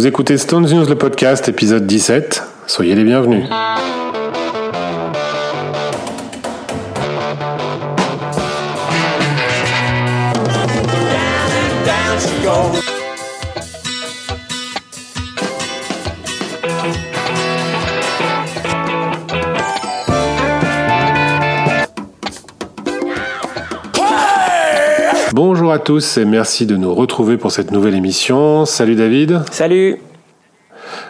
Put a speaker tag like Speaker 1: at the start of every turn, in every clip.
Speaker 1: Vous écoutez Stones News le podcast, épisode 17. Soyez les bienvenus. Bonjour à tous et merci de nous retrouver pour cette nouvelle émission. Salut David.
Speaker 2: Salut.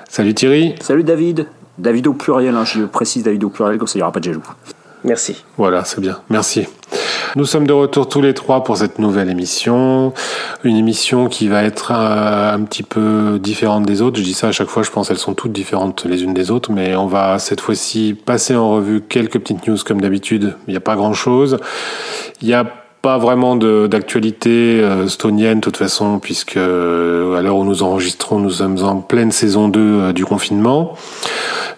Speaker 1: Salut Thierry.
Speaker 3: Salut David. David au pluriel, hein, je précise David au pluriel, comme ça il n'y aura pas de jaloux.
Speaker 2: Merci.
Speaker 1: Voilà, c'est bien. Merci. Nous sommes de retour tous les trois pour cette nouvelle émission. Une émission qui va être euh, un petit peu différente des autres. Je dis ça à chaque fois, je pense qu'elles sont toutes différentes les unes des autres, mais on va cette fois-ci passer en revue quelques petites news comme d'habitude. Il n'y a pas grand-chose. Il y a pas vraiment d'actualité euh, stonienne de toute façon, puisque euh, à l'heure où nous enregistrons, nous sommes en pleine saison 2 euh, du confinement.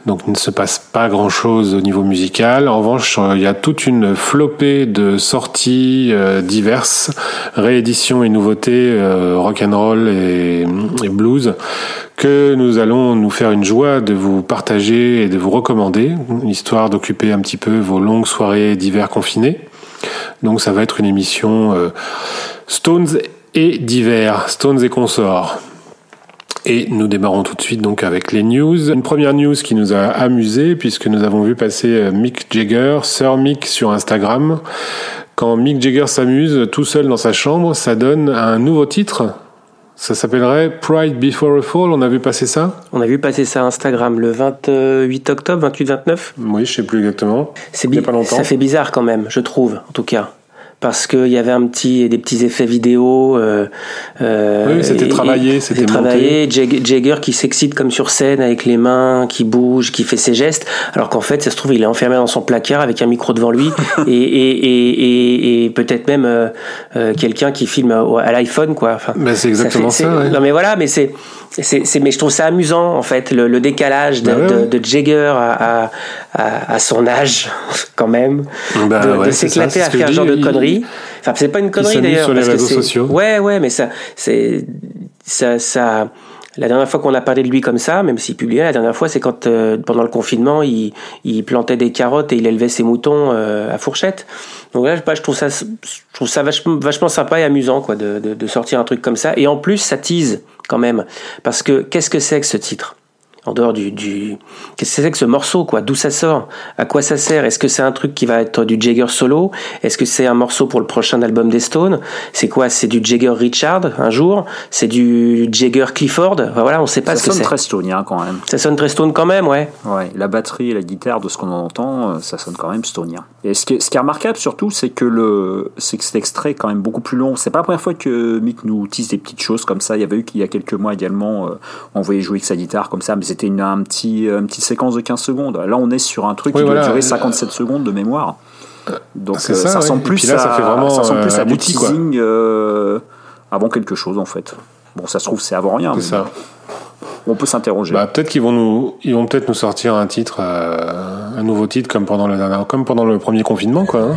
Speaker 1: Donc il ne se passe pas grand-chose au niveau musical. En revanche, il y a toute une flopée de sorties diverses, rééditions et nouveautés rock and roll et blues que nous allons nous faire une joie de vous partager et de vous recommander, histoire d'occuper un petit peu vos longues soirées d'hiver confinées. Donc ça va être une émission euh, Stones et divers, Stones et consorts. Et nous démarrons tout de suite donc avec les news. Une première news qui nous a amusé puisque nous avons vu passer euh, Mick Jagger, Sir Mick sur Instagram. Quand Mick Jagger s'amuse tout seul dans sa chambre, ça donne un nouveau titre ça s'appellerait Pride Before a Fall, on a vu passer ça?
Speaker 2: On a vu passer ça à Instagram le 28 octobre, 28-29
Speaker 1: Oui, je sais plus exactement.
Speaker 2: C'est pas longtemps. Ça fait bizarre quand même, je trouve, en tout cas parce qu'il y avait un petit des petits effets vidéo.
Speaker 1: Euh, euh, oui, c'était travaillé, c'était
Speaker 2: travaillé. Jagger qui s'excite comme sur scène avec les mains, qui bouge, qui fait ses gestes, alors qu'en fait, ça se trouve, il est enfermé dans son placard avec un micro devant lui et, et, et, et peut-être même euh, euh, quelqu'un qui filme à l'iPhone, quoi.
Speaker 1: Enfin, c'est exactement ça.
Speaker 2: ça Non, mais voilà, mais c'est c'est, mais je trouve ça amusant en fait le, décalage de, bah de, Jagger à, à, à, son âge quand même bah de, s'éclater à faire ce genre de conneries enfin c'est pas une connerie d'ailleurs
Speaker 1: sur les réseaux sociaux.
Speaker 2: Ouais ouais mais ça c'est ça ça la dernière fois qu'on a parlé de lui comme ça, même s'il publiait, la dernière fois, c'est quand euh, pendant le confinement, il, il, plantait des carottes et il élevait ses moutons euh, à fourchette. Donc là, je trouve ça, je trouve ça vachement, vachement sympa et amusant, quoi, de, de, de sortir un truc comme ça. Et en plus, ça tease quand même, parce que qu'est-ce que c'est que ce titre? En dehors du, du... qu'est-ce que c'est que ce morceau quoi? D'où ça sort? À quoi ça sert? Est-ce que c'est un truc qui va être du Jagger solo? Est-ce que c'est un morceau pour le prochain album des Stones? C'est quoi? C'est du Jagger Richard un jour? C'est du Jagger Clifford? Voilà on sait pas ce que c'est.
Speaker 3: ça sonne très stonien quand même.
Speaker 2: Ça sonne très stone quand même ouais.
Speaker 3: Ouais la batterie et la guitare de ce qu'on entend euh, ça sonne quand même stonien et ce qui est, ce qui est remarquable surtout c'est que le c'est que cet extrait est quand même beaucoup plus long. C'est pas la première fois que Mick nous tease des petites choses comme ça. Il y avait eu qu'il y a quelques mois également euh, on voyait jouer avec sa guitare comme ça mais c'était une, un petit, une petite séquence de 15 secondes. Là, on est sur un truc qui doit durer 57 secondes de mémoire. Donc euh, ça, ça, plus
Speaker 1: là, ça, fait vraiment,
Speaker 3: ça
Speaker 1: semble
Speaker 3: plus
Speaker 1: à
Speaker 3: du teasing euh, avant quelque chose en fait. Bon, ça se trouve c'est avant rien. Mais ça. On peut s'interroger.
Speaker 1: Bah, peut-être qu'ils vont nous, ils vont peut-être nous sortir un titre, euh, un nouveau titre comme pendant le comme pendant le premier confinement, quoi. Hein.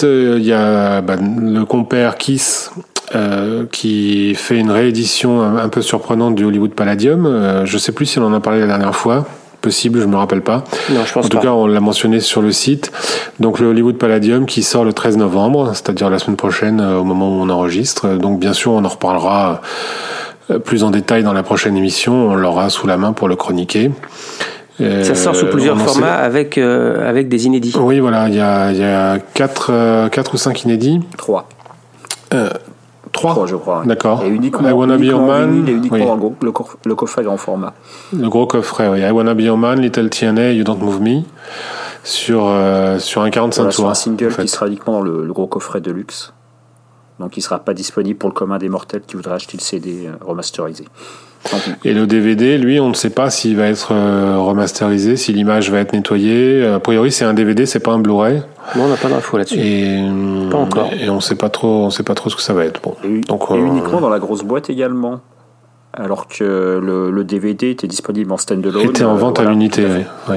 Speaker 1: Ensuite, euh, il y a bah, le compère Kiss euh, qui fait une réédition un, peu surprenante du Hollywood Palladium. Euh, je ne sais plus si on en a parlé la dernière fois. Possible, je me rappelle pas.
Speaker 2: Non, je pense
Speaker 1: en tout cas, on l'a mentionné sur le site. Donc le Hollywood Palladium qui sort le 13 novembre, c'est-à-dire la semaine prochaine au moment où on enregistre. Donc bien sûr, on en reparlera plus en détail dans la prochaine émission. On l'aura sous la main pour le chroniquer.
Speaker 2: Ça sort sous plusieurs formats avec, euh, avec des inédits.
Speaker 1: Oui, voilà, il y a, y a 4, 4 euh, ou 5 inédits.
Speaker 3: 3.
Speaker 1: Euh, Trois,
Speaker 3: je crois.
Speaker 1: D'accord.
Speaker 3: Et uniquement,
Speaker 1: I Wanna Be Your
Speaker 3: uniquement en
Speaker 1: Man,
Speaker 3: vinyle et uniquement
Speaker 1: oui.
Speaker 3: le, gros- le coff- le coffret grand format.
Speaker 1: Le gros coffret, oui. I Wanna Be Your Man, Little TNA, You Don't Move Me, sur, euh, sur un 45
Speaker 3: Voilà, sur
Speaker 1: tours.
Speaker 3: un single
Speaker 1: en fait.
Speaker 3: qui sera uniquement dans le, le gros coffret de luxe. Donc il sera pas disponible pour le commun des mortels qui voudra acheter le CD euh, remasterisé.
Speaker 1: Et le DVD, lui, on ne sait pas s'il va être euh, remasterisé, si l'image va être nettoyée. A priori, c'est un DVD, c'est pas un Blu-ray.
Speaker 2: Bon, on n'a pas d'infos là-dessus.
Speaker 1: Et,
Speaker 2: Pas encore.
Speaker 1: Et on sait pas trop, on sait pas trop ce que ça va être. Bon.
Speaker 3: Et,
Speaker 1: Donc,
Speaker 3: et
Speaker 1: euh,
Speaker 3: uniquement dans la grosse boîte également. Alors que le, le DVD était disponible en standalone.
Speaker 1: était en
Speaker 3: euh,
Speaker 1: vente à
Speaker 3: voilà,
Speaker 1: l'unité,
Speaker 3: à
Speaker 1: oui.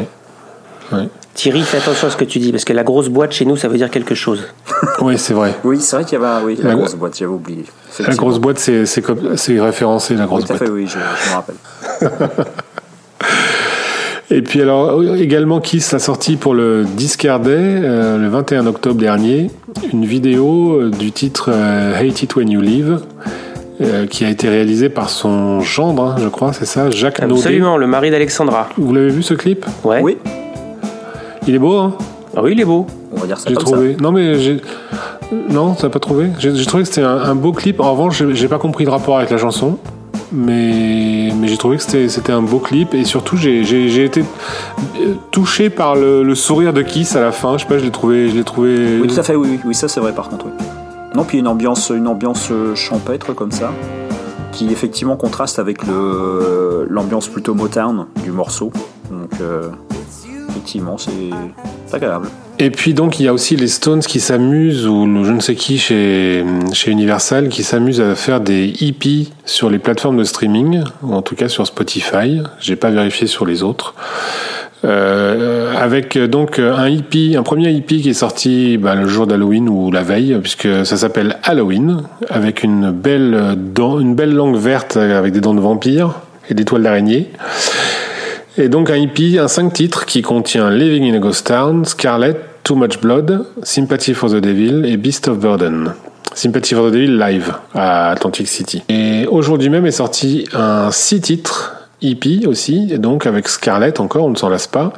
Speaker 1: Ouais.
Speaker 2: Thierry, fais attention à ce que tu dis, parce que la grosse boîte chez nous, ça veut dire quelque chose.
Speaker 1: Oui, c'est vrai.
Speaker 3: Oui, c'est vrai qu'il y avait oui, la,
Speaker 1: La-
Speaker 3: grosse boîte, j'avais oublié.
Speaker 1: La grosse boîte, c'est c'est comme- c'est référencé, la
Speaker 3: Oui,
Speaker 1: grosse
Speaker 3: tout à
Speaker 1: boîte.
Speaker 3: fait, oui, je, je me rappelle.
Speaker 1: Et puis alors également Kiss a sorti pour le Discard Day euh, le 21 octobre dernier une vidéo euh, du titre euh, Hate It When You Leave euh, qui a été réalisée par son gendre, hein, je crois, c'est ça, Jacques Naudet.
Speaker 2: Absolument, le mari d'Alexandra.
Speaker 1: Vous l'avez vu ce clip?
Speaker 2: Ouais.
Speaker 3: Oui,
Speaker 1: Il est beau, hein
Speaker 2: Ah oui, il est beau.
Speaker 3: on va dire ça
Speaker 1: J'ai
Speaker 3: comme
Speaker 1: trouvé. Non mais j'ai non, t'as pas trouvé. J'ai j'ai trouvé que c'était un, un beau clip. En revanche, j'ai- j'ai pas compris le rapport avec la chanson. Mais, mais j'ai trouvé que c'était c'était un beau clip et surtout j'ai j'ai- j'ai été euh, touché par le, le sourire de Kiss à la fin. Je sais pas, je l'ai trouvé, je l'ai trouvé.
Speaker 3: Oui, tout à fait, oui, oui, oui, ça c'est vrai par contre, oui. Non, puis une ambiance, une ambiance euh, champêtre comme ça, qui effectivement contraste avec le l'ambiance plutôt Motown du morceau. Donc, euh, effectivement, c'est agréable.
Speaker 1: Et puis donc il y a aussi les Stones qui s'amusent ou je ne sais qui chez chez Universal qui s'amusent à faire des EP sur les plateformes de streaming ou en tout cas sur Spotify. J'ai pas vérifié sur les autres. Euh, avec euh, donc un EP, un premier EP qui est sorti bah, le jour d'Halloween ou la veille, puisque ça s'appelle Halloween, avec une belle euh, une belle langue verte avec des dents de vampire et des toiles d'araignée. Et donc un EP, un 5 titres qui contient Living in a Ghost Town, Scarlet, Too Much Blood, Sympathy for the Devil et Beast of Burden. Sympathy for the Devil live à Atlantic City. Et aujourd'hui même est sorti un 6 titres EP aussi, et donc avec Scarlet encore, on ne s'en lasse pas.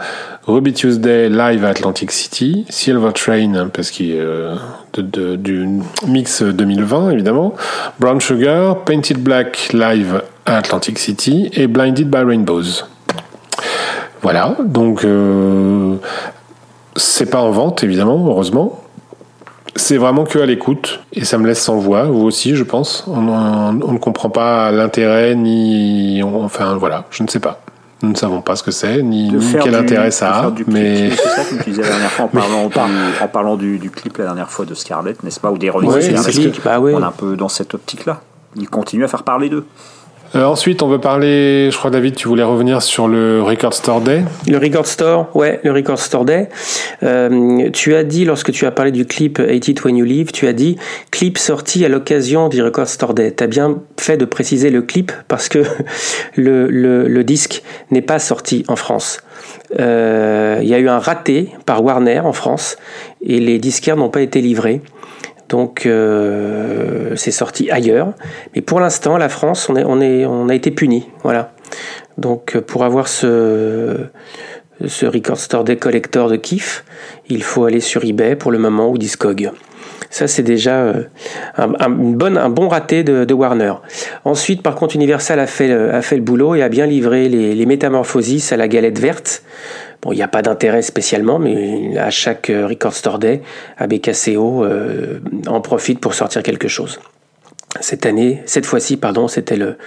Speaker 1: Ruby Tuesday live à Atlantic City, Silver Train parce qu'il est euh, de- du mix 2020 évidemment, Brown Sugar, Painted Black live à Atlantic City et Blinded by Rainbows. Voilà, donc euh, c'est pas en vente évidemment, heureusement. C'est vraiment que à l'écoute et ça me laisse sans voix, vous aussi je pense. On, on- on ne comprend pas l'intérêt ni, on- enfin voilà, je ne sais pas. Nous ne savons pas ce que c'est ni, quel
Speaker 3: du-
Speaker 1: intérêt ça a, mais
Speaker 3: c'est ça que tu disais la dernière fois en parlant, du, en parlant du, du clip la dernière fois de Scarlett, n'est-ce pas Ou des remixes
Speaker 1: Ouais,
Speaker 2: bah oui.
Speaker 3: On est un peu dans cette optique-là. Ils continuent à faire parler d'eux.
Speaker 1: Euh, ensuite on veut parler. Je crois David, tu voulais revenir sur le Record Store Day.
Speaker 2: Le Record Store, ouais, le Record Store Day. Euh, tu as dit, lorsque tu as parlé du clip Hate It When You Leave, tu as dit clip sorti à l'occasion du Record Store Day. Tu as bien fait de préciser le clip parce que le, le, le disque n'est pas sorti en France. Euh, Il y a eu un raté par Warner en France et les disquaires n'ont pas été livrés. Donc euh, c'est sorti ailleurs. Mais pour l'instant, la France, on, est, on, est, on a été puni. Voilà. Donc euh, pour avoir ce, ce Record Store Day Collector de kiff, il faut aller sur eBay pour le moment ou Discog. Ça, c'est déjà euh, un, un- une un bon raté de, de Warner. Ensuite, par contre, Universal a fait, a fait le boulot et a bien livré les, les Métamorphosis à la galette verte. Bon, il n'y a pas d'intérêt spécialement, mais à chaque euh, Record Store Day, ABKCO euh, en profite pour sortir quelque chose. Cette année, cette fois-ci, pardon, c'était le,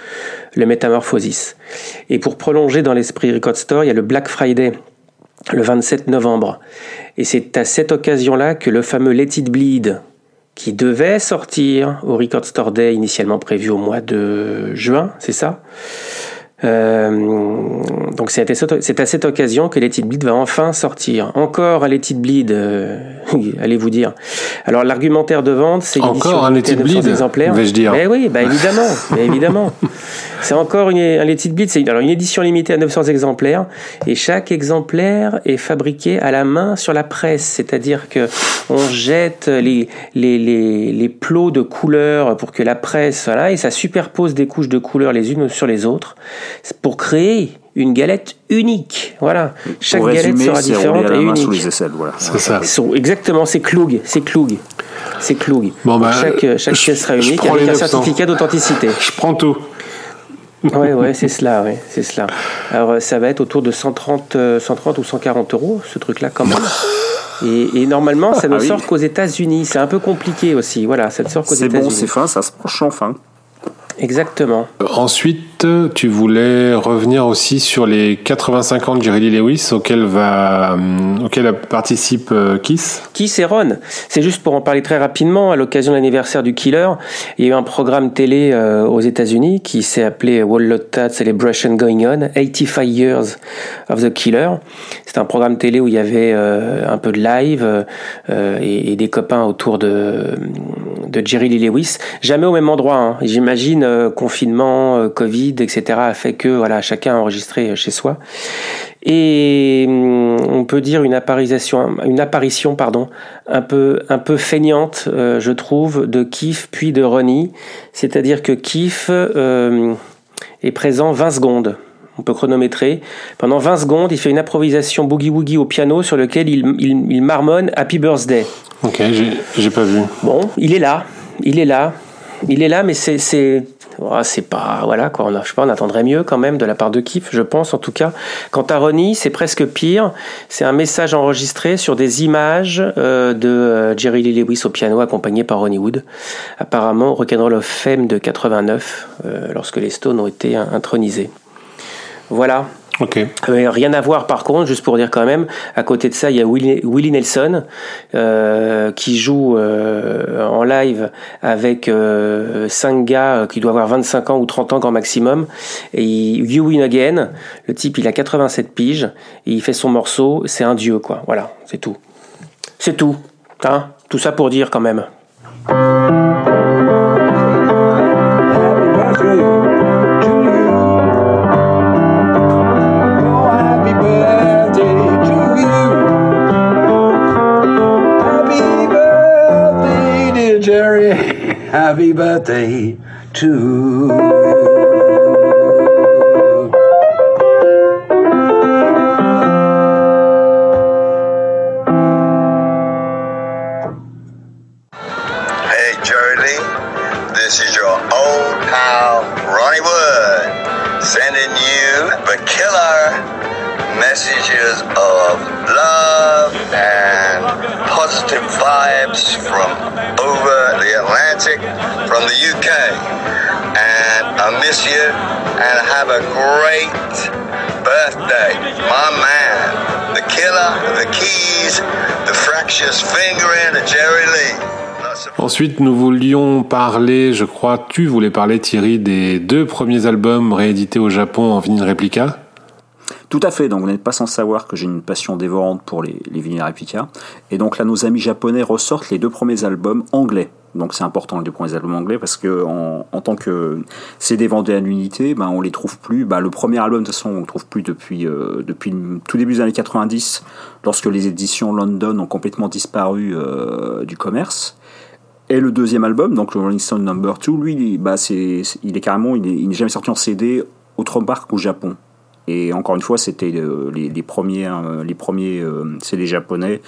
Speaker 2: le Métamorphosis. Et pour prolonger dans l'esprit Record Store, il y a le Black Friday, le 27 novembre. Et c'est à cette occasion-là que le fameux Let It Bleed, qui devait sortir au Record Store Day initialement prévu au mois de juin, c'est ça Euh, donc c'est à, cette- c'est à cette occasion que Let It Bleed va enfin sortir. Encore un Let It Bleed, euh, allez vous dire. Alors l'argumentaire de vente, c'est
Speaker 1: Encore un Let It
Speaker 2: 900
Speaker 1: Bleed,
Speaker 2: exemplaires.
Speaker 1: vais-je dire.
Speaker 2: Eh oui, bah évidemment, mais évidemment. C'est encore une, un Let It Bleed, c'est une, alors une édition limitée à 900 exemplaires, et chaque exemplaire est fabriqué à la main sur la presse, c'est-à-dire que on jette les, les, les, les plots de couleurs pour que la presse, voilà, et ça superpose des couches de couleurs les unes sur les autres, pour créer une galette unique. Voilà, chaque
Speaker 3: Pour
Speaker 2: galette
Speaker 3: résumer,
Speaker 2: sera
Speaker 3: c'est
Speaker 2: différente
Speaker 3: à la
Speaker 2: et
Speaker 3: main sous
Speaker 2: unique.
Speaker 3: les aisselles. Voilà.
Speaker 1: C'est ça.
Speaker 2: Ils sont- exactement, c'est Klug, c'est Klug. C'est Klug.
Speaker 1: Bon, bah,
Speaker 2: chaque chaque
Speaker 1: je-
Speaker 2: pièce sera unique avec un
Speaker 1: 900.
Speaker 2: certificat d'authenticité.
Speaker 1: Je prends tout.
Speaker 2: Ouais, ouais, c'est cela, ouais, c'est cela. Alors, euh, ça va être autour de 130, euh, 130 ou 140 euros, ce truc-là, quand même. Et, et normalement, ça ne
Speaker 3: Ah oui.
Speaker 2: sort qu'aux États-Unis. C'est un peu compliqué aussi. Voilà, ça ne sort qu'aux
Speaker 3: C'est
Speaker 2: États-Unis.
Speaker 3: bon, c'est fin, ça se penche enfin.
Speaker 2: Exactement.
Speaker 1: Euh, Ensuite, tu voulais revenir aussi sur les 85 ans de Jerry Lee Lewis auxquels, va, euh, auxquels participe euh, Kiss.
Speaker 2: Qui c'est Ron C'est juste pour en parler très rapidement. À l'occasion de l'anniversaire du Killer, il y a eu un programme télé euh, aux États-Unis qui s'est appelé Wall Lotta Celebration Going On 85 Years of the Killer. C'est un programme télé où il y avait un peu de live et, et des copains autour de, de Jerry Lee Lewis. Jamais au même endroit. hein. J'imagine confinement, euh, Covid, etc. a fait que voilà chacun a enregistré chez soi. Et hum, on peut dire une apparition, une apparition pardon, un peu, un peu feignante, euh, je trouve, de Keith puis de Ronnie. C'est-à-dire que Keith euh, est présent 20 secondes. On peut chronométrer. Pendant 20 secondes, il fait une improvisation boogie-woogie au piano sur lequel il, il, il marmonne Happy Birthday.
Speaker 1: Ok, j'ai pas vu.
Speaker 2: Bon, il est là, il est là, il est là, mais c'est oh, c'est pas voilà quoi. On je sais pas, on attendrait mieux quand même de la part de Kif, je pense en tout cas. Quant à Ronnie, c'est presque pire. C'est un message enregistré sur des images euh, de euh, Jerry Lee Lewis au piano accompagné par Ronnie Wood. Apparemment, Rock'n'Roll of Fame de 89, euh, lorsque les Stones ont été intronisés. Voilà.
Speaker 1: Ok.
Speaker 2: Euh, rien à voir par contre, juste pour dire quand même, à côté de ça, il y a Willie, Nelson euh, qui joue euh, en live avec cinq gars qui doivent avoir 25 ans ou 30 ans grand maximum. Et il, You Win Again, le type il a 87 piges il fait son morceau, c'est un dieu quoi. Voilà, c'est tout. C'est tout. Hein? Tout ça pour dire quand même.
Speaker 4: Happy birthday to you.
Speaker 5: Hey, this is your old pal Ronnie Wood sending you the killer messages of love and positive vibes from the Atlantic, from the UK. And I miss you and have a great birthday, my man. The killer, the keys, the fractious fingering of Jerry Lee. Not surprised.
Speaker 1: Ensuite, nous voulions parler, je crois, tu voulais parler, Thierry, des deux premiers albums réédités au Japon en vinyle réplica.
Speaker 3: Tout à fait, donc vous n'êtes pas sans savoir que j'ai une passion dévorante pour les, les vinyles réplica. Et donc là, nos amis japonais ressortent les deux premiers albums anglais. Donc c'est important les deux premiers albums anglais parce que en, en tant que CD vendé à l'unité, ben on les trouve plus. Ben, le premier album de toute façon on le trouve plus depuis euh, depuis tout début des années 90, lorsque les éditions London ont complètement disparu euh, du commerce. Et le deuxième album, donc le Rolling Stone Number 2, lui, bah, c'est, il est carrément, il est- il n'est jamais sorti en CD autre part qu'au Japon. Et encore une fois, c'était euh, les, les premiers, euh, les premiers euh, CD japonais,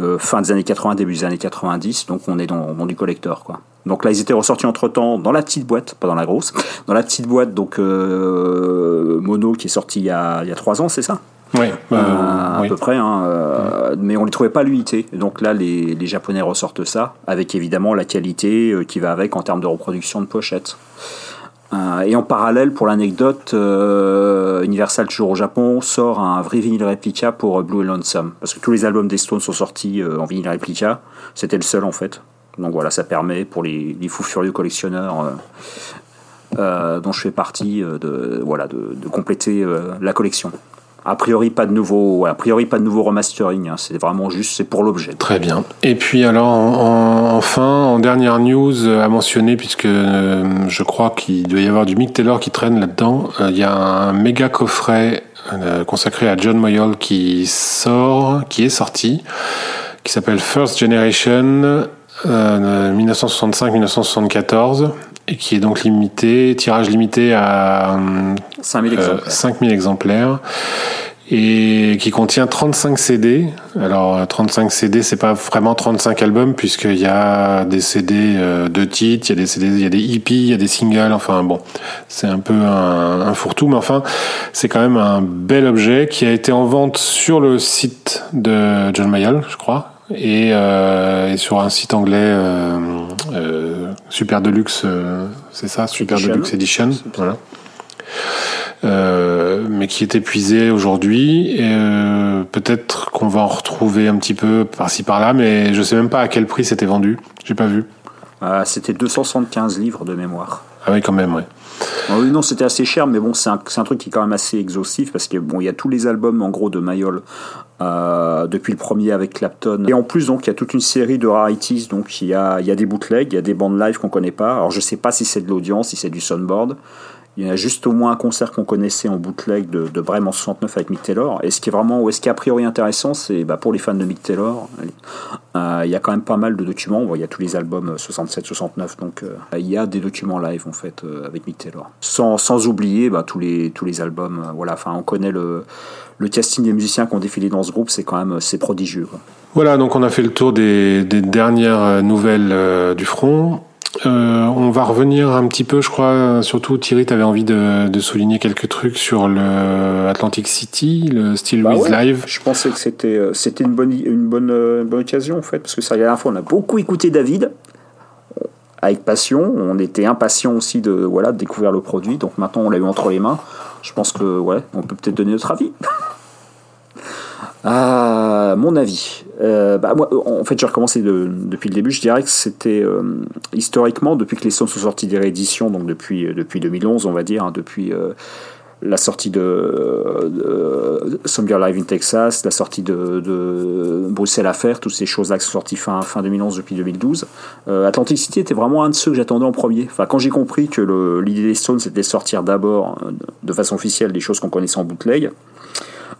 Speaker 3: euh, fin des années 80, début des années 90, donc on est dans, dans du collector. Quoi. Donc là, ils étaient ressortis entre-temps dans la petite boîte, pas dans la grosse, dans la petite boîte, donc euh, Mono qui est sorti il y a, il y a trois ans, c'est ça?
Speaker 1: Oui,
Speaker 3: euh, à
Speaker 1: oui.
Speaker 3: peu près, hein, euh, mais on ne les trouvait pas à l'unité. Donc là, les, les Japonais ressortent ça, avec évidemment la qualité euh, qui va avec en termes de reproduction de pochette. Euh, et en parallèle, pour l'anecdote, euh, Universal, toujours au Japon, sort un vrai vinyle réplica pour euh, Blue and Lonesome. Parce que tous les albums des Stones sont sortis en vinyle réplica. C'était le seul en fait. Donc voilà, ça permet pour les, fous furieux collectionneurs dont je fais partie de, voilà, de, compléter la collection. A priori, pas de nouveau, a priori, pas de nouveau remastering. hein. c'est vraiment juste, c'est pour l'objet.
Speaker 1: Très bien. Et puis alors, en- en- enfin, en dernière news euh, à mentionner, puisque euh, je crois qu'il doit y avoir du Mick Taylor qui traîne là-dedans, euh, il y a un méga coffret consacré à John Moyall qui sort, qui est sorti, qui s'appelle First Generation euh, 1965-1974 et qui est donc limité, tirage limité à euh,
Speaker 3: 5000
Speaker 1: euh,
Speaker 3: exemplaires.
Speaker 1: 5000 exemplaires. et qui contient 35 CD. Alors euh, 35 CD, c'est pas vraiment 35 albums puisqu'il y a des CD euh, de titres, il y a des CD, il y a des EP, il y a des singles. Enfin bon, c'est un peu un, un fourre-tout, mais enfin c'est quand même un bel objet qui a été en vente sur le site de John Mayall, je crois. Et, euh, et sur un site anglais euh, euh, Super Deluxe, euh, c'est ça, Super
Speaker 3: Edition.
Speaker 1: Deluxe Edition, voilà. Mais qui est épuisé aujourd'hui. Peut-être qu'on va en retrouver un petit peu par-ci par-là, mais je sais même pas à quel prix c'était vendu. J'ai pas vu.
Speaker 3: Euh, C'était 275 livres de mémoire.
Speaker 1: Ah oui, quand même, ouais.
Speaker 3: Ah oui, non, c'était assez cher, mais bon, c'est un, un truc qui est quand même assez exhaustif parce que bon, il y a tous les albums en gros de Mayol euh, depuis le premier avec Clapton. Et en plus, donc, il y a toute une série de rarities. Donc, il y a, y a des bootlegs, il y a des bandes live qu'on connaît pas. Alors, je sais pas si c'est de l'audience, si c'est du soundboard. Il y a juste au moins un concert qu'on connaissait en bootleg de, de Brême en 69 avec Mick Taylor. Et ce qui est vraiment, ou est-ce qui est a priori intéressant, c'est bah, pour les fans de Mick Taylor, euh, il y a quand même pas mal de documents. Il y a tous les albums 67-69, donc euh, il y a des documents live en fait euh, avec Mick Taylor. Sans, sans oublier bah, tous les tous les albums. euh, voilà, enfin on connaît le le casting des musiciens qui ont défilé dans ce groupe, c'est quand même c'est prodigieux.
Speaker 1: Voilà, donc on a fait le tour des, dernières euh, nouvelles euh, du front. Euh, on va revenir un petit peu, je crois, surtout Thierry, tu avais envie de, de souligner quelques trucs sur le Atlantic City, le Still
Speaker 3: Bah
Speaker 1: With
Speaker 3: ouais,
Speaker 1: Live.
Speaker 3: Je pensais que c'était euh, c'était une bonne une bonne euh, une bonne occasion en fait parce que ça la dernière fois on a beaucoup écouté David avec passion, on était impatient aussi de voilà de découvrir le produit donc maintenant on l'a eu entre les mains. Je pense que ouais, on peut peut-être donner notre avis. Ah, mon avis. Euh, bah, moi, en fait, j'ai recommencé de- depuis le début. Je dirais que c'était euh, historiquement, depuis que les Stones sont sortis des rééditions, donc depuis, depuis 2011, on va dire, hein, depuis euh, la sortie de, de Some Live in Texas, la sortie de, de Bruxelles Affair, toutes ces choses-là qui sont sorties fin, fin 2011 depuis 2012. Euh, Atlantic City était vraiment un de ceux que j'attendais en premier. Enfin, quand j'ai compris que l'idée des Stones c'était de sortir d'abord euh, de façon officielle des choses qu'on connaissait en bootleg,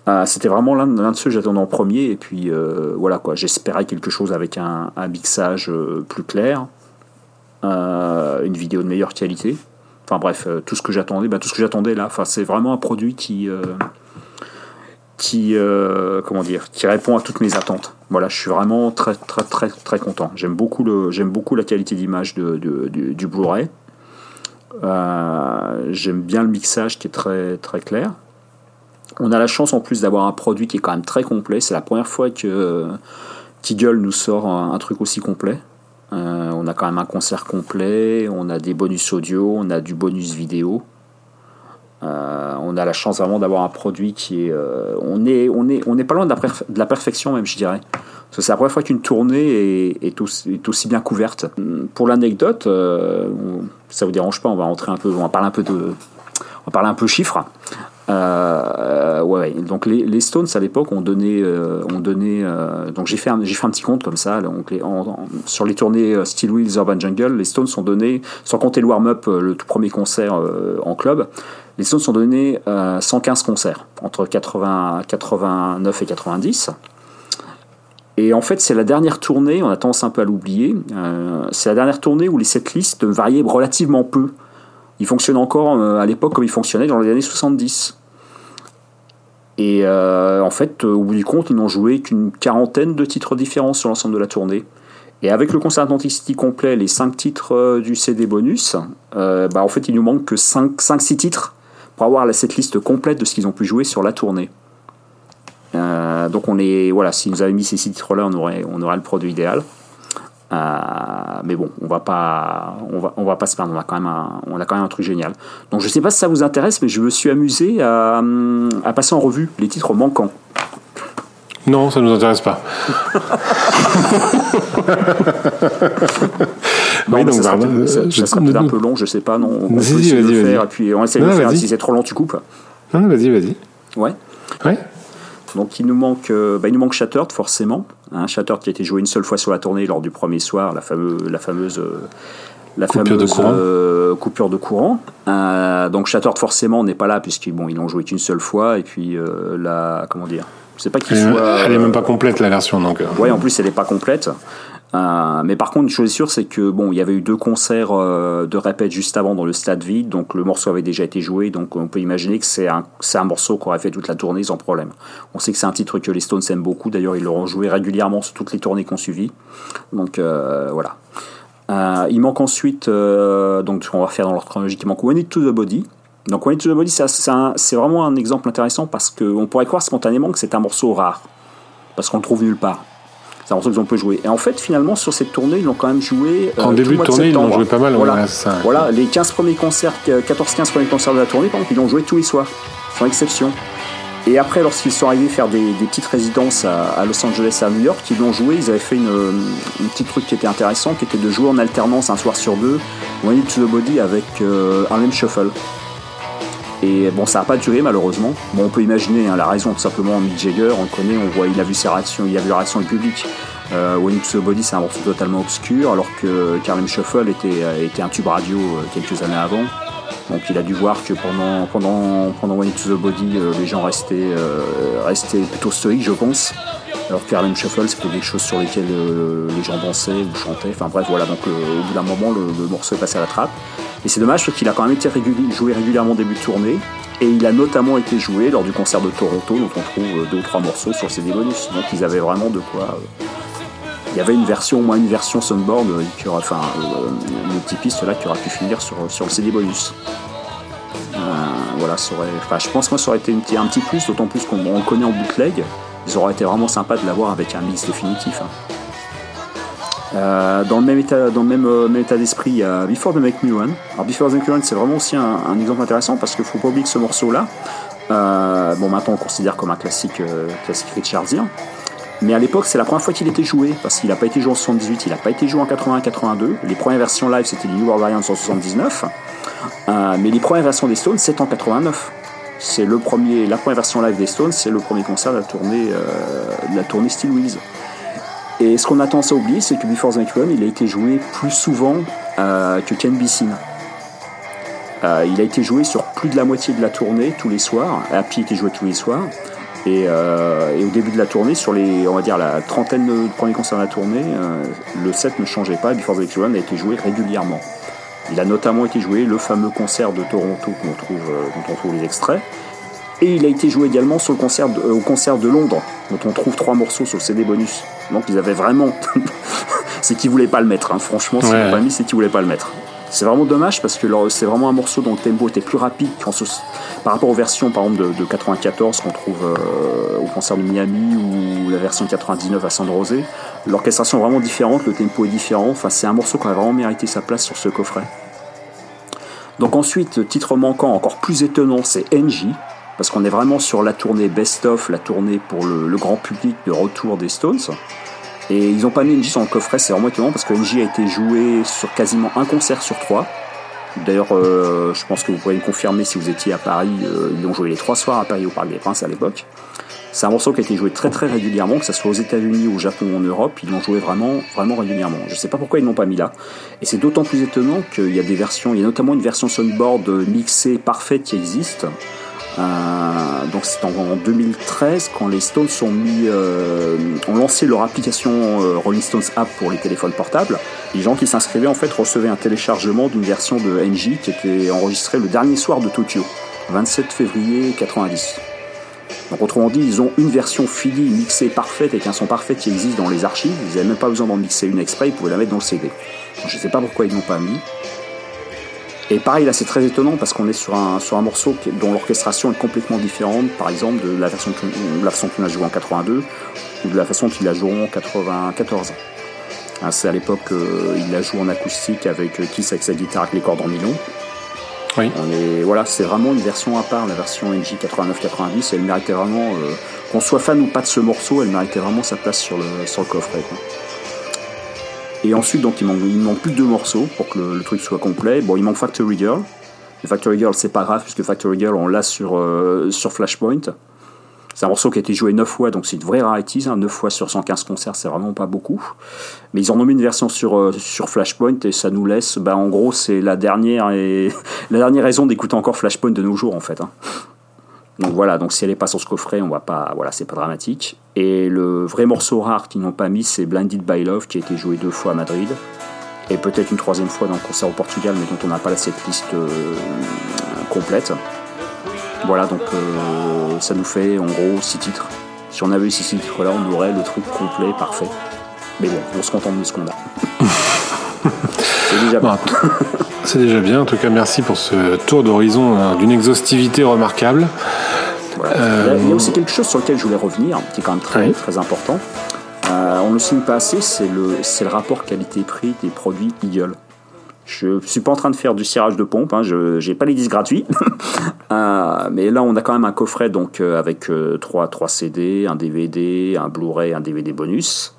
Speaker 3: euh, c'était vraiment l'un de ceux que j'attendais en premier. Et puis euh, voilà quoi, j'espérais quelque chose avec un, mixage euh, plus clair, une vidéo de meilleure qualité. Enfin bref, tout ce que j'attendais, bah, tout ce que j'attendais là. Enfin, c'est vraiment un produit qui, comment dire, qui répond à toutes mes attentes. Voilà, je suis vraiment très très très très content. J'aime beaucoup la qualité d'image du, du Blu-ray. J'aime bien le mixage qui est très très clair. On a la chance en plus d'avoir un produit qui est quand même très complet. C'est la première fois que euh, Tiggle nous sort un, un truc aussi complet. Euh, on a quand même un concert complet, on a des bonus audio, on a du bonus vidéo. Euh, on a la chance vraiment d'avoir un produit qui est. on est, pas loin de la, perfection même, je dirais. C'est la première fois qu'une tournée est, aussi, bien couverte. Pour l'anecdote, ça vous dérange pas, on va rentrer un peu, on va parler un peu de, chiffres. Euh, ouais, donc les, Stones à l'époque ont donné, euh, ont donné euh, donc j'ai fait, un, petit compte comme ça. Donc sur les tournées Steel Wheels Urban Jungle, les Stones ont donné, sans compter le warm-up, le tout premier concert en club, les Stones ont donné euh, 115 concerts entre 80, 89 et 90. Et en fait, c'est la dernière tournée, on a tendance un peu à l'oublier, c'est la dernière tournée où les setlists variaient relativement peu. Ils fonctionnent encore euh, à l'époque comme ils fonctionnaient dans les années 70. Et euh, en fait, euh, au bout du compte, ils n'ont joué qu'une quarantaine de titres différents sur l'ensemble de la tournée. Et avec le concert Atlantic complet, les 5 titres du CD bonus, bah, en fait, il nous manque que 5-6 titres pour avoir la setlist complète de ce qu'ils ont pu jouer sur la tournée. Donc on est voilà, s'ils nous avaient mis ces six titres-là, on aurait le produit idéal. Euh, mais bon, on va pas, on va, on va pas se perdre. On a quand même un, on a quand même un truc génial. Donc je sais pas si ça vous intéresse, mais je me suis amusé à, à passer en revue les titres manquants.
Speaker 1: Non, ça nous intéresse pas.
Speaker 3: Non,
Speaker 1: Oui, donc,
Speaker 3: ça sera
Speaker 1: bah,
Speaker 3: peut-être- ça-
Speaker 1: euh,
Speaker 3: ça
Speaker 1: je-
Speaker 3: sera peut-être un peu long, je sais pas. Non, on peut essayer de
Speaker 1: vas-y,
Speaker 3: le
Speaker 1: vas-y.
Speaker 3: faire et puis on essaie de le faire. Si c'est trop long, tu coupes.
Speaker 1: Non, non, vas-y, vas-y.
Speaker 3: Ouais.
Speaker 1: Ouais.
Speaker 3: Donc il nous manque, euh, bah, il nous manque Shattered forcément. Hein, Shattered qui a été joué une seule fois sur la tournée lors du premier soir, la fameuse, la fameuse, euh, la
Speaker 1: Coupure de courant.
Speaker 3: euh, coupure de courant. Euh, donc Shattered forcément n'est pas là puisqu'ils bon, ils l'ont joué qu'une seule fois et puis euh, la, comment dire, pas qu'il
Speaker 1: Elle,
Speaker 3: soit.
Speaker 1: elle est même pas complète la version donc.
Speaker 3: Ouais, en plus elle n'est pas complète. Euh, mais par contre, une chose est sûre, c'est que bon, il y avait eu deux concerts euh, de répète juste avant dans le stade vide, donc le morceau avait déjà été joué, donc on peut imaginer que c'est un, un morceau qui aurait fait toute la tournée sans problème. On sait que c'est un titre que les Stones aiment beaucoup, d'ailleurs ils l'auront joué régulièrement sur toutes les tournées qu'on suivi. Donc euh, voilà. Il manque ensuite, donc on va faire dans l'ordre chronologique, il manque When It to the Body. Donc When It to the Body, c'est vraiment un exemple intéressant parce qu'on pourrait croire spontanément que c'est un morceau rare, parce qu'on le trouve nulle part. C'est un morceau qu'ils ont peu joué. Et en fait, finalement, sur cette tournée, ils l'ont quand même joué. euh,
Speaker 1: En début de tournée, ils l'ont joué pas mal.
Speaker 3: Voilà.
Speaker 1: ouais, c'est ça.
Speaker 3: Voilà, les 15 premiers concerts, 14-15 premiers concerts de la tournée, par exemple, ils l'ont joué tous les soirs, sans exception. Et après, lorsqu'ils sont arrivés faire des, des petites résidences à, à Los Angeles, à New York, ils l'ont joué, ils avaient fait une, une petite truc qui était intéressant, qui était de jouer en alternance un soir sur deux, One to the Body avec euh, Harlem Shuffle. Et bon, ça n'a pas duré malheureusement. Bon, on peut imaginer hein, la raison, tout simplement. Mick Jagger, on le connaît, on voit, il a vu ses réactions, il a vu la réaction du public. Euh, When It's the Body, c'est un morceau totalement obscur, alors que Harlem Shuffle était, euh, était un tube radio euh, quelques années avant. Donc il a dû voir que pendant, pendant, pendant When It's the Body, les gens restaient, euh, restaient plutôt stoïques, je pense. Alors que Harlem Shuffle, c'était des choses sur lesquelles les gens dansaient ou chantaient. Enfin bref, voilà. Donc au bout d'un moment, le, le morceau est passé à la trappe. Et c'est dommage parce qu'il a quand même été joué régulièrement début de tournée. Et il a notamment été joué lors du concert de Toronto, dont on trouve euh, deux ou trois morceaux sur CD bonus. Donc ils avaient vraiment de quoi. euh, il y avait une version, au moins une version Sunboard, euh, qui aurait, enfin, une petite piste là qui aurait pu finir sur, le CD bonus. Voilà, ça aurait, enfin, je pense que moi ça aurait été petit- un petit plus, d'autant plus qu'on on le connaît en bootleg. Ils auraient été vraiment sympa de l'avoir avec un mix définitif. hein. Euh, dans le euh, même état d'esprit, il y a Before the Make Me Run. Alors Before the Make Me Run, c'est vraiment aussi un, exemple intéressant parce qu'il faut pas oublier que ce morceau-là, euh, bon maintenant on considère comme un classique, classique richardien, mais à l'époque c'est la première fois qu'il était joué parce qu'il n'a pas été joué en 78, il n'a pas été joué en 81-82. Les premières versions live c'était les New World en 79, Euh, mais les premières versions des Stones c'est en 89. C'est le premier, la première version live des Stones, c'est le premier concert de la tournée, de la tournée Steel Wheels. Et ce qu'on a tendance à oublier, c'est que Before the Run, il a été joué plus souvent euh, que Can Be Seen. Il a été joué sur plus de la moitié de la tournée tous les soirs. Happy était joué tous les soirs. Et, euh, au début de la tournée, sur les, on va dire la trentaine de premiers concerts de la tournée, euh, le set ne changeait pas. Before the Run a été joué régulièrement. Il a notamment été joué le fameux concert de Toronto qu'on trouve, dont on trouve les extraits. Et il a été joué également sur le concert au concert de Londres, dont on trouve trois morceaux sur le CD bonus. Donc ils avaient vraiment. c'est qu'ils voulaient pas le mettre, hein. franchement, c'est
Speaker 1: Ouais.
Speaker 3: pas mis, c'est qu'ils voulaient pas le mettre. C'est vraiment dommage parce que c'est vraiment un morceau dont le tempo était plus rapide qu'en ce- par rapport aux versions par exemple de, de 94 qu'on trouve euh, au concert de Miami ou la version 99 à San José. L'orchestration est vraiment différente, le tempo est différent. Enfin, c'est un morceau qui a vraiment mérité sa place sur ce coffret. Donc ensuite, titre manquant encore plus étonnant, c'est NJ, parce qu'on est vraiment sur la tournée best-of, la tournée pour le, le grand public de retour des Stones. Et ils n'ont pas mis NJ sur le coffret, c'est vraiment étonnant, parce que NJ a été joué sur quasiment un concert sur trois. D'ailleurs, euh, je pense que vous pourrez me confirmer si vous étiez à Paris, euh, ils l'ont joué les trois soirs à Paris au Parc des Princes à l'époque. C'est un morceau qui a été joué très très régulièrement, que ce soit aux États-Unis, au Japon ou en Europe, ils l'ont joué vraiment vraiment régulièrement. Je sais pas pourquoi ils l'ont pas mis là. Et c'est d'autant plus étonnant qu'il y a des versions, il y a notamment une version soundboard mixée parfaite qui existe. Euh, donc c'est en, en 2013 quand les Stones ont euh, lancé leur application euh, Rolling Stones App pour les téléphones portables. Les gens qui s'inscrivaient en fait recevaient un téléchargement d'une version de NJ qui était enregistrée le dernier soir de Tokyo, 27 février 90. Donc autrement dit, ils ont une version finie, mixée, parfaite, avec un son parfait qui existe dans les archives. Ils n'avaient même pas besoin d'en mixer une exprès, ils pouvaient la mettre dans le CD. Je ne sais pas pourquoi ils ne l'ont pas mis. Et pareil, là c'est très étonnant parce qu'on est sur un, sur un morceau dont l'orchestration est complètement différente, par exemple de la version que- de la façon qu'on a joué en 82 ou de la façon qu'ils la joueront en 94. Hein, c'est à l'époque, euh, il la joue en acoustique avec euh, Kiss avec sa guitare avec les cordes en nylon.
Speaker 1: Oui.
Speaker 3: On est, voilà, c'est vraiment une version à part, la version NJ 89-90. Elle méritait vraiment, euh, qu'on soit fan ou pas de ce morceau, elle méritait vraiment sa place sur le, sur le coffret. quoi. Et ensuite, donc, il manque, manque plus que deux morceaux pour que le, truc soit complet. Bon, il manque Factory Girl. Factory Girl, c'est pas grave, puisque Factory Girl, on l'a sur, euh, sur Flashpoint. C'est un morceau qui a été joué 9 fois, donc c'est une vraie rarity. Hein, 9 fois sur 115 concerts, c'est vraiment pas beaucoup. Mais ils en ont mis une version sur, euh, sur Flashpoint et ça nous laisse, bah, en gros, c'est la dernière, et... la dernière raison d'écouter encore Flashpoint de nos jours, en fait. hein. Donc voilà, donc si elle est pas sur ce coffret, on va pas, voilà, c'est pas dramatique. Et le vrai morceau rare qu'ils n'ont pas mis, c'est Blinded by Love, qui a été joué deux fois à Madrid, et peut-être une troisième fois dans le concert au Portugal, mais dont on n'a pas la setlist euh, complète. Voilà, donc euh, ça nous fait en gros six titres. Si on avait eu six titres-là, on aurait le truc complet, parfait. Mais bon, on se contente de ce qu'on a. c'est déjà
Speaker 1: Bon, C'est déjà bien. En tout cas, merci pour ce tour d'horizon hein, d'une exhaustivité remarquable.
Speaker 3: Voilà.
Speaker 1: Euh,
Speaker 3: Il y a- a aussi quelque chose sur lequel je voulais revenir, qui est quand même très,
Speaker 1: Oui.
Speaker 3: très important. Euh, on ne le signe pas assez, c'est le, c'est le rapport qualité-prix des produits Eagle. Je suis pas en train de faire du cirage de pompe, hein, je n'ai pas les disques gratuits. Euh, mais là, on a quand même un coffret donc, euh, avec 3, 3 CD, un DVD, un Blu-ray, un DVD bonus.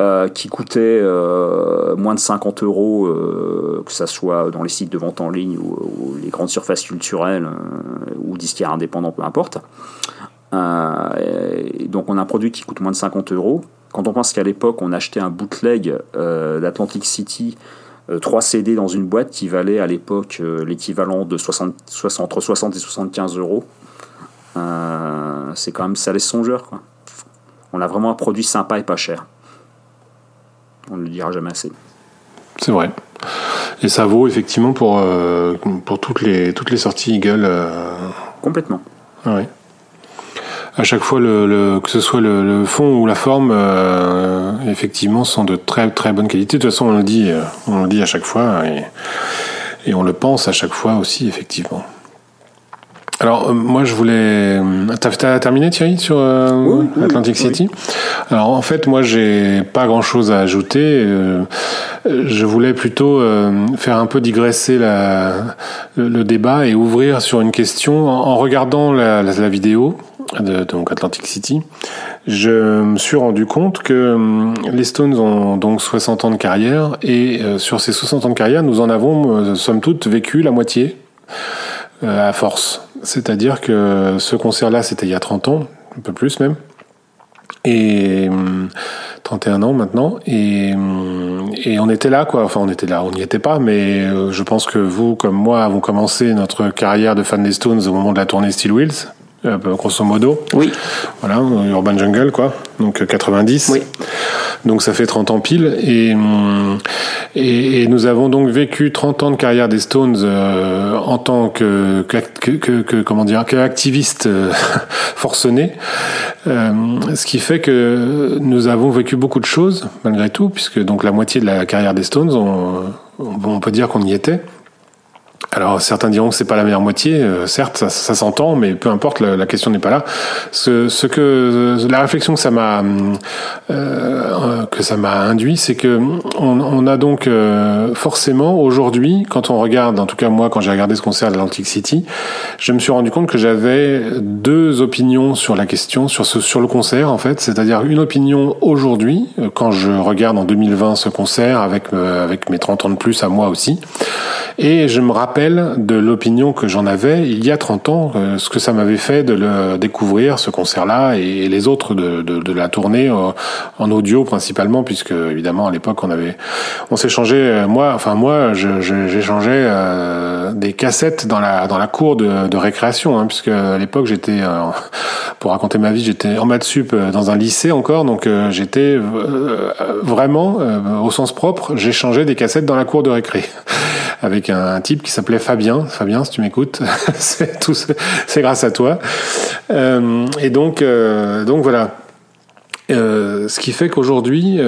Speaker 3: Euh, qui coûtait euh, moins de 50 euros, euh, que ça soit dans les sites de vente en ligne ou, les grandes surfaces culturelles ou disquaires indépendants, peu importe. Donc on a un produit qui coûte moins de 50 euros. Quand on pense qu'à l'époque on achetait un bootleg d'Atlantic City, euh, 3 CD dans une boîte qui valait à l'époque l'équivalent de 60, 60 entre 60 et 75 euros, c'est quand même laisse songeur. Quoi. On a vraiment un produit sympa et pas cher. On ne le dira jamais assez.
Speaker 1: C'est vrai. Et ça vaut effectivement pour, euh, pour toutes, les, toutes les sorties Eagle. euh,
Speaker 3: Complètement.
Speaker 1: ouais. À chaque fois, le, le- que ce soit le, le fond ou la forme, euh, effectivement, sont de très très bonne qualité. De toute façon, on le dit, on le dit à chaque fois et, et on le pense à chaque fois aussi, effectivement. Alors, euh, moi, je voulais. T'as t'as terminé, Thierry, sur euh,
Speaker 3: Oui, oui,
Speaker 1: Atlantic
Speaker 3: oui.
Speaker 1: City? Alors, en fait, moi, j'ai pas grand-chose à ajouter. Euh, je voulais plutôt euh, faire un peu digresser la, le, le débat et ouvrir sur une question en, en regardant la, la, la vidéo de donc Atlantic City. Je me suis rendu compte que les Stones ont donc 60 ans de carrière et euh, sur ces 60 ans de carrière, nous en avons, euh, somme toute, vécu la moitié euh, à force. C'est-à-dire que ce concert-là, c'était il y a 30 ans, un peu plus même. Et hum, 31 ans maintenant. Et, hum, et on était là, quoi. Enfin, on était là, on n'y était pas, mais euh, je pense que vous, comme moi, avons commencé notre carrière de fan des Stones au moment de la tournée Steel Wheels, grosso modo.
Speaker 2: Oui,
Speaker 1: Voilà, Urban Jungle, quoi. Donc euh, 90.
Speaker 2: Oui.
Speaker 1: Donc ça fait 30 ans pile. Et, et, et nous avons donc vécu 30 ans de carrière des Stones euh, en tant que, que, que, que- comment dire, qu'activiste euh, forcené. Euh, ce qui fait que nous avons vécu beaucoup de choses, malgré tout, puisque donc la moitié de la carrière des Stones, on, on- on peut dire qu'on y était. Alors certains diront que c'est pas la meilleure moitié, euh, certes ça, ça s'entend, mais peu importe, la, la question n'est pas là. Ce, ce que la réflexion que ça m'a euh, que ça m'a induit, c'est que on, on a donc euh, forcément aujourd'hui, quand on regarde, en tout cas moi quand j'ai regardé ce concert de l'Atlantic City, je me suis rendu compte que j'avais deux opinions sur la question, sur ce sur le concert en fait, c'est-à-dire une opinion aujourd'hui euh, quand je regarde en 2020 ce concert avec euh, avec mes 30 ans de plus à moi aussi. Et je me rappelle de l'opinion que j'en avais il y a 30 ans, euh, ce que ça m'avait fait de le découvrir, ce concert-là, et, les autres de, de, la tournée, euh, en audio principalement, puisque évidemment à l'époque on avait, on s'échangeait, euh, moi, enfin moi, j'échangeais des cassettes dans la dans la cour de, récréation, hein, puisque à l'époque j'étais, pour raconter ma vie, j'étais en maths sup dans un lycée encore, donc j'étais vraiment, au sens propre, j'échangeais des cassettes dans la cour de récré avec un, un type qui s'appelait Fabien. Fabien, si tu m'écoutes, c'est tout, c'est grâce à toi. Euh, et donc, euh, donc voilà. Euh, ce qui fait qu'aujourd'hui,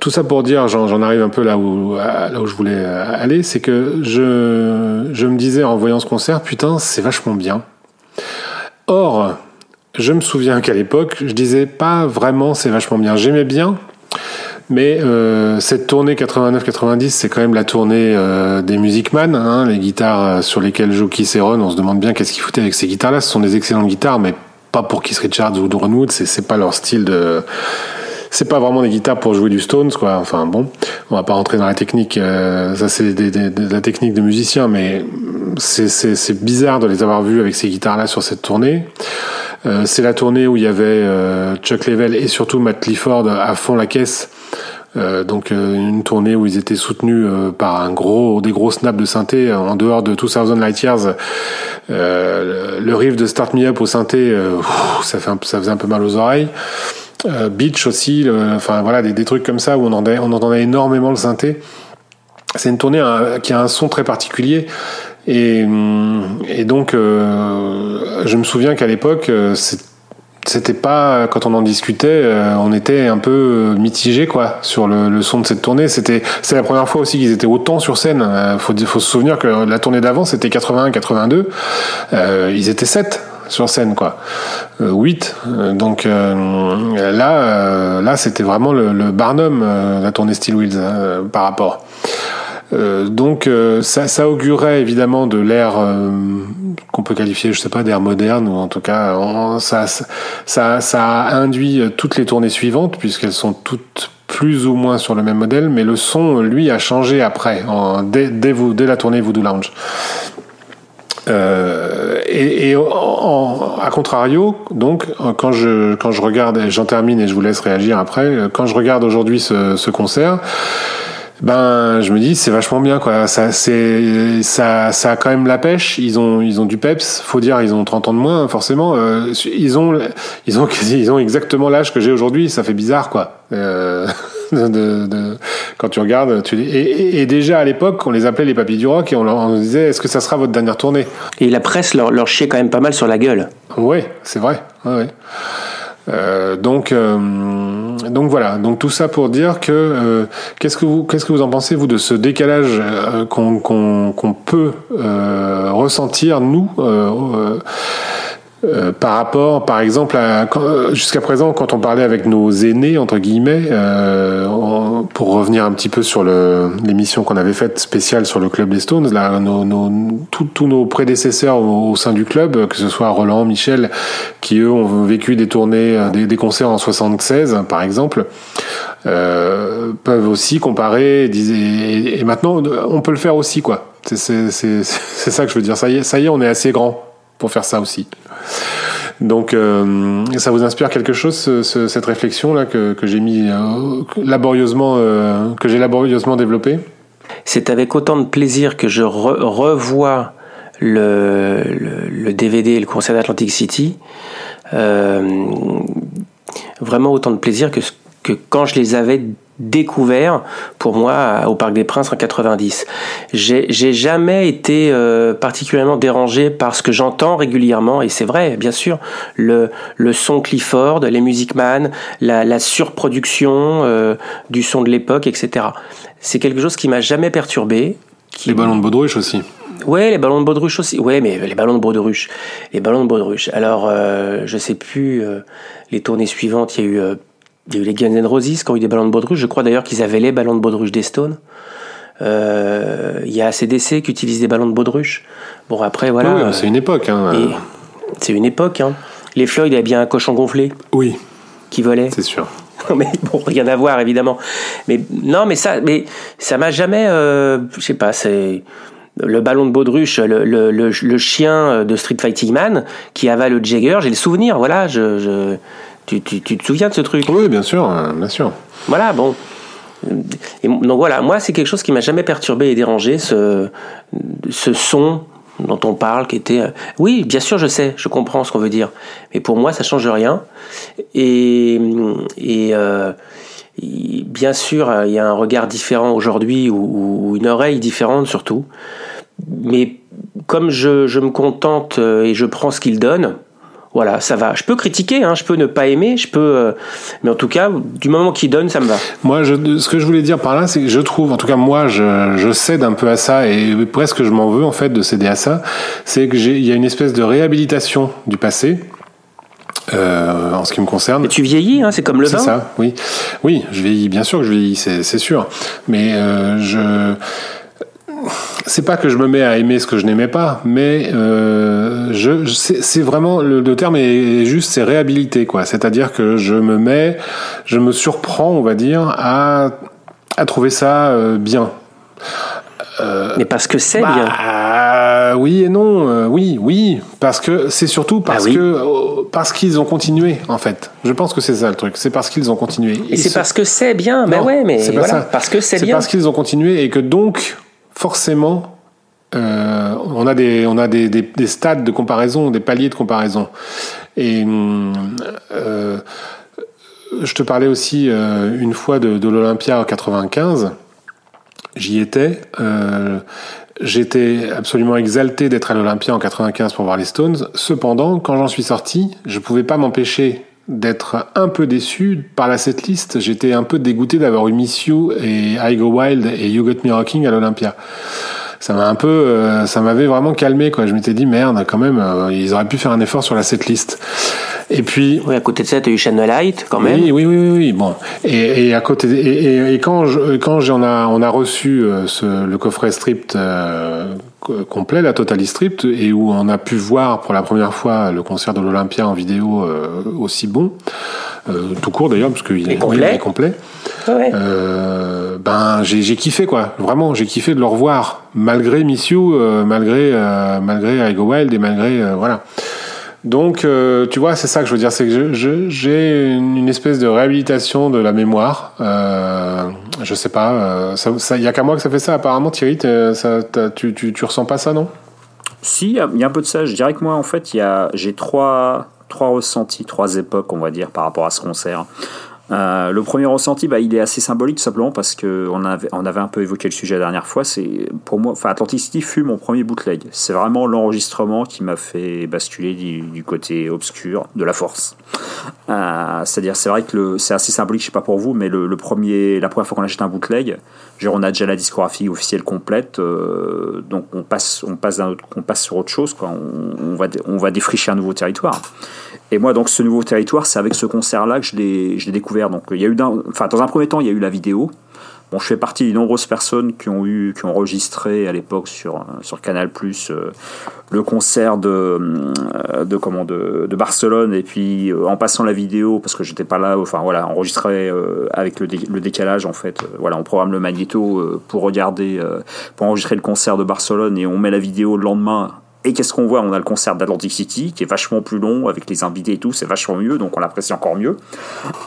Speaker 1: tout ça pour dire, j'en arrive un peu là où, je voulais aller, c'est que je, je me disais en voyant ce concert, putain, c'est vachement bien. Or, je me souviens qu'à l'époque, je disais pas vraiment c'est vachement bien. J'aimais bien, mais euh, cette tournée 89-90, c'est quand même la tournée euh, des Music Man, hein, les guitares euh, sur lesquelles joue Keith et Ron. On se demande bien qu'est-ce qu'ils foutaient avec ces guitares-là. Ce sont des excellentes guitares, mais pas pour Keith Richards ou Ron Wood. C'est pas leur style de. C'est pas vraiment des guitares pour jouer du Stones, quoi. Enfin bon, on va pas rentrer dans la technique. euh, ça, c'est de la technique de musicien, mais c'est- bizarre de les avoir vus avec ces guitares-là sur cette tournée. Euh, c'est la tournée où il y avait euh, Chuck Level et surtout Matt Clifford à fond la caisse Euh, donc euh, une tournée où ils étaient soutenus euh, par un gros, des gros snaps de synthé en dehors de 2000 Light Years. Euh, le, riff de Start Me Up au synthé, euh, ça, fait un, ça faisait un peu mal aux oreilles. Euh, Beach aussi, enfin voilà des, des trucs comme ça où on entendait, on entendait énormément le synthé. C'est une tournée euh, qui a un son très particulier. Et, hum, et donc, euh, je me souviens qu'à l'époque, euh, c'était pas quand on en discutait, euh, on était un peu mitigé quoi sur le, le son de cette tournée. C'était c'est la première fois aussi qu'ils étaient autant sur scène. Euh, faut faut se souvenir que la tournée d'avant c'était 81-82, euh, ils étaient 7 sur scène quoi, euh, 8. Euh, donc euh, là euh, là c'était vraiment le, le Barnum euh, la tournée Steel Wheels hein, par rapport. Euh, donc euh, ça, ça augurait évidemment de l'ère euh, qu'on peut qualifier, je sais pas, d'ère moderne ou en tout cas ça, ça, ça a induit euh, toutes les tournées suivantes puisqu'elles sont toutes plus ou moins sur le même modèle, mais le son lui a changé après, dès, dès, vous, dès la tournée Voodoo Lounge. Euh, et, et en- en- à contrario, donc quand je quand je regarde, j'en termine et je vous laisse réagir après. Quand je regarde aujourd'hui ce, ce concert, ben je me dis c'est vachement bien quoi. Ça c'est ça ça a quand même la pêche. Ils ont ils ont du peps. Faut dire ils ont 30 ans de moins forcément. Euh, ils ont ils ont ils ont exactement l'âge que j'ai aujourd'hui. Ça fait bizarre quoi. Euh, de, de- de- quand tu regardes, tu, et, et- et déjà à l'époque, on les appelait les papis du rock et on leur on disait est-ce que ça sera votre dernière tournée?
Speaker 2: Et la presse leur, leur chiait quand même pas mal sur la gueule.
Speaker 1: Oui, c'est vrai. Ouais, ouais. Euh, donc, donc voilà. Donc tout ça pour dire que euh, qu'est-ce que vous qu'est-ce que vous en pensez vous de ce décalage euh, qu'on peut euh, ressentir nous euh, par rapport, par exemple, euh, jusqu'à présent, quand on parlait avec nos aînés entre guillemets, euh, pour revenir un petit peu sur l'émission qu'on avait faite spéciale sur le club des Stones, là, nos, nos- tous- nos prédécesseurs au, au sein du club, que ce soit Roland, Michel, qui eux ont vécu des tournées, euh, des, des concerts en 76, par exemple, euh, peuvent aussi comparer. et Et, maintenant, on peut le faire aussi, quoi. C'est- c'est ça que je veux dire. Ça y est, ça y est, on est assez grand pour faire ça aussi. Donc, euh, ça vous inspire quelque chose, ce- ce- cette réflexion là que, j'ai mis euh, laborieusement, euh, que j'ai laborieusement développée?
Speaker 2: C'est avec autant de plaisir que je re- revois le, DVD, le concert d'Atlantic City. Vraiment autant de plaisir que, que quand je les avais découverts pour moi au Parc des Princes en 90. J'ai jamais été euh, particulièrement dérangé par ce que j'entends régulièrement et c'est vrai bien sûr le le son Clifford, les Music Man, la, la surproduction euh, du son de l'époque, etc. C'est quelque chose qui m'a jamais perturbé. Qui...
Speaker 1: Les ballons de baudruche aussi.
Speaker 2: Ouais, les ballons de baudruche aussi. Ouais, mais les ballons de baudruche. Les ballons de baudruche. Alors, euh, je sais plus, euh, les tournées suivantes, il y a eu, il y a eu les Guns N' Roses qui ont eu des ballons de baudruche. Je crois d'ailleurs qu'ils avaient les ballons de baudruche des Stones. Euh, il y a ACDC qui utilise des ballons de baudruche. Bon, après, voilà.
Speaker 1: C'est une époque. Hein.
Speaker 2: c'est une époque, hein. Les Floyd avaient bien un cochon gonflé
Speaker 1: Oui,
Speaker 2: qui volait.
Speaker 1: c'est sûr.
Speaker 2: Non, mais bon, rien à voir évidemment. Mais non, mais ça, mais ça m'a jamais, euh, je sais pas, c'est le ballon de baudruche, le, le, le, le chien de Street Fighting Man qui avale le Jagger. J'ai le souvenir, voilà. Je, je, tu, tu, tu te souviens de ce truc
Speaker 1: Oui, bien sûr, hein, bien sûr.
Speaker 2: Voilà, bon. Et donc voilà, moi c'est quelque chose qui m'a jamais perturbé et dérangé, ce, ce son dont on parle, qui était... euh, Oui, bien sûr, je sais, je comprends ce qu'on veut dire, mais pour moi ça change rien. Et, et euh, bien sûr, il y a un regard différent aujourd'hui, ou, ou une oreille différente surtout. Mais comme je, je me contente euh, et je prends ce qu'il donne, voilà, ça va. Je peux critiquer, hein, je peux ne pas aimer, je peux, euh, mais en tout cas, du moment qu'il donne, ça me va.
Speaker 1: Moi, je, ce que je voulais dire par là, c'est que je trouve, en tout cas moi, je, je cède un peu à ça et presque je m'en veux en fait de céder à ça. C'est que j'ai, il y a une espèce de réhabilitation du passé euh, en ce qui me concerne.
Speaker 2: Mais tu vieillis, hein, c'est comme le
Speaker 1: C'est
Speaker 2: vin.
Speaker 1: ça, oui. Oui, je vieillis, bien sûr que je vieillis, c'est, c'est sûr. Mais euh, je. C'est pas que je me mets à aimer ce que je n'aimais pas, mais euh, je, je- c'est, c'est vraiment le, le terme est juste, c'est réhabilité quoi. C'est-à-dire que je me mets, je me surprends, on va dire, à à trouver ça euh, bien.
Speaker 2: Mais parce que c'est
Speaker 1: Bah,
Speaker 2: bien.
Speaker 1: Bah oui et non, euh, oui, oui, parce que c'est surtout parce
Speaker 2: Ah oui.
Speaker 1: que euh, parce qu'ils ont continué en fait. Je pense que c'est ça le truc. C'est parce qu'ils ont continué.
Speaker 2: Et c'est
Speaker 1: se-
Speaker 2: parce que c'est bien. Ben
Speaker 1: Non,
Speaker 2: ouais, mais
Speaker 1: c'est
Speaker 2: voilà, parce que c'est
Speaker 1: C'est
Speaker 2: bien.
Speaker 1: parce qu'ils ont continué et que donc forcément euh, on a des stades de comparaison, des paliers de comparaison. Et euh, je te parlais aussi euh, une fois de, de l'Olympia en 95. J'y étais. J'étais absolument exalté d'être à l'Olympia en 95 pour voir les Stones. Cependant, quand j'en suis sorti, je pouvais pas m'empêcher d'être un peu déçu par la setlist. J'étais un peu dégoûté d'avoir eu Miss You et I Go Wild et You Got Me Rocking à l'Olympia. Ça m'a un peu, euh, ça m'avait vraiment calmé quoi. Je m'étais dit merde, quand même, euh, ils auraient pu faire un effort sur la setlist. Et puis
Speaker 2: Oui, à côté de ça, t'as eu Light quand même.
Speaker 1: oui, oui, oui, oui, oui, Bon, et, et à côté, et, et- et quand je, quand j'en a, on a reçu euh, ce, le coffret stripped euh, complet, la Totally stripped, et où on a pu voir pour la première fois le concert de l'Olympia en vidéo euh, aussi bon, euh, tout court d'ailleurs, parce qu'il est,
Speaker 2: complet.
Speaker 1: il est complet.
Speaker 2: Ouais.
Speaker 1: Euh, ben j'ai kiffé quoi, vraiment j'ai kiffé de le revoir malgré Miss You, malgré malgré I Go Wild et malgré voilà. Donc euh, tu vois c'est ça que je veux dire, c'est que j'ai une, une espèce de réhabilitation de la mémoire. Euh, je sais pas, euh, ça ça- y a qu'à moi que ça fait ça apparemment Thierry, tu, tu ressens pas ça non?
Speaker 3: Si, il y, a- il un peu de ça. Je dirais que moi, en fait, il j'ai trois, trois ressentis, trois époques, on va dire, par rapport à ce concert. Euh, le premier ressenti, bah, il est assez symbolique tout simplement parce que on avait, on avait un peu évoqué le sujet la dernière fois. C'est pour moi, enfin, Atlantic City fut mon premier bootleg. C'est vraiment l'enregistrement qui m'a fait basculer du, côté obscur de la force. Euh, C'est-à-dire, c'est vrai que c'est assez symbolique, je sais pas pour vous, mais le, premier, la première fois qu'on achète un bootleg, genre on a déjà la discographie officielle complète, euh, donc on passe, on passe sur autre chose, quoi. On, va, on va défricher un nouveau territoire. Et moi, donc, ce nouveau territoire, c'est avec ce concert-là que je l'ai, découvert. Donc, il y a eu, enfin, dans un premier temps, il y a eu la vidéo. Bon, je fais partie des nombreuses personnes qui ont eu, qui ont enregistré à l'époque sur sur Canal euh, le concert de euh, de comment de, de Barcelone et puis euh, en passant la vidéo parce que j'étais pas là, enfin voilà, enregistré avec le, le décalage en fait. Voilà, on programme le magnéto pour regarder, pour enregistrer le concert de Barcelone et on met la vidéo le lendemain. Et qu'est-ce qu'on voit? On a le concert d'Atlantic City qui est vachement plus long avec les invités et tout, c'est vachement mieux, donc on l'apprécie encore mieux.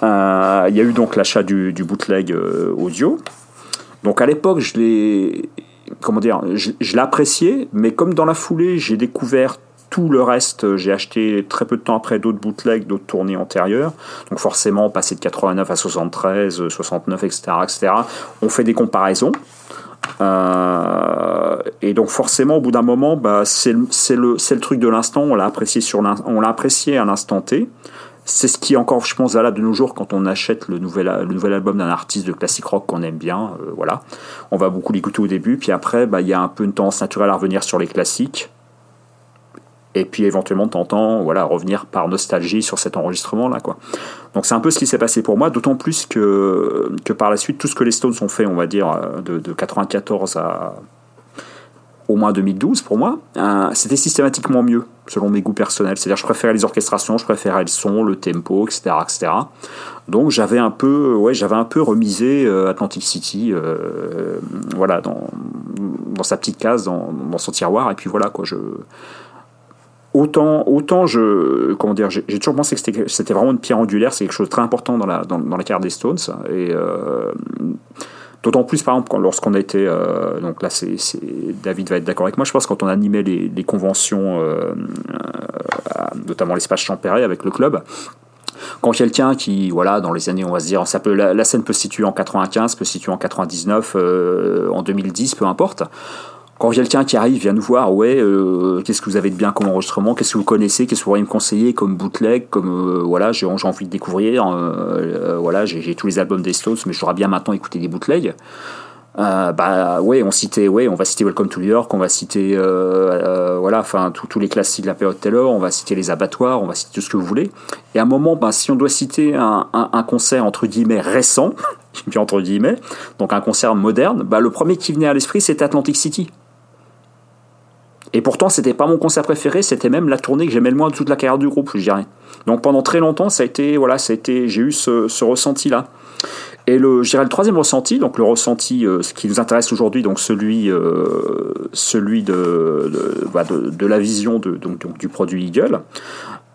Speaker 3: Euh, Il y a eu donc l'achat du, bootleg euh, audio. Donc à l'époque, je l'ai, comment dire, je, l'appréciais, mais comme dans la foulée, j'ai découvert tout le reste, j'ai acheté très peu de temps après d'autres bootlegs, d'autres tournées antérieures. Donc forcément, passer de 89 à 73, 69, etc., etc. On fait des comparaisons. Euh, et donc forcément, au bout d'un moment, bah, c'est le, truc de l'instant. On l'a apprécié à l'instant T. C'est ce qui est encore, je pense, valable de nos jours quand on achète le nouvel, album d'un artiste de classique rock qu'on aime bien. euh, voilà, on va beaucoup l'écouter au début, puis après, bah, il y a un peu une tendance naturelle à revenir sur les classiques. Et puis éventuellement, t'entends, voilà, revenir par nostalgie sur cet enregistrement-là, quoi. Donc c'est un peu ce qui s'est passé pour moi, d'autant plus que, que par la suite, tout ce que les Stones ont fait, on va dire, euh, de, de 94 à au moins 2012 pour moi, euh, c'était systématiquement mieux, selon mes goûts personnels. C'est-à-dire je préférais les orchestrations, je préférais le son, le tempo, etc. etc. Donc j'avais un peu, ouais, j'avais un peu remisé euh, Atlantic City, voilà, dans, dans sa petite case, dans, dans son tiroir, et puis voilà, quoi, je autant, autant je, comment dire, j'ai toujours pensé que c'était- vraiment une pierre angulaire, c'est quelque chose de très important dans la, dans, dans la carrière des Stones. Et euh, d'autant plus, par exemple, lorsqu'on a été, euh, donc là, c'est David va être d'accord avec moi, je pense quand on animait les, les conventions, euh, euh, notamment l'espace Champéret avec le club. Quand quelqu'un qui, voilà, dans les années, on va se dire, ça peut, la, la scène peut se situer en 95, peut se situer en 99, euh, en 2010, peu importe quand quelqu'un qui arrive vient nous voir, ouais, euh, qu'est-ce que vous avez de bien comme enregistrement, qu'est-ce que vous connaissez, qu'est-ce que vous pourriez me conseiller comme bootleg, comme euh, voilà, j'ai envie de découvrir, euh, euh, voilà, j'ai tous les albums des Stones, mais j'aurais bien maintenant écouté des bootlegs. Euh, bah ouais, on citait, ouais, on va citer Welcome to New York, on va citer, voilà, enfin tous les classiques de la période Taylor, on va citer les abattoirs, on va citer tout ce que vous voulez. Et à un moment, bah, si on doit citer un, concert entre guillemets récent, entre guillemets, donc un concert moderne, bah le premier qui venait à l'esprit c'était Atlantic City. Et pourtant, c'était pas mon concert préféré, c'était même la tournée que j'aimais le moins de toute la carrière du groupe, je dirais. Donc pendant très longtemps, ça a été, voilà, ça a été, j'ai eu ce, ressenti-là. Et le, je le troisième ressenti, donc le ressenti, euh, ce qui nous intéresse aujourd'hui, donc celui, euh, celui de, bah, de, de la vision de, donc, du produit Eagle,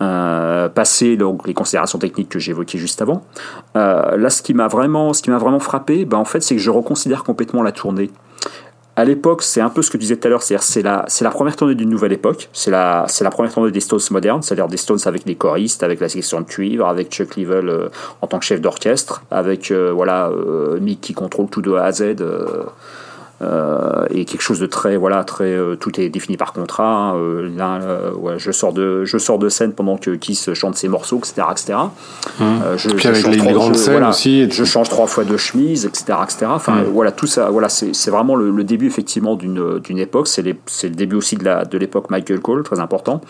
Speaker 3: euh, passer donc, les considérations techniques que j'évoquais juste avant. Là, ce qui m'a vraiment, vraiment frappé, bah, en fait, c'est que je reconsidère complètement la tournée. À l'époque, c'est un peu ce que tu disais tout à l'heure, c'est-à-dire c'est la, la première tournée d'une nouvelle époque, c'est la, la première tournée des Stones modernes, c'est-à-dire des Stones avec des choristes, avec la section de cuivre, avec Chuck Leavell euh, en tant que chef d'orchestre, avec euh, voilà euh, Mick qui contrôle tout de A à Z. euh, et quelque chose de très voilà très euh, tout est défini par contrat hein, euh, là ouais, je sors de je sors de scène pendant que Kiss chante ses morceaux etc etc Euh, je,
Speaker 1: Puis
Speaker 3: je
Speaker 1: avec
Speaker 3: change
Speaker 1: les-
Speaker 3: trois-
Speaker 1: grandes
Speaker 3: je-
Speaker 1: scènes
Speaker 3: voilà,
Speaker 1: aussi, et-
Speaker 3: je change trois fois de chemise etc etc enfin voilà tout ça voilà c'est vraiment le, le début effectivement d'une d'une époque. C'est le début aussi de la de l'époque Michael Cole très important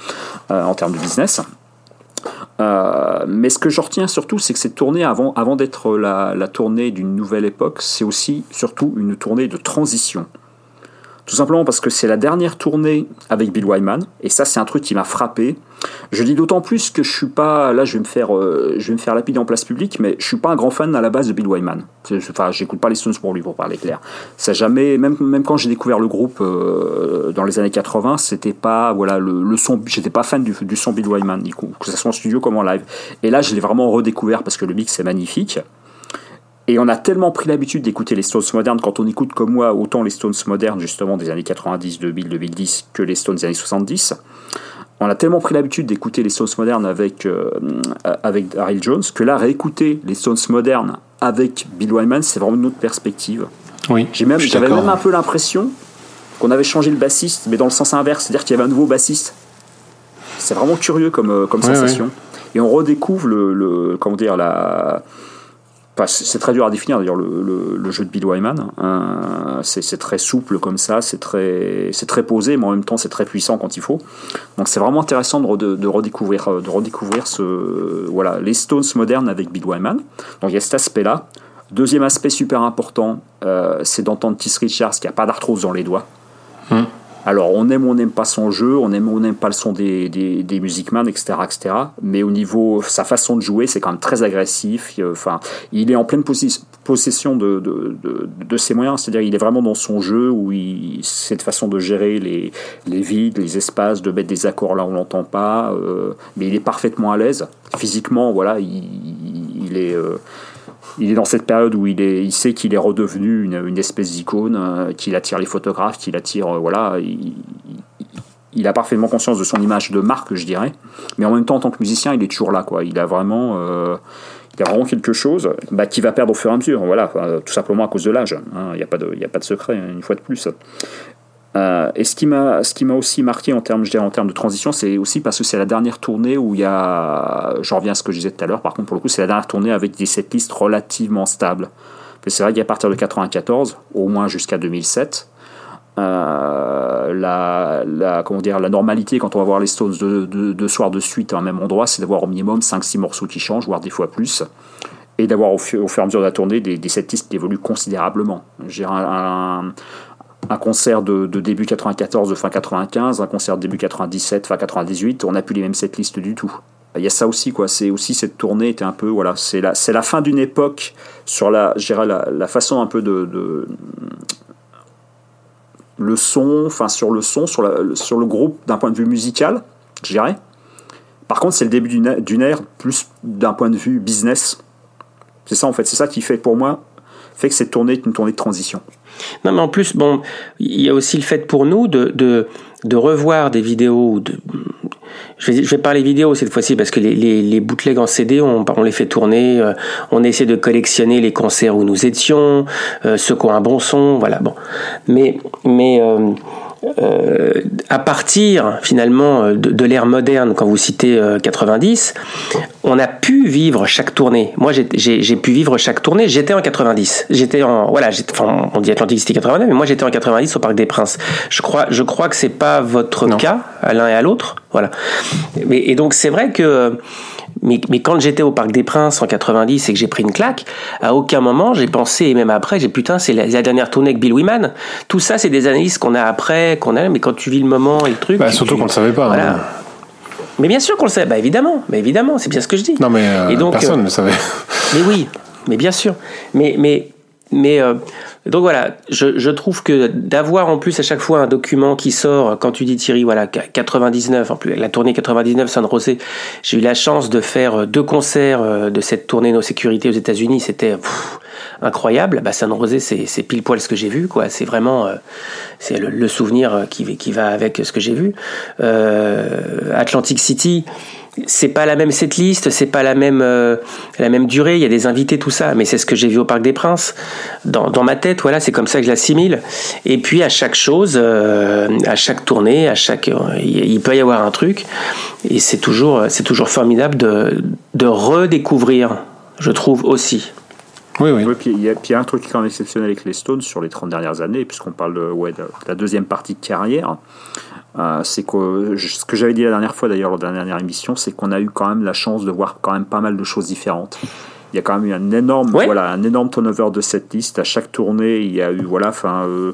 Speaker 3: en termes de business euh, mais ce que je retiens surtout, c'est que cette tournée, avant, d'être la, la tournée d'une nouvelle époque, c'est aussi surtout une tournée de transition. Tout simplement parce que c'est la dernière tournée avec Bill Wyman, et ça c'est un truc qui m'a frappé. Je dis d'autant plus que je suis pas, là je vais me faire, euh, je vais me faire lapider en place publique, mais je suis pas un grand fan à la base de Bill Wyman. Enfin, j'écoute pas les Stones pour lui, pour parler clair. Ça jamais, même même quand j'ai découvert le groupe euh, dans les années 80, c'était pas, voilà, le, son, j'étais pas fan du, du son Bill Wyman, que ce soit en studio comme en live. Et là, je l'ai vraiment redécouvert parce que le mix est magnifique. Et on a tellement pris l'habitude d'écouter les Stones modernes quand on écoute comme moi autant les Stones modernes justement des années 90, 2000, 2010 que les Stones des années 70. On a tellement pris l'habitude d'écouter les Stones modernes avec, euh, avec Daryl Jones que là, réécouter les Stones modernes avec Bill Wyman, c'est vraiment une autre perspective.
Speaker 1: Oui.
Speaker 3: J'ai même, j'avais même un peu l'impression qu'on avait changé le bassiste, mais dans le sens inverse, c'est-à-dire qu'il y avait un nouveau bassiste. C'est vraiment curieux comme, euh, comme
Speaker 1: Ouais,
Speaker 3: sensation. Et on redécouvre le, le- comment dire, la. C'est très dur à définir d'ailleurs le, le- le jeu de Bill Wyman. hein. c'est très souple comme ça, c'est très, très posé, mais en même temps c'est très puissant quand il faut. Donc c'est vraiment intéressant de, re- de redécouvrir, euh, de redécouvrir ce, voilà, les Stones modernes avec Bill Wyman. Donc il y a cet aspect-là. Deuxième aspect super important, euh, c'est d'entendre Keith Richards qui a pas d'arthrose dans les doigts. Alors, on aime ou on n'aime pas son jeu, on aime ou on n'aime pas le son des, des, Music Man, etc., etc. Mais au niveau, sa façon de jouer, c'est quand même très agressif. Il- Enfin, il est en pleine possession de, de, de, ses moyens. C'est-à-dire, il est vraiment dans son jeu où cette façon de gérer les, les vides, les espaces, de mettre des accords là où on l'entend pas. euh, mais il est parfaitement à l'aise. Physiquement, voilà, il, il est. euh, il est dans cette période où il, est, il sait qu'il est redevenu une, une espèce d'icône, euh, qu'il attire les photographes, qu'il attire. euh, voilà, il, a parfaitement conscience de son image de marque, je dirais. Mais en même temps, en tant que musicien, il est toujours là. Quoi. Il, a vraiment, euh, il a vraiment quelque chose bah, qui va perdre au fur et à mesure. Voilà, tout simplement à cause de l'âge. hein. Il n'y a, a pas de secret, hein, une fois de plus. Euh, et ce qui m'a ce qui m'a aussi marqué en termes je dirais, en termes de transition c'est aussi parce que c'est la dernière tournée où il y a je reviens à ce que je disais tout à l'heure par contre pour le coup c'est la dernière tournée avec des setlists relativement stables c'est vrai qu'à partir de 94 au moins jusqu'à 2007 euh, la, comment dire, la normalité quand on va voir les Stones deux, deux, deux soirs de suite à un même endroit, c'est d'avoir au minimum 5-6 morceaux qui changent, voire des fois plus, et d'avoir au, fu- au fur et à mesure de la tournée des, des setlists qui évoluent considérablement. Un, un, un concert de, début 94, de fin 95, un concert de début 97, fin 98, on n'a plus les mêmes setlists du tout. Il y a ça aussi, quoi. C'est aussi cette tournée était un peu, voilà, c'est la, c'est la fin d'une époque sur la, la, la façon un peu de, de le son, enfin sur le son, sur, la- sur le groupe d'un point de vue musical, je dirais. Par contre, c'est le début d'une d'une ère plus d'un point de vue business. C'est ça en fait, c'est ça qui fait pour moi fait que cette tournée est une tournée de transition.
Speaker 2: Non, mais en plus, bon, il y a aussi le fait pour nous de, de, revoir des vidéos. je, vais, parler vidéo cette fois-ci parce que les, les, bootlegs en CD, on, on les fait tourner. euh, on essaie de collectionner les concerts où nous étions, euh, ceux qui un bon son, voilà. Bon, mais mais euh, à partir finalement euh, de, de l'ère moderne, quand vous citez euh, 90, on a pu vivre chaque tournée. Moi, j'ai- pu vivre chaque tournée. J'étais en 90. J'étais en voilà. Enfin, on dit Atlantic City 89, mais moi j'étais en 90 au Parc des Princes. Je crois, je crois que c'est pas votre
Speaker 1: Non.
Speaker 2: cas à l'un et à l'autre. Voilà. Mais, et donc c'est vrai que. Mais, mais quand j'étais au Parc des Princes en 90 et que j'ai pris une claque, à aucun moment j'ai pensé, et même après, j'ai putain, c'est la, la dernière tournée avec Bill Wyman. Tout ça, c'est des analyses qu'on a après, qu'on a, mais quand tu vis le moment et le truc.
Speaker 1: Bah, surtout qu'on le savait pas.
Speaker 2: Voilà.
Speaker 1: hein.
Speaker 2: Mais bien sûr qu'on le sait, bah évidemment, mais évidemment, c'est bien ce que je dis.
Speaker 1: Non, mais euh,
Speaker 2: Et donc,
Speaker 1: personne
Speaker 2: euh,
Speaker 1: ne le savait.
Speaker 2: Mais oui, Mais bien sûr. Mais, mais, mais euh, donc voilà, je, je trouve que d'avoir en plus à chaque fois un document qui sort, quand tu dis Thierry, voilà, 99, en plus la tournée 99 San José, j'ai eu la chance de faire deux concerts euh, de cette tournée No Sécurité aux États-Unis, c'était incroyable. Bah, San José, c'est c'est pile poil ce que j'ai vu, quoi. C'est vraiment, euh, c'est le, le souvenir qui, qui va avec ce que j'ai vu. Euh, Atlantic City, c'est pas la même setlist, c'est pas la même euh, la même durée. Il y a des invités, tout ça, mais c'est ce que j'ai vu au Parc des Princes dans, dans ma tête. Voilà, c'est comme ça que je l'assimile. Et puis à chaque chose, euh, à chaque tournée, à chaque, il il peut y avoir un truc, et c'est toujours c'est toujours formidable de de redécouvrir, je trouve aussi.
Speaker 1: Oui, oui.
Speaker 3: Puis il y, a- y un truc qui est quand même exceptionnel avec les Stones sur les 30 dernières années, puisqu'on parle de, ouais, de la deuxième partie de carrière. Euh, c'est que ce que j'avais dit la dernière fois d'ailleurs lors de la dernière émission, c'est qu'on a eu quand même la chance de voir quand même pas mal de choses différentes. Il y a quand même eu un énorme,
Speaker 2: Ouais.
Speaker 3: voilà, un énorme turnover de cette liste. À chaque tournée, il y a eu, voilà, enfin, euh,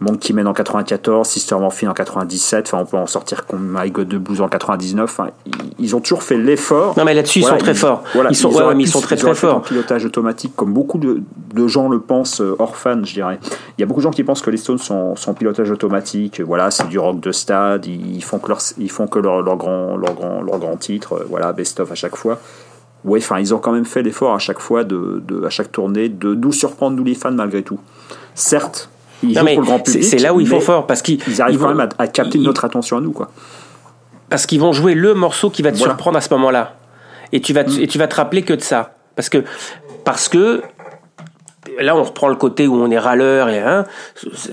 Speaker 3: Monkey Man en 94, Sister Morphine en 97. Enfin, on peut en sortir comme My God de Blues en 99. Enfin, ils- ils ont toujours fait l'effort.
Speaker 2: Non mais là-dessus ils sont très forts.
Speaker 3: voilà,
Speaker 2: ils sont, ouais,
Speaker 3: auraient
Speaker 2: ouais, mais ils
Speaker 3: pu-
Speaker 2: sont très très
Speaker 3: pu être en
Speaker 2: forts.
Speaker 3: pilotage automatique, comme beaucoup de, de gens le pensent, euh, hors fan, je dirais. Il y a beaucoup de gens qui pensent que les Stones sont, sont en pilotage automatique. Voilà, c'est du rock de stade. Ils font que leur, ils font que leur, leur grand, leur grand, leur grand titre. euh, Voilà, best of à chaque fois. Ouais, enfin, ils ont quand même fait l'effort à chaque fois de, de- à chaque tournée, de nous surprendre nous les fans malgré tout. Certes, ils
Speaker 2: Non, mais
Speaker 3: pour le grand
Speaker 2: c'est
Speaker 3: public.
Speaker 2: c'est là où ils font fort parce qu'ils
Speaker 3: Ils arrivent
Speaker 2: ils
Speaker 3: quand même à, à capter
Speaker 2: ils-
Speaker 3: notre attention à nous, quoi.
Speaker 2: parce qu'ils vont jouer le morceau qui va te
Speaker 3: Voilà.
Speaker 2: surprendre à ce moment-là. Et tu vas te, et tu vas te rappeler que de ça. Parce que, parce que, là, on reprend le côté où on est râleur et, hein,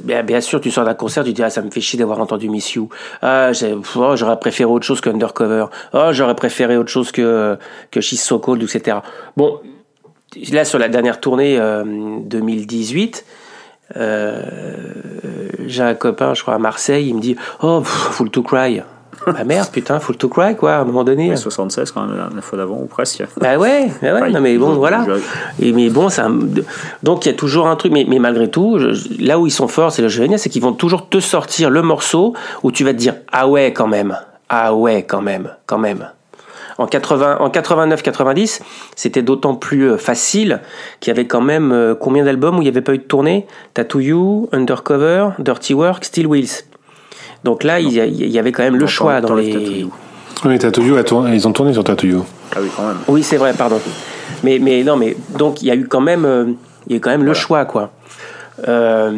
Speaker 2: bien, sûr, tu sors d'un concert, tu te dis, ah, ça me fait chier d'avoir entendu Miss You. Ah, oh, j'aurais préféré autre chose que Undercover. Oh, j'aurais préféré autre chose que, que She's So Cold, etc. Bon, là, sur la dernière tournée, euh, 2018, euh, j'ai un copain, je crois, à Marseille, il me dit, oh, pff, Full to Cry. Bah merde, putain, Full to Cry, quoi, à un moment donné.
Speaker 3: Ouais, 76 quand même, la, fois d'avant, ou presque.
Speaker 2: Bah ouais, bah ouais, non mais bon, voilà. Et mais bon, ça, donc il y a toujours un truc, mais, mais malgré tout, je- là où ils sont forts, c'est le génial, c'est qu'ils vont toujours te sortir le morceau où tu vas te dire ah ouais quand même, ah ouais quand même, quand même. En 80, en 89-90, c'était d'autant plus euh, facile qu'il y avait quand même euh, combien d'albums où il n'y avait pas eu de tournée? Tattoo You, Undercover, Dirty Work, Steel Wheels. Donc là, il y, a- il y avait quand même le choix
Speaker 3: dans les. Tattoo You.
Speaker 1: Oui, Tattoo You a tourné- ils ont tourné sur Tattoo You.
Speaker 3: Ah oui, quand même.
Speaker 2: Oui, c'est vrai, pardon. Mais, mais non, mais donc il y a eu quand même, euh, il y a eu quand même le choix, quoi. Euh,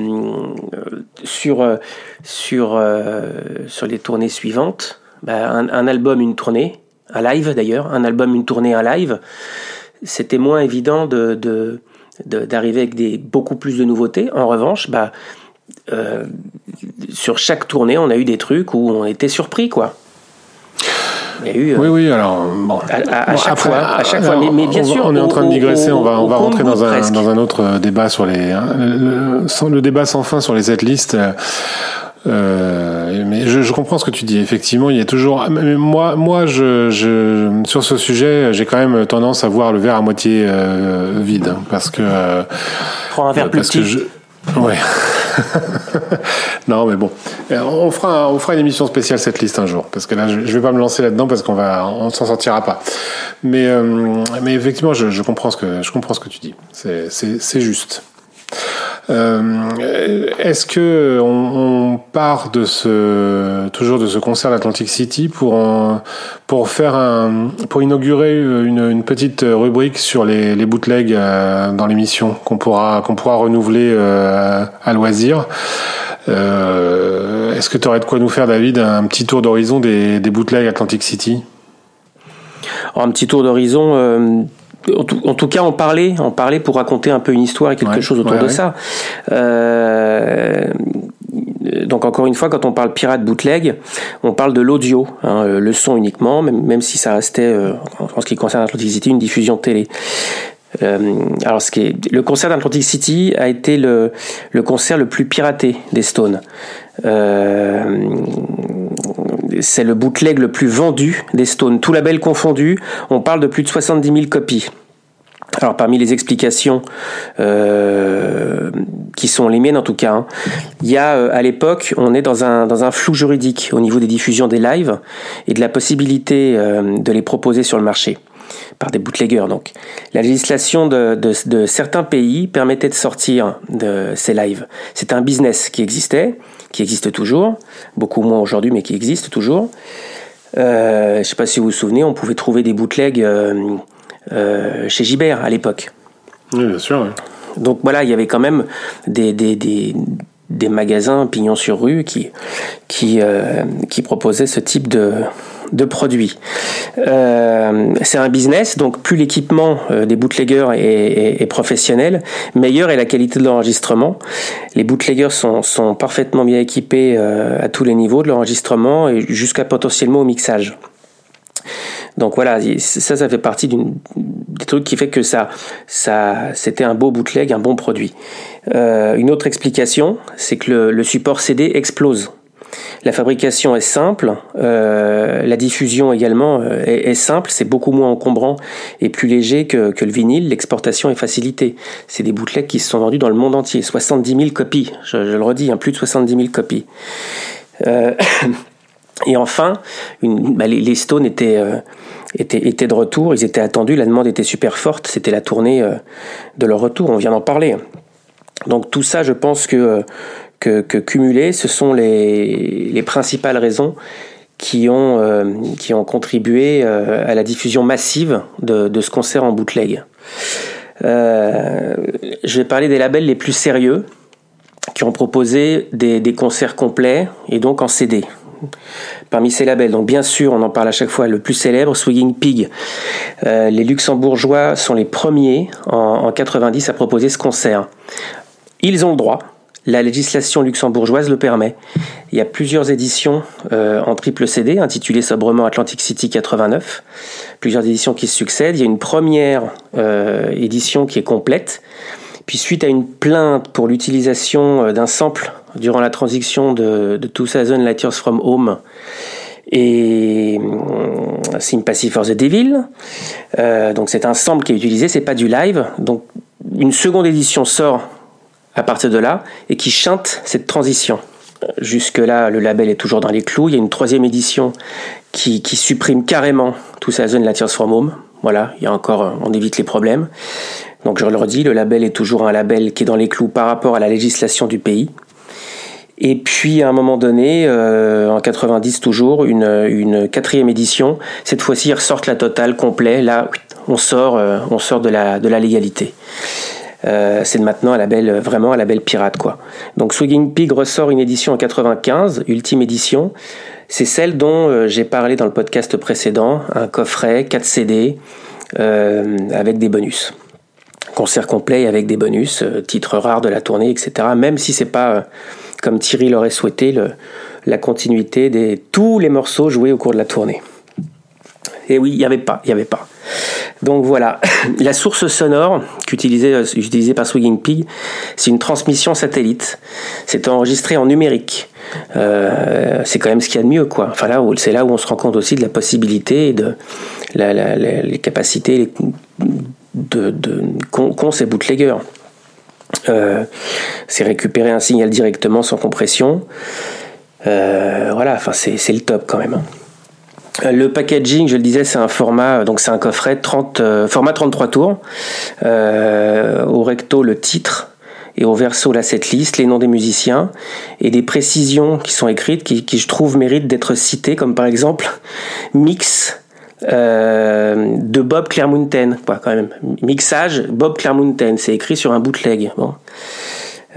Speaker 2: sur euh, sur euh, sur les tournées suivantes, bah, un, un album, une tournée, un live d'ailleurs, un album, une tournée, un live. C'était moins évident de de- de- d'arriver avec des beaucoup plus de nouveautés. En revanche, bah euh, sur chaque tournée, on a eu des trucs où on était surpris, quoi. Il y a eu. euh,
Speaker 1: Oui, oui, alors bon.
Speaker 2: à, à- à
Speaker 1: Bon,
Speaker 2: chaque
Speaker 1: après,
Speaker 2: fois, à chaque
Speaker 1: alors,
Speaker 2: fois. Mais, mais bien
Speaker 1: on
Speaker 2: sûr,
Speaker 1: on est en train de digresser. on va, on va rentrer dans un, dans un autre débat sur les hein, le, le- sans- le débat sans fin sur les setlists. euh, euh, mais je, je comprends ce que tu dis. Effectivement, il y a toujours. mais Moi, moi, je, je sur ce sujet, j'ai quand même tendance à voir le verre à moitié euh, vide, hein, parce que euh,
Speaker 2: Prends un verre plus
Speaker 1: parce que
Speaker 2: petit.
Speaker 1: je. Ouais. non, mais bon, Euh, on fera, on fera une émission spéciale cette liste un jour, parce que là, je, je vais pas me lancer là-dedans parce qu'on va, on s'en sortira pas. Mais, euh, mais effectivement, je, je comprends ce que, je comprends ce que tu dis. C'est, c'est, c'est juste. Euh, est-ce que on, part de ce toujours de ce concert d'Atlantic City pour en- pour faire un pour inaugurer une, petite rubrique sur les, les bootlegs euh, dans l'émission qu'on pourra qu'on pourra renouveler euh, à loisir? Euh, est-ce que tu aurais de quoi nous faire David un petit tour d'horizon des, des bootlegs Atlantic City?
Speaker 2: Un petit tour d'horizon. En, tout, en tout cas, en parler, en parler pour raconter un peu une histoire et quelque
Speaker 1: Ouais,
Speaker 2: chose autour
Speaker 1: ouais,
Speaker 2: de
Speaker 1: ouais.
Speaker 2: ça. Euh, donc encore une fois, quand on parle pirate bootleg, on parle de l'audio, hein, euh, le son uniquement, même, même si ça restait, euh, en en ce qui concerne Atlantic City, une diffusion télé. Euh, alors, ce qui est, le concert d'Atlantic City a été le, le concert le plus piraté des Stones. Euh, c'est le bootleg le plus vendu des Stones, tout label confondu. On parle de plus de 70 000 copies. Alors parmi les explications euh, qui sont les miennes en tout cas, hein, il y a euh, à l'époque, on est dans un, flou juridique au niveau des diffusions des lives et de la possibilité euh, de les proposer sur le marché. par des bootleggers. Donc, la législation de, certains pays permettait de sortir de ces lives. C'est un business qui existait, qui existe toujours, beaucoup moins aujourd'hui, mais qui existe toujours. Euh, je ne sais pas si vous vous souvenez, on pouvait trouver des bootlegs euh, euh, chez Gibert à l'époque.
Speaker 1: Oui, bien sûr. oui.
Speaker 2: Donc voilà, il y avait quand même des, des, des, des magasins pignon sur rue qui, qui, euh, proposaient ce type de, de produits. Euh, c'est un business, donc plus l'équipement euh, des bootleggers est, est- est professionnel, meilleure est la qualité de l'enregistrement. Les bootleggers sont, sont parfaitement bien équipés euh, à tous les niveaux de l'enregistrement et jusqu'à potentiellement au mixage. Donc voilà, ça, ça fait partie d'une- des trucs qui fait que ça, ça, c'était un beau bootleg, un bon produit. Euh, une autre explication, c'est que le, support CD explose. La fabrication est simple, euh, la diffusion également euh, est, simple, c'est beaucoup moins encombrant et plus léger que, le vinyle. L'exportation est facilitée. C'est des bootlegs qui se sont vendus dans le monde entier, 70 000 copies. Je, le redis, hein, plus de 70 000 copies. et enfin, une, bah, les, les Stones étaient, euh, étaient, étaient de retour, ils étaient attendus, la demande était super forte, c'était la tournée euh, de leur retour, on vient d'en parler. Donc tout ça, je pense que, euh, que, que cumulé, ce sont les, les principales raisons qui ont, euh, qui ont contribué euh, à la diffusion massive de, de ce concert en bootleg. Euh, je vais parler des labels les plus sérieux qui ont proposé des, des concerts complets et donc en CD. Parmi ces labels, donc bien sûr, on en parle à chaque fois, le plus célèbre, Swigging Pig. Euh, les Luxembourgeois sont les premiers en, en 90 à proposer ce concert. Ils ont le droit, la législation luxembourgeoise le permet. Il y a plusieurs éditions euh, en triple CD, intitulées sobrement Atlantic City 89. Plusieurs éditions qui se succèdent. Il y a une première euh, édition qui est complète. Puis suite à une plainte pour l'utilisation euh, d'un sample durant la transition de, de 2000 Light Years From Home et euh, Sympathy for the Devil, euh, donc c'est un sample qui est utilisé, c'est pas du live. Donc une seconde édition sort à partir de là et qui chante cette transition. Jusque-là, le label est toujours dans les clous. Il y a une troisième édition qui, qui supprime carrément tout ça Years From Home. Voilà, il y a encore, euh, on évite les problèmes. Donc je le redis, le label est toujours un label qui est dans les clous par rapport à la législation du pays. Et puis à un moment donné, euh, en 90 toujours, une, quatrième édition. Cette fois-ci, ils ressortent la totale complet. Là, on sort, euh, de la, légalité. Euh, c'est maintenant un label vraiment un label pirate quoi. Donc Swigging Pig ressort une édition en 95, ultime édition. C'est celle dont j'ai parlé dans le podcast précédent, un coffret 4 CD avec des bonus concert complet avec des bonus, euh, titres rares de la tournée, etc. Même si c'est pas, euh, comme Thierry l'aurait souhaité, la continuité des tous les morceaux joués au cours de la tournée. Et oui, il n'y avait pas, il avait pas. Donc voilà, la source sonore qu'utilisait euh, utilisée par Swigging Pig, c'est une transmission satellite. C'est enregistré en numérique. C'est quand même ce qu'il y a de mieux, quoi. C'est là où on se rend compte aussi de la possibilité de la, la- la- les capacités de, de qu'ont bootleggers. Euh, c'est récupérer un signal directement sans compression. Euh, voilà, enfin c'est le top quand même. Euh, Le packaging, je le disais, c'est un format, donc c'est un coffret 30, euh, format 33 tours. Au recto, le titre et au verso, la setlist, les noms des musiciens et des précisions qui sont écrites qui je trouve méritent d'être citées, comme par exemple mix euh, de Bob Clermontaine, quoi, quand même. Mixage Bob Clermontaine, c'est écrit sur un bootleg. Bon.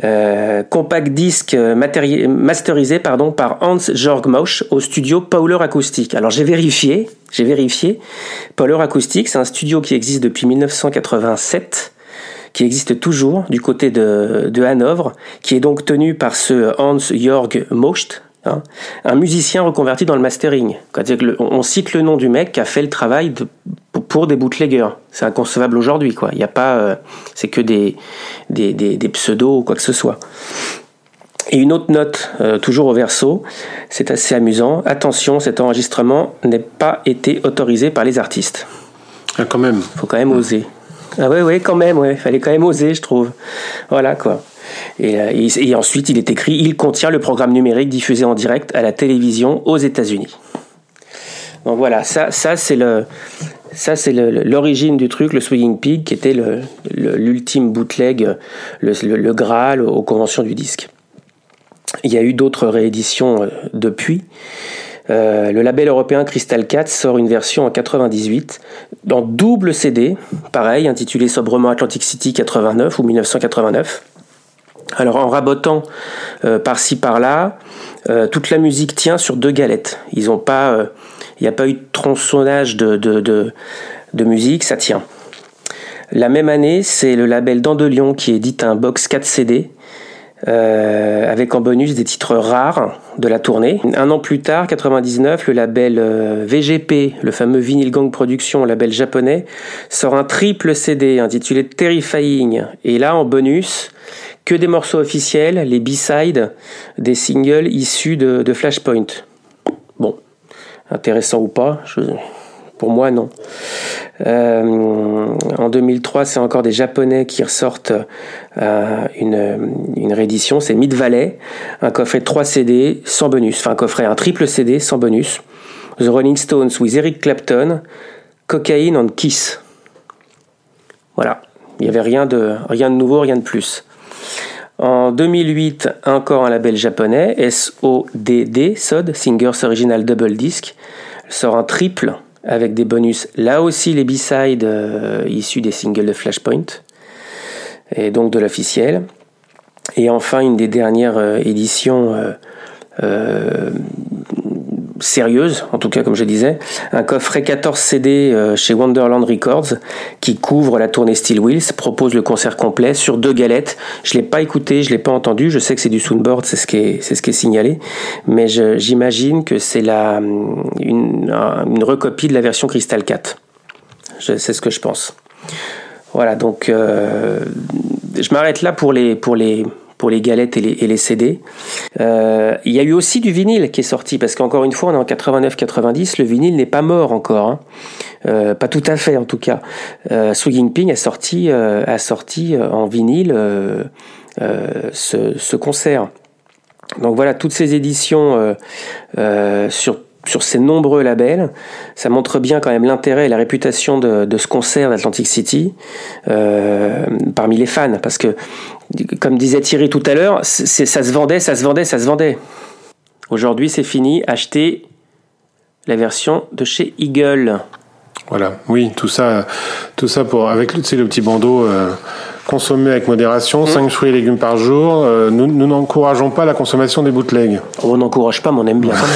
Speaker 2: Euh, compact disque matéri- masterisé pardon par Hans Georg Mosch au studio Powler Acoustic. Alors j'ai vérifié, j'ai vérifié. Powler Acoustic, c'est un studio qui existe depuis 1987, qui existe toujours du côté de, de Hanovre, qui est donc tenu par ce Hans Georg Mosch, hein, un musicien reconverti dans le mastering. On cite le nom du mec qui a fait le travail de, pour des bootleggers. C'est inconcevable aujourd'hui, quoi. Il n'y a pas, euh, c'est que des, des, des, des pseudos ou quoi que ce soit. Et une autre note, euh, toujours au verso, c'est assez amusant. Attention, cet enregistrement n'est pas été autorisé par les artistes.
Speaker 1: Ah, quand même.
Speaker 2: Faut quand même oser. Ah ouais, ouais, quand même, ouais. Fallait quand même oser, je trouve. Voilà, quoi. Et, euh, et- ensuite, il est écrit, il contient le programme numérique diffusé en direct à la télévision aux États-Unis. Donc voilà, ça, ça c'est l'origine du truc, le Swinging Pig, qui était l'ultime bootleg, le, le- Graal aux conventions du disque. Il y a eu d'autres rééditions euh, depuis. Euh, le label européen Crystal Cat sort une version en 98 en double CD, pareil, intitulé sobrement Atlantic City 89 ou 1989. Alors en rabotant euh, par-ci par-là, euh, toute la musique tient sur deux galettes. Ils pas, euh, il n'y a pas eu de tronçonnage de, musique, ça tient. La même année, c'est le label Dandelion qui édite un box 4 CD avec en bonus des titres rares de la tournée. Un an plus tard, 99, le label VGP, le fameux Vinyl Gang Production, label japonais, sort un triple CD intitulé Terrifying. Et là, en bonus, que des morceaux officiels, les B-sides des singles issus de, Flashpoint. Bon, intéressant ou pas, pour moi non. Euh, en 2003, c'est encore des Japonais qui ressortent euh, une, une réédition, c'est Mid Valley, un coffret de 3 CD sans bonus, enfin un coffret, un triple CD sans bonus. The Rolling Stones with Eric Clapton, Cocaine and Kiss. Voilà, il n'y avait rien de, rien de nouveau, rien de plus. En 2008, encore un label japonais, SODD, SOD, Singers Original Double Disc, sort un triple avec des bonus, là aussi les B-sides euh, issus des singles de Flashpoint, et donc de l'officiel. Et enfin, une des dernières euh, éditions euh, sérieuse, en tout cas comme je disais, un coffret 14 CD euh, chez Wonderland Records qui couvre la tournée Steel Wheels, propose le concert complet sur deux galettes. Je l'ai pas écouté, je l'ai pas entendu, je sais que c'est du Soundboard, c'est ce qui est, ce qui est signalé, mais j'imagine que c'est la une, un- une recopie de la version Crystal 4. Je- C'est ce que je pense. Voilà, donc euh, je m'arrête là pour les, pour les, pour les galettes et les, et les CD. Euh, il y a eu aussi du vinyle qui est sorti, parce qu'encore une fois, on est en 89-90, le vinyle n'est pas mort encore. hein. Euh, pas tout à fait en tout cas. Euh, Swinging Ping a sorti, euh, a sorti euh, en vinyle euh, ce, ce concert. Donc voilà, toutes ces éditions sur sur ces nombreux labels, ça montre bien quand même l'intérêt et la réputation de, de ce concert d'Atlantic City euh, parmi les fans, parce que comme disait Thierry tout à l'heure, c'est- ça se vendait, ça se vendait, ça se vendait. Aujourd'hui, c'est fini. Achetez la version de chez Eagle.
Speaker 1: Voilà, oui, tout ça, tout ça pour avec le, tu sais, le petit bandeau euh, consommer avec modération, 5 fruits et légumes par jour. Euh, nous nous n'encourageons pas la consommation des bootlegs.
Speaker 2: On n'encourage pas, mais on aime bien quand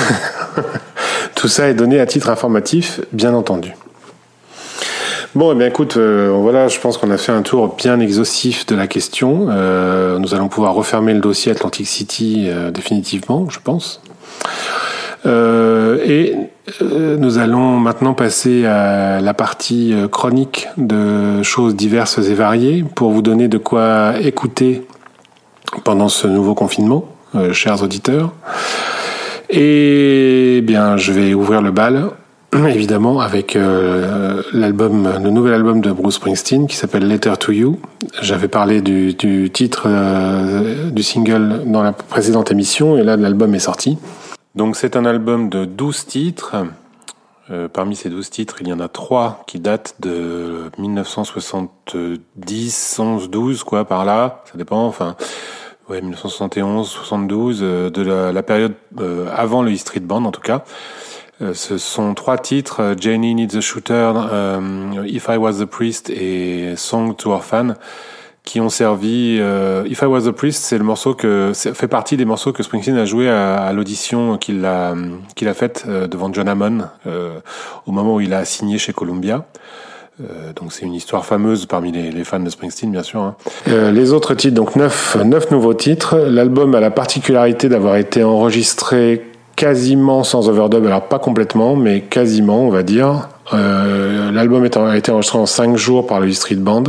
Speaker 2: même.
Speaker 1: Tout ça est donné à titre informatif, bien entendu. Bon, eh bien écoute, euh, voilà, je pense qu'on a fait un tour bien exhaustif de la question. Euh, nous allons pouvoir refermer le dossier Atlantic City euh, définitivement, je pense. Euh, et euh, nous allons maintenant passer à la partie euh, chronique de choses diverses et variées pour vous donner de quoi écouter pendant ce nouveau confinement, chers auditeurs. Et bien, je vais ouvrir le bal, évidemment, avec euh, l'album, le nouvel album de Bruce Springsteen qui s'appelle Letter to You. J'avais parlé du, du titre euh, du single dans la précédente émission, et là, l'album est sorti. Donc, c'est un album de 12 titres. Euh, parmi ces 12 titres, il y en a trois qui datent de 1970, 11, 12, quoi, par là. Ça dépend, enfin, ouais, 1971, 72, euh, de la, la période euh, avant le E Street Band, en tout cas. Euh, ce sont trois titres, euh, Janie Needs a Shooter, euh, If I Was the Priest et Song to Orphan, qui ont servi. euh, If I Was the Priest, c'est le morceau que fait partie des morceaux que Springsteen a joué à, à l'audition qu'il a qu'il a faite devant John Hammond euh, au moment où il a signé chez Columbia. Donc c'est une histoire fameuse parmi les, les fans de Springsteen, bien sûr. hein. Les autres titres, donc neuf, neuf nouveaux titres. L'album a la particularité d'avoir été enregistré quasiment sans overdub, alors pas complètement, mais quasiment, on va dire. Euh, L'album a été enregistré en cinq jours par le Street Band.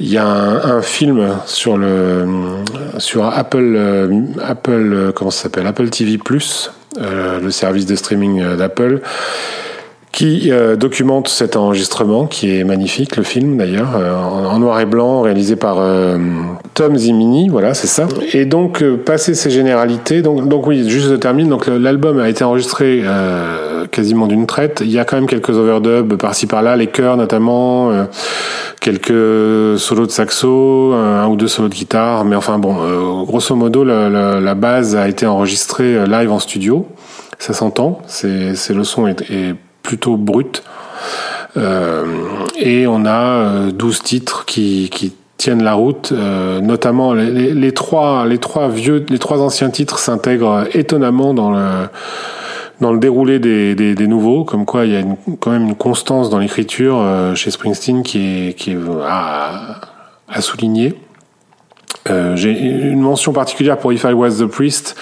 Speaker 1: Il y a un, un film sur le sur Apple euh, Apple euh, comment ça s'appelle? Apple TV Plus, euh, le service de streaming euh, d'Apple qui euh, documente cet enregistrement, qui est magnifique, le film d'ailleurs, euh, en, en noir et blanc, réalisé par euh, Tom Zimini, voilà, c'est ça. Et donc, euh, passer ces généralités, donc, donc oui, juste je termine, donc l'album a été enregistré euh, quasiment d'une traite. Il y a quand même quelques overdubs par-ci par-là, les chœurs notamment, euh, quelques solos de saxo, un, ou deux solos de guitare, mais enfin bon, euh, grosso modo, la, la- la base a été enregistrée live en studio. Ça s'entend, c'est, c'est le son est, est plutôt brut. Euh, et on a euh, 12 titres qui, tiennent la route, euh, notamment les, trois, les trois vieux, les trois anciens titres s'intègrent étonnamment dans le dans le déroulé des, nouveaux, comme quoi il y a une, quand même une constance dans l'écriture euh, chez Springsteen qui est, qui est à, souligner. Euh, J'ai une mention particulière pour If I Was the Priest,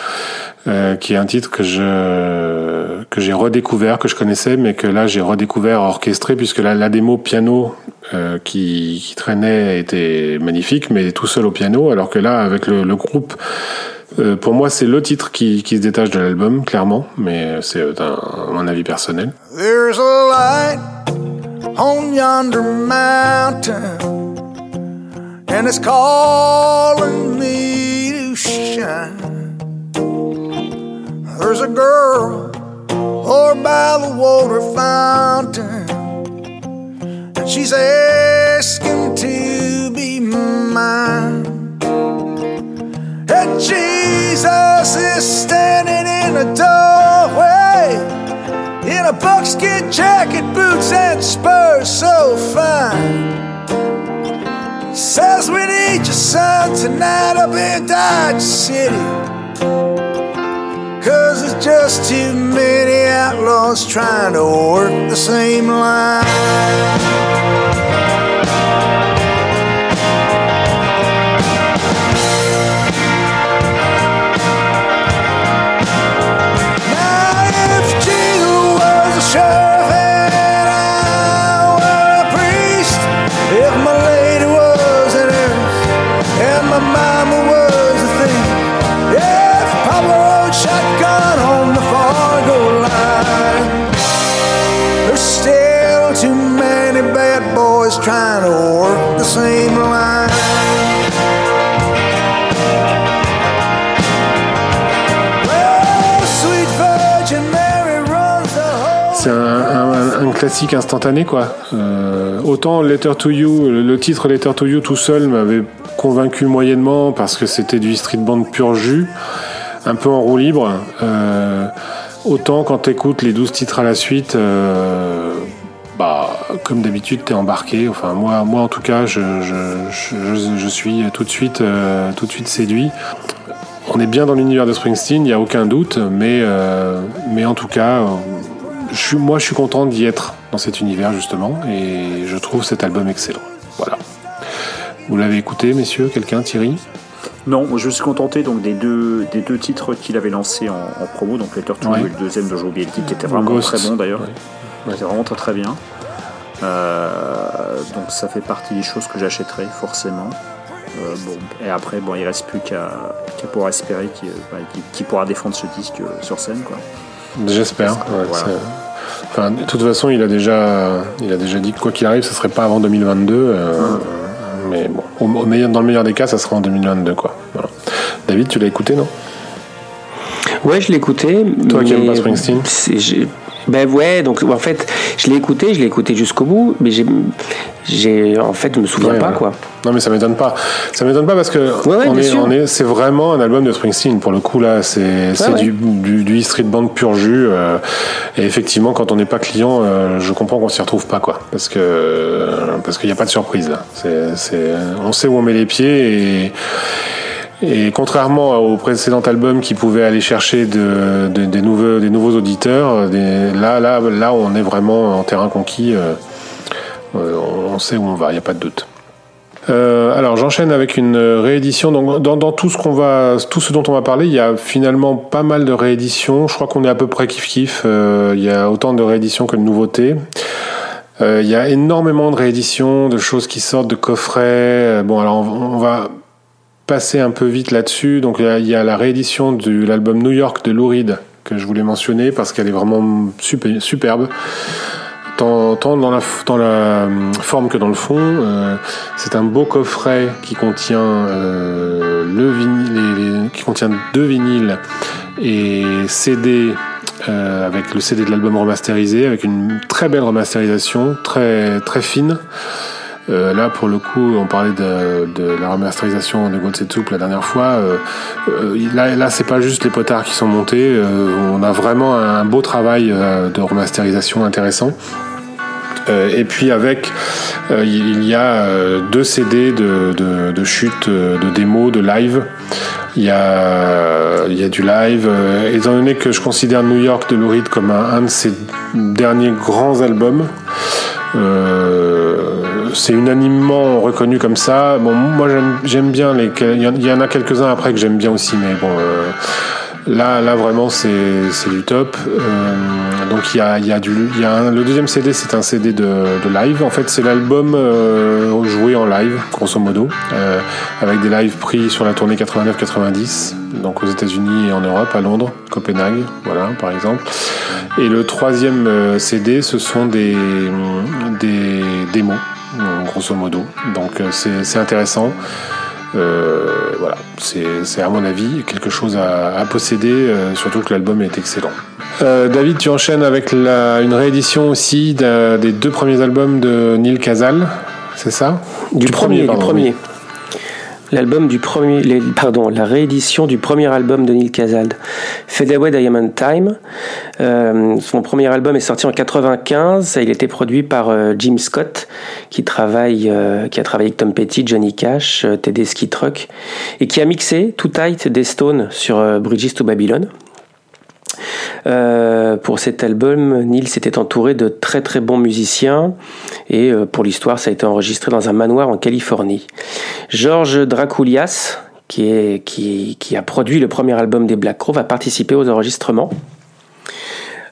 Speaker 1: euh, qui est un titre que je que j'ai redécouvert, que je connaissais, mais que là j'ai redécouvert orchestré, puisque la, la démo piano euh, qui, qui traînait était magnifique, mais tout seul au piano, alors que là avec le, le groupe, euh, pour moi c'est le titre qui, qui se détache de l'album, clairement, mais c'est un, mon avis personnel.
Speaker 6: There's a light on yonder mountain, and it's calling me to shine. There's a girl over by the water fountain, and she's asking to be mine. And Jesus is standing in the doorway in a buckskin jacket, boots, and spurs so fine. Says we need your son tonight up in Dodge City. Cause there's just too many outlaws trying to work the same line. Now,
Speaker 1: classique instantané, quoi. Euh, autant Letter to You, le, titre Letter to You tout seul m'avait convaincu moyennement parce que c'était du street band pur jus, un peu en roue libre. Euh, autant quand t'écoutes les 12 titres à la suite, euh, bah, comme d'habitude, t'es embarqué. Enfin, moi, moi en tout cas, je, je, je, suis tout de suite, tout de suite séduit. On est bien dans l'univers de Springsteen, il n'y a aucun doute, mais, mais en tout cas, je suis, moi je suis content d'y être dans cet univers justement, et je trouve cet album excellent. Voilà. Vous l'avez écouté, messieurs Quelqu'un Thierry?
Speaker 3: Non, je me suis contenté donc des deux, des deux titres qu'il avait lancés en, en promo, donc Letter to
Speaker 1: Ouais.
Speaker 3: Et le deuxième le titre, qui était vraiment
Speaker 1: Ghost.
Speaker 3: très bon d'ailleurs.
Speaker 1: Ouais.
Speaker 3: C'était vraiment très très bien. Euh, donc ça fait partie des choses que j'achèterai forcément. Euh, bon, et après, bon, il reste plus qu'à qu'à pouvoir espérer qu'il bah, qu'il- pourra défendre ce disque euh, sur scène. Quoi.
Speaker 1: J'espère. ouais,
Speaker 3: Voilà.
Speaker 1: Enfin, de toute façon, il a déjà, il a déjà dit que quoi qu'il arrive, ce serait pas avant 2022. euh, Mais bon, au, au meilleur, dans le meilleur des cas, ça sera en 2022, quoi. Voilà. David, tu l'as écouté, non?
Speaker 2: Ouais, je l'ai écouté.
Speaker 1: Toi qui aimes pas Springsteen?
Speaker 2: Ben ouais, donc en fait, je l'ai écouté, je l'ai écouté jusqu'au bout, mais j'ai, j'ai, en fait, je me souviens
Speaker 1: Ouais,
Speaker 2: pas
Speaker 1: ouais.
Speaker 2: quoi.
Speaker 1: Non, mais ça m'étonne pas. Ça m'étonne pas parce que
Speaker 2: Ouais,
Speaker 1: on est,
Speaker 2: sûr.
Speaker 1: on est, c'est vraiment un album de Springsteen pour le coup là. C'est, c'est du, du, du street band pur jus. euh, et effectivement, quand on n'est pas client, euh, je comprends qu'on s'y retrouve pas quoi, parce que parce qu'il n'y a pas de surprise là. C'est, c'est, on sait où on met les pieds et et contrairement au précédent album qui pouvait aller chercher de, de- des, nouveaux, auditeurs, là, là, là, on est vraiment en terrain conquis. euh, euh, on sait où on va, il n'y a pas de doute. Euh, alors j'enchaîne avec une réédition. Donc, dans, tout ce qu'on va, tout ce dont on va parler, il y a finalement pas mal de rééditions. Je crois qu'on est à peu près kiff kiff. Il y a autant de rééditions que de nouveautés. Il y a énormément de rééditions, de choses qui sortent de coffrets. Bon, alors on va passer un peu vite là-dessus. Donc il y a- la réédition de l'album New York de Lou Reed que je voulais mentionner parce qu'elle est vraiment super, superbe. tant, dans, la, euh, forme que dans le fond. Euh, c'est un beau coffret qui contient euh, le vinyle, qui contient deux vinyles et CD avec le CD de l'album remasterisé, avec une très belle remasterisation, très très fine. Euh, là, pour le coup, on parlait de, la remasterisation de Gotsetsup la dernière fois. Euh, euh, là, là c'est pas juste les potards qui sont montés. on a vraiment un beau travail de remasterisation intéressant. Et puis avec, il y a deux CD de, de, de chute, de démo, de live. Il y a, du live. étant donné que je considère New York de Lou comme un, de ses derniers grands albums, c'est unanimement reconnu comme ça. Bon, moi j'aime- bien les. Il y en- a quelques-uns après que j'aime bien aussi, mais bon. euh, Là, là vraiment, c'est du top. Euh, donc il y a, du, y a le deuxième CD, c'est un CD de, live. En fait, c'est l'album euh, joué en live, grosso modo, avec des lives pris sur la tournée 89-90, donc aux États-Unis et en Europe, à Londres, Copenhague, voilà, par exemple. Et le troisième CD, ce sont des, des démos, grosso modo. Donc euh, c'est intéressant. Euh, voilà, c'est à mon avis quelque chose à, à posséder, euh, surtout que l'album est excellent. Euh, David, tu enchaînes avec la, une réédition aussi des deux premiers albums de Neil Casal, c'est ça?
Speaker 2: Du, premier,
Speaker 1: pardon,
Speaker 2: du premier.
Speaker 1: oui.
Speaker 2: L'album du premier, pardon, la réédition du premier album de Neil Casald, Fade Away Diamond Time. Euh, son premier album est sorti en 95. Il été produit par euh, Jim Scott, qui travaille, euh, qui a travaillé avec Tom Petty, Johnny Cash, Tedeschi Truck, et qui a mixé Too Tight des Stones sur Bridges to Babylon. Euh, pour cet album, Neil s'était entouré de très très bons musiciens et euh, pour l'histoire, ça a été enregistré dans un manoir en Californie. Georges Dracoulias, qui, a produit le premier album des Black Crow, va participer aux enregistrements.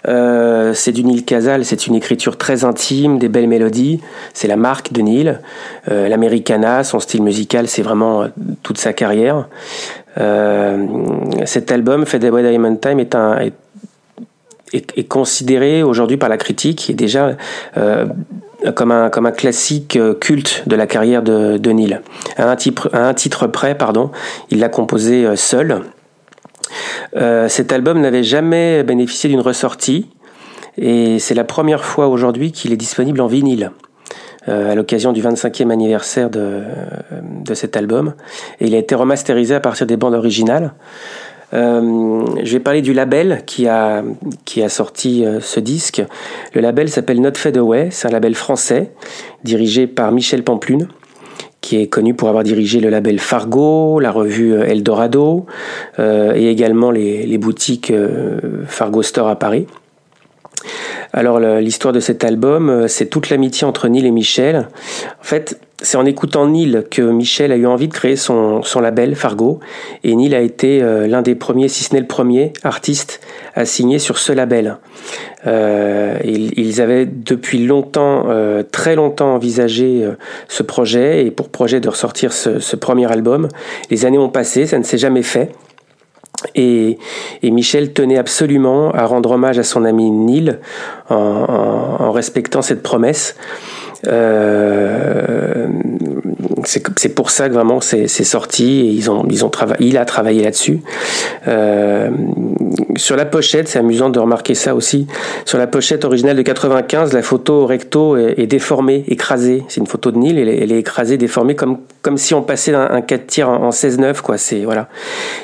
Speaker 2: Euh, c'est du Neil Casal, c'est une écriture très intime, des belles mélodies, c'est la marque de Neil. L'Americana, son style musical, c'est vraiment toute sa carrière. Cet album, Fade Away Diamond Time, est un, est- considéré aujourd'hui par la critique déjà euh, comme un, comme un classique euh, culte de la carrière de, Neil. À un titre, à un titre près, pardon, il l'a composé euh, seul. Cet album n'avait jamais bénéficié d'une ressortie et c'est la première fois aujourd'hui qu'il est disponible en vinyle. à l'occasion du 25e anniversaire de, de cet album. Et il a été remasterisé à partir des bandes originales. Euh, je vais parler du label qui a, qui a sorti euh, ce disque. Le label s'appelle Not Fade Away, c'est un label français dirigé par Michel Pamplune qui est connu pour avoir dirigé le label Fargo, la revue euh, Eldorado et également les, boutiques Fargo Store à Paris. Alors l'histoire de cet album, euh, c'est toute l'amitié entre Neil et Michel. En fait, c'est en écoutant Neil que Michel a eu envie de créer son, son label Fargo. Et Neil a été euh, l'un des premiers, si ce n'est le premier, artiste à signer sur ce label. Euh, ils, avaient depuis longtemps, très longtemps envisagé ce projet et pour projet de ressortir ce premier album. Les années ont passé, ça ne s'est jamais fait. Et, Michel tenait absolument à rendre hommage à son ami Neil en respectant cette promesse. Euh, c'est pour ça que vraiment c'est sorti et ils ont ils ont travaillé il a travaillé là-dessus. Euh, sur la pochette c'est amusant de remarquer ça aussi. Sur la pochette originale de 95 la photo recto est, déformée écrasée. C'est une photo de Neil elle, est- elle est écrasée déformée comme comme si on passait un, un 4 tiers en, en 16-9 quoi. C'est voilà.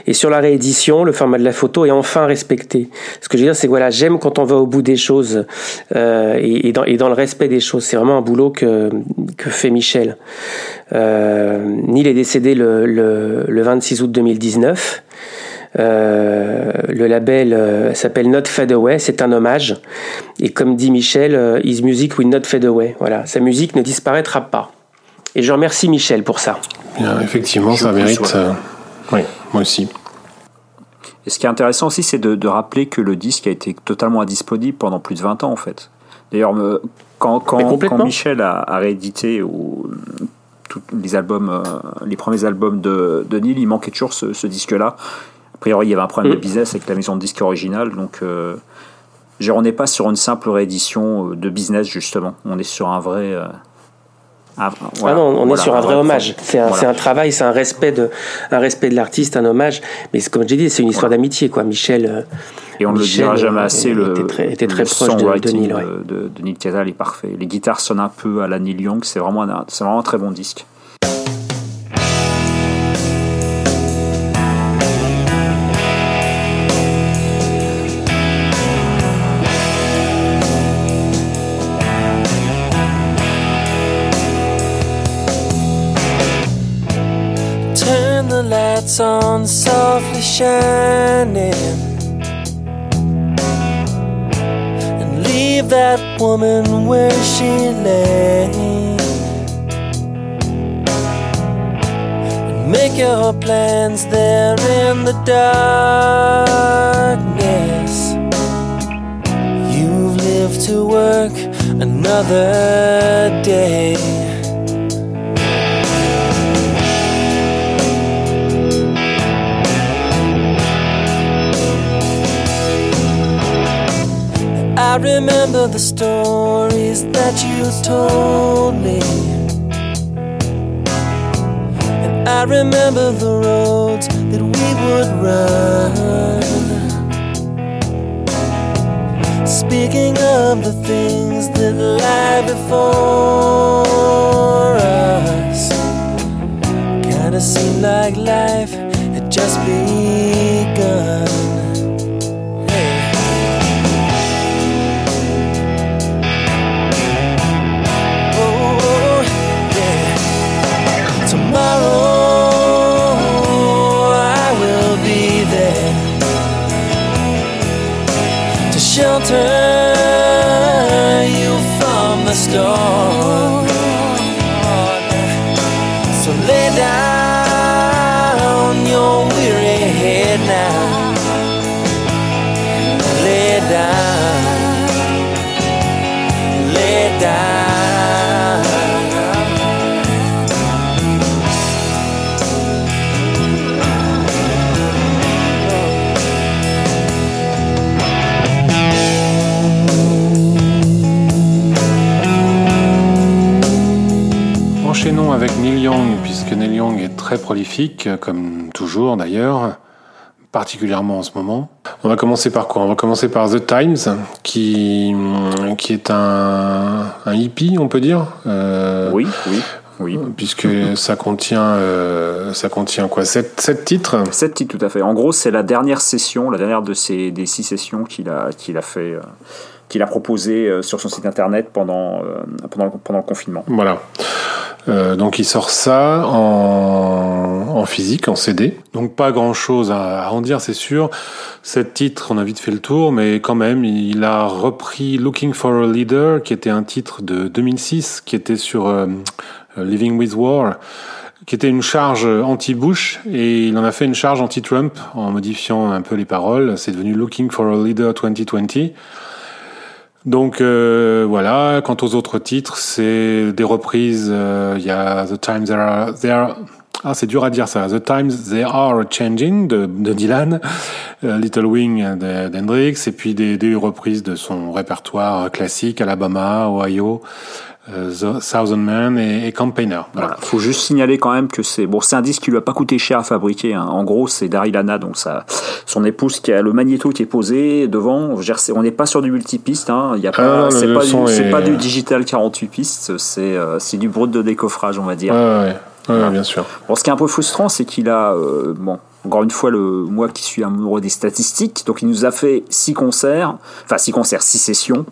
Speaker 2: Et sur la réédition le format de la photo est enfin respecté. Ce que je veux dire c'est voilà j'aime quand on va au bout des choses euh, et, et dans, et dans le respect des choses. C'est vraiment un boulot que fait Michel euh, Neil est décédé le, le, le 26 août 2019 euh, le label euh, s'appelle Not Fade Away, c'est un hommage. Et comme dit Michel, euh, His music will not fade away. Voilà, sa musique ne disparaîtra pas. Et je remercie Michel pour ça.
Speaker 1: Effectivement, ça mérite. euh, oui, moi aussi.
Speaker 3: Et ce qui est intéressant aussi, c'est de rappeler que le disque a été totalement indisponible pendant plus de 20 ans, en fait. D'ailleurs, me- quand, quand, Michel a, a réédité ou, tous les albums, euh, les premiers albums de, de Neil, il manquait toujours ce, ce disque-là. A priori, il y avait un problème
Speaker 2: Mm.
Speaker 3: de business avec la maison de disque originale, donc euh, on n'est pas sur une simple réédition euh, de business, justement. On est sur un vrai. euh, un-
Speaker 2: Ah non, on
Speaker 3: voilà,
Speaker 2: est sur un vrai hommage. C'est un,
Speaker 3: voilà.
Speaker 2: c'est un travail, c'est un respect de, un respect de l'artiste, un hommage. Mais comme j'ai dit, c'est une histoire d'amitié, quoi. Michel. euh,
Speaker 3: Et on ne le dira jamais
Speaker 2: euh,
Speaker 3: assez, le,
Speaker 2: était très- était très
Speaker 3: le
Speaker 2: proche de- de
Speaker 3: songwriting
Speaker 2: Neil, ouais.
Speaker 3: de, de- de Neil Casal est parfait. Les guitares sonnent un peu à la Neil Young, c'est vraiment, un- c'est vraiment un très bon disque.
Speaker 7: Turn the lights on, softly shining. That woman where she lay. And make your plans there in the darkness. You've lived to work another day. I remember the stories that you told me. And I remember the roads that we would run. Speaking of the things that lie before us, kinda seemed like life had just begun.
Speaker 1: Très prolifique, comme toujours d'ailleurs, particulièrement en ce moment. On va commencer par quoi? On va commencer par The Times, qui, qui est un, un hippie, on peut dire. Euh,
Speaker 3: Oui, oui, oui.
Speaker 1: Puisque ça contient, euh, ça contient quoi? Sept, sept titres?
Speaker 3: Sept titres, tout à fait. En gros, c'est la dernière session, la dernière de ces, des six sessions qu'il a, qu'il a fait, euh, qu'il a proposé euh, sur son site internet pendant, euh, pendant, le- pendant le confinement.
Speaker 1: Voilà. Euh, donc il sort ça en, en physique, en CD. Donc pas grand chose à, à en dire, c'est sûr. Sept titres, on a vite fait le tour, mais quand même, il a repris Looking for a Leader, qui était un titre de 2006, qui était sur euh, Living with War, qui était une charge anti-Bush, et il en a fait une charge anti-Trump en modifiant un peu les paroles. C'est devenu Looking for a Leader 2020. Donc euh, voilà, quant aux autres titres, c'est des reprises. euh, Il y a The Times They Are, They Are- ah c'est dur à dire ça. The Times They Are Changing de, de Dylan, euh, Little Wing d'Hendrix, et puis des, des reprises de son répertoire classique, Alabama, Ohio, The Thousand Men et, et Campaigner. Voilà.
Speaker 3: Voilà. Faut juste signaler quand même que c'est bon, c'est un disque qui lui a pas coûté cher à fabriquer. hein. En gros, c'est Daryl Hannah, donc ça, son épouse qui a le magnéto qui est posé devant. On n'est pas sur du multipiste. Hein. Il y a
Speaker 1: Ah
Speaker 3: pas,
Speaker 1: le-
Speaker 3: c'est pas, du, c'est
Speaker 1: est-
Speaker 3: pas du digital 48 pistes. C'est euh, c'est du brut de décoffrage, on va dire.
Speaker 1: Ouais, ouais, ouais, ouais, bien sûr.
Speaker 3: Bon, ce qui est un peu frustrant, c'est qu'il a, euh, bon, encore une fois, le moi qui suis amoureux des statistiques, donc il nous a fait six concerts, enfin six concerts, six sessions.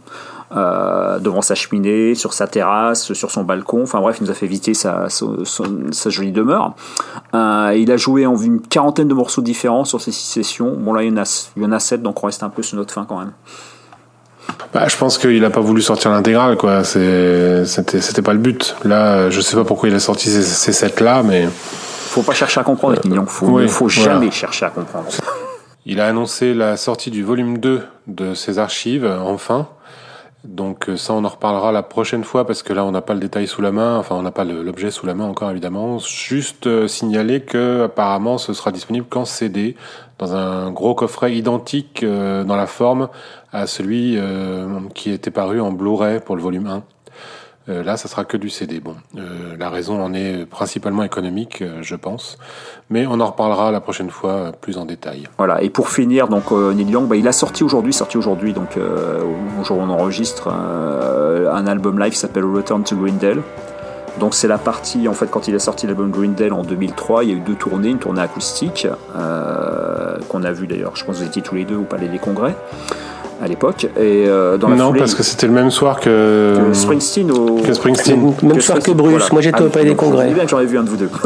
Speaker 3: Euh, devant sa cheminée, sur sa terrasse, sur son balcon. Enfin bref, il nous a fait éviter sa, jolie demeure. Euh, il a joué en une quarantaine de morceaux différents sur ces six sessions. Bon là, il y en a, il y en a sept, donc on reste un peu sur notre fin quand même.
Speaker 1: Bah, je pense qu'il a pas voulu sortir l'intégrale, quoi. C'était, pas le but. Là, je sais pas pourquoi il a sorti ces, ces sept là, mais
Speaker 3: Faut pas chercher à comprendre, avec Mignon. Faut,
Speaker 1: oui,
Speaker 3: faut
Speaker 1: voilà.
Speaker 3: jamais chercher à comprendre.
Speaker 1: il a annoncé la sortie du volume 2 de ses archives, enfin. Donc euh, ça, on en reparlera la prochaine fois parce que là, on n'a pas le détail sous la main. Enfin, on n'a pas l'objet sous la main encore, évidemment. Juste euh, signaler que apparemment, ce sera disponible qu'en CD, dans un gros coffret identique euh, dans la forme à celui qui était paru en Blu-ray pour le volume 1. Euh, là, ça sera que du CD. Bon, euh, la raison en est principalement économique, euh, je pense, mais on en reparlera la prochaine fois plus en détail.
Speaker 3: Voilà, et pour finir, donc Neil Young, bah, il a sorti aujourd'hui, sorti aujourd'hui, donc au jour où on enregistre, un album live qui s'appelle Return to Greendale. Donc c'est la partie, en fait, quand il a sorti l'album Greendale en 2003, il y a eu deux tournées, une tournée acoustique, qu'on a vu d'ailleurs, je pense que vous étiez tous les deux au Palais des Congrès à l'époque, et euh, dans la
Speaker 1: non,
Speaker 3: foulée,
Speaker 1: parce que c'était le même soir que,
Speaker 3: que Springsteen au...
Speaker 1: que Springsteen.
Speaker 2: Même soir que Bruce. Moi, j'étais au Palais des Congrès.
Speaker 3: bien que j'en ai vu un de vous deux.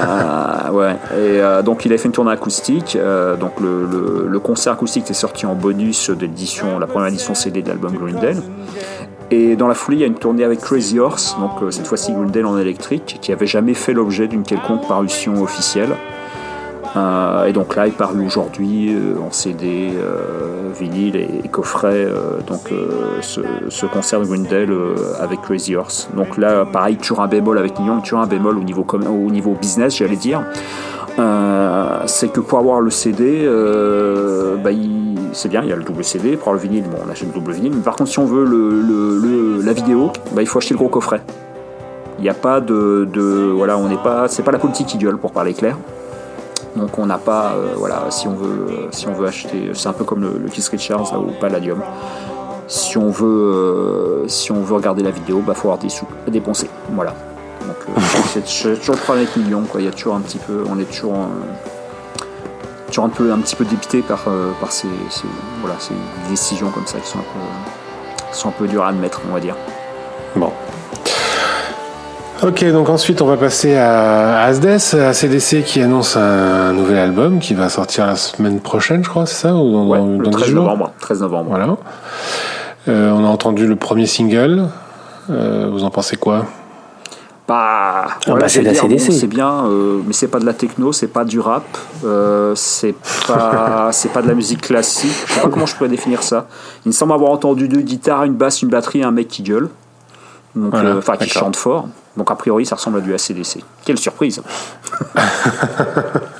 Speaker 3: Ah, ouais. Et euh, donc il a fait une tournée acoustique. euh, donc le, le- le concert acoustique est sorti en bonus de l'édition, la première édition CD de l'album Greendale. Et dans la foulée, il y a une tournée avec Crazy Horse, donc euh, cette fois-ci Greendale en électrique, qui avait jamais fait l'objet d'une quelconque parution officielle. Euh, et donc là, il paru aujourd'hui euh, en CD, euh, vinyle et, et coffret. donc ce, ce concert de euh, avec Crazy Horse. Donc là, pareil, toujours un bémol avec Nyon, toujours un bémol au niveau, business, j'allais dire. C'est que pour avoir le CD, bah, c'est bien, il y a le double CD. Pour avoir le vinyle, bon, on achète le double vinyle. Par contre, si on veut la vidéo, bah, il faut acheter le gros coffret. Il n'y a pas de, de- voilà, on n'est pas, c'est pas la politique qui gueule pour parler clair. Donc on n'a pas, euh, voilà, si on veut, si on veut acheter, c'est un peu comme le, le Keith Richards là, au Palladium. Si on veut, euh, si on veut regarder la vidéo, bah faut avoir des sous à dépenser. Voilà. Donc euh, c'est toujours le problème avec Million, quoi. Il y a toujours un petit peu, on est toujours, toujours un peu, un petit peu dépité par, par ces, ces- voilà, ces décisions comme ça qui sont un peu, qui sont un peu dures à admettre, on va dire.
Speaker 1: Bon. Ok, donc ensuite on va passer à Asdes, à CDC qui annonce un nouvel album qui va sortir la semaine prochaine, je crois, c'est ça ou dans,
Speaker 3: Ouais,
Speaker 1: dans-
Speaker 3: le
Speaker 1: dans 10
Speaker 3: 13
Speaker 1: jours
Speaker 3: novembre. 13 novembre.
Speaker 1: Voilà. Euh, on a entendu le premier single. Euh, vous en pensez quoi?
Speaker 3: Bah,
Speaker 2: bah, c'est de la
Speaker 3: bien,
Speaker 2: CDC.
Speaker 3: bon, c'est bien, euh, mais c'est pas de la techno, c'est pas du rap, euh, c'est pas, c'est pas de la musique classique. Je sais pas comment je pourrais définir ça. Il me semble avoir entendu deux guitares, une basse, une batterie, et un mec qui gueule,
Speaker 1: Voilà,
Speaker 3: euh, enfin qui chante fort. Donc a priori, ça ressemble à du ACDC. Quelle surprise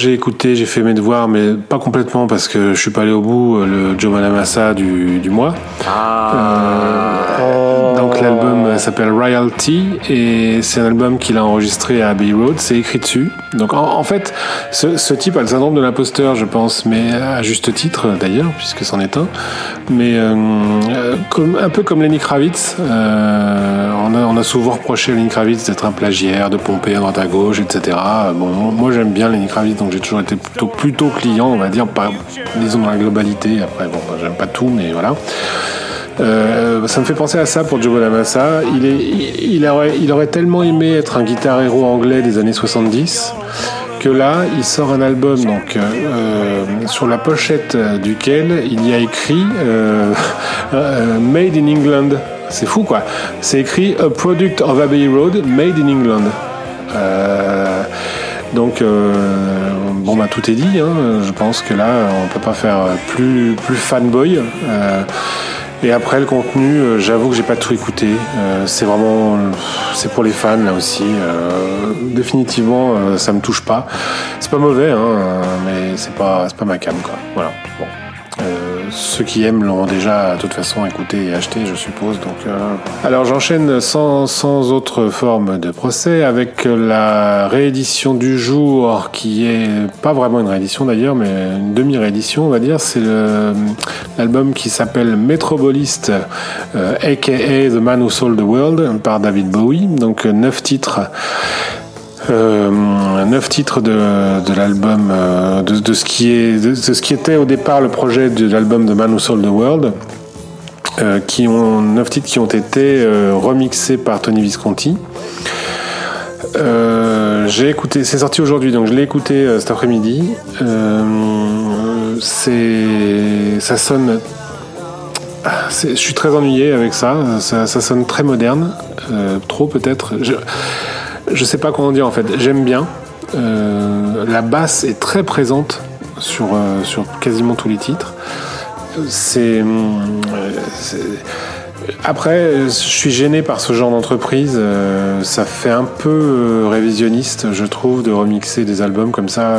Speaker 1: j'ai écouté, j'ai fait mes devoirs, mais pas complètement parce que je suis pas allé au bout, euh, le Joe Manamassa du, du mois. L'album euh, s'appelle Royalty et c'est un album qu'il a enregistré à Abbey Road, c'est écrit dessus. Donc en, fait, ce, type a le syndrome de l'imposteur, je pense, mais à juste titre d'ailleurs, puisque c'en est un. Mais euh, euh, un peu comme Lenny Kravitz, euh, on, a, souvent reproché à Lenny Kravitz d'être un plagiaire, de pomper à droite à gauche, etc. Bon, moi j'aime bien Lenny Kravitz, donc j'ai toujours été plutôt, client, on va dire, disons dans la globalité. Après, bon, j'aime pas tout, mais voilà. Euh, ça me fait penser à ça pour Joe Bonamassa. Il, est, il, aurait, il aurait tellement aimé être un guitar héros anglais des années 70 que là, il sort un album donc euh, euh, sur la pochette euh, duquel il y a écrit euh, Made in England. C'est fou quoi. C'est écrit A Product of Abbey Road, Made in England. Euh, donc bon bah tout est dit. hein. Je pense que là, on peut pas faire plus plus fanboy. Euh, Et après le contenu, euh, j'avoue que j'ai pas tout écouté. Euh, c'est vraiment, c'est pour les fans là aussi. Euh, définitivement, euh, ça me touche pas. C'est pas mauvais, hein, euh, mais c'est pas, c'est pas ma cam quoi. Voilà. Bon. Euh, ceux qui aiment l'auront déjà de toute façon écouté et acheté, je suppose. Donc, euh, alors j'enchaîne sans, sans autre forme de procès avec la réédition du jour, qui est pas vraiment une réédition d'ailleurs, mais une demi-réédition, on va dire. C'est l'album qui s'appelle Metrobolist, euh, aka The Man Who Sold the World, par David Bowie. Donc euh, neuf titres. Euh, neuf titres de, l'album, euh, de, ce qui est, de, ce qui était au départ le projet de l'album de Man Who Sold the World, euh, qui ont neuf titres qui ont été remixés par Tony Visconti. J'ai écouté, c'est sorti aujourd'hui, donc je l'ai écouté cet après-midi. C'est, ça sonne. ah, je suis très ennuyé avec ça. Ça, sonne très moderne, trop peut-être. Je sais pas comment dire en fait. J'aime bien. Euh, la basse est très présente sur, euh, sur quasiment tous les titres. C'est. euh, c'est- Après, je suis gêné par ce genre d'entreprise. Ça fait un peu révisionniste, je trouve, de remixer des albums comme ça.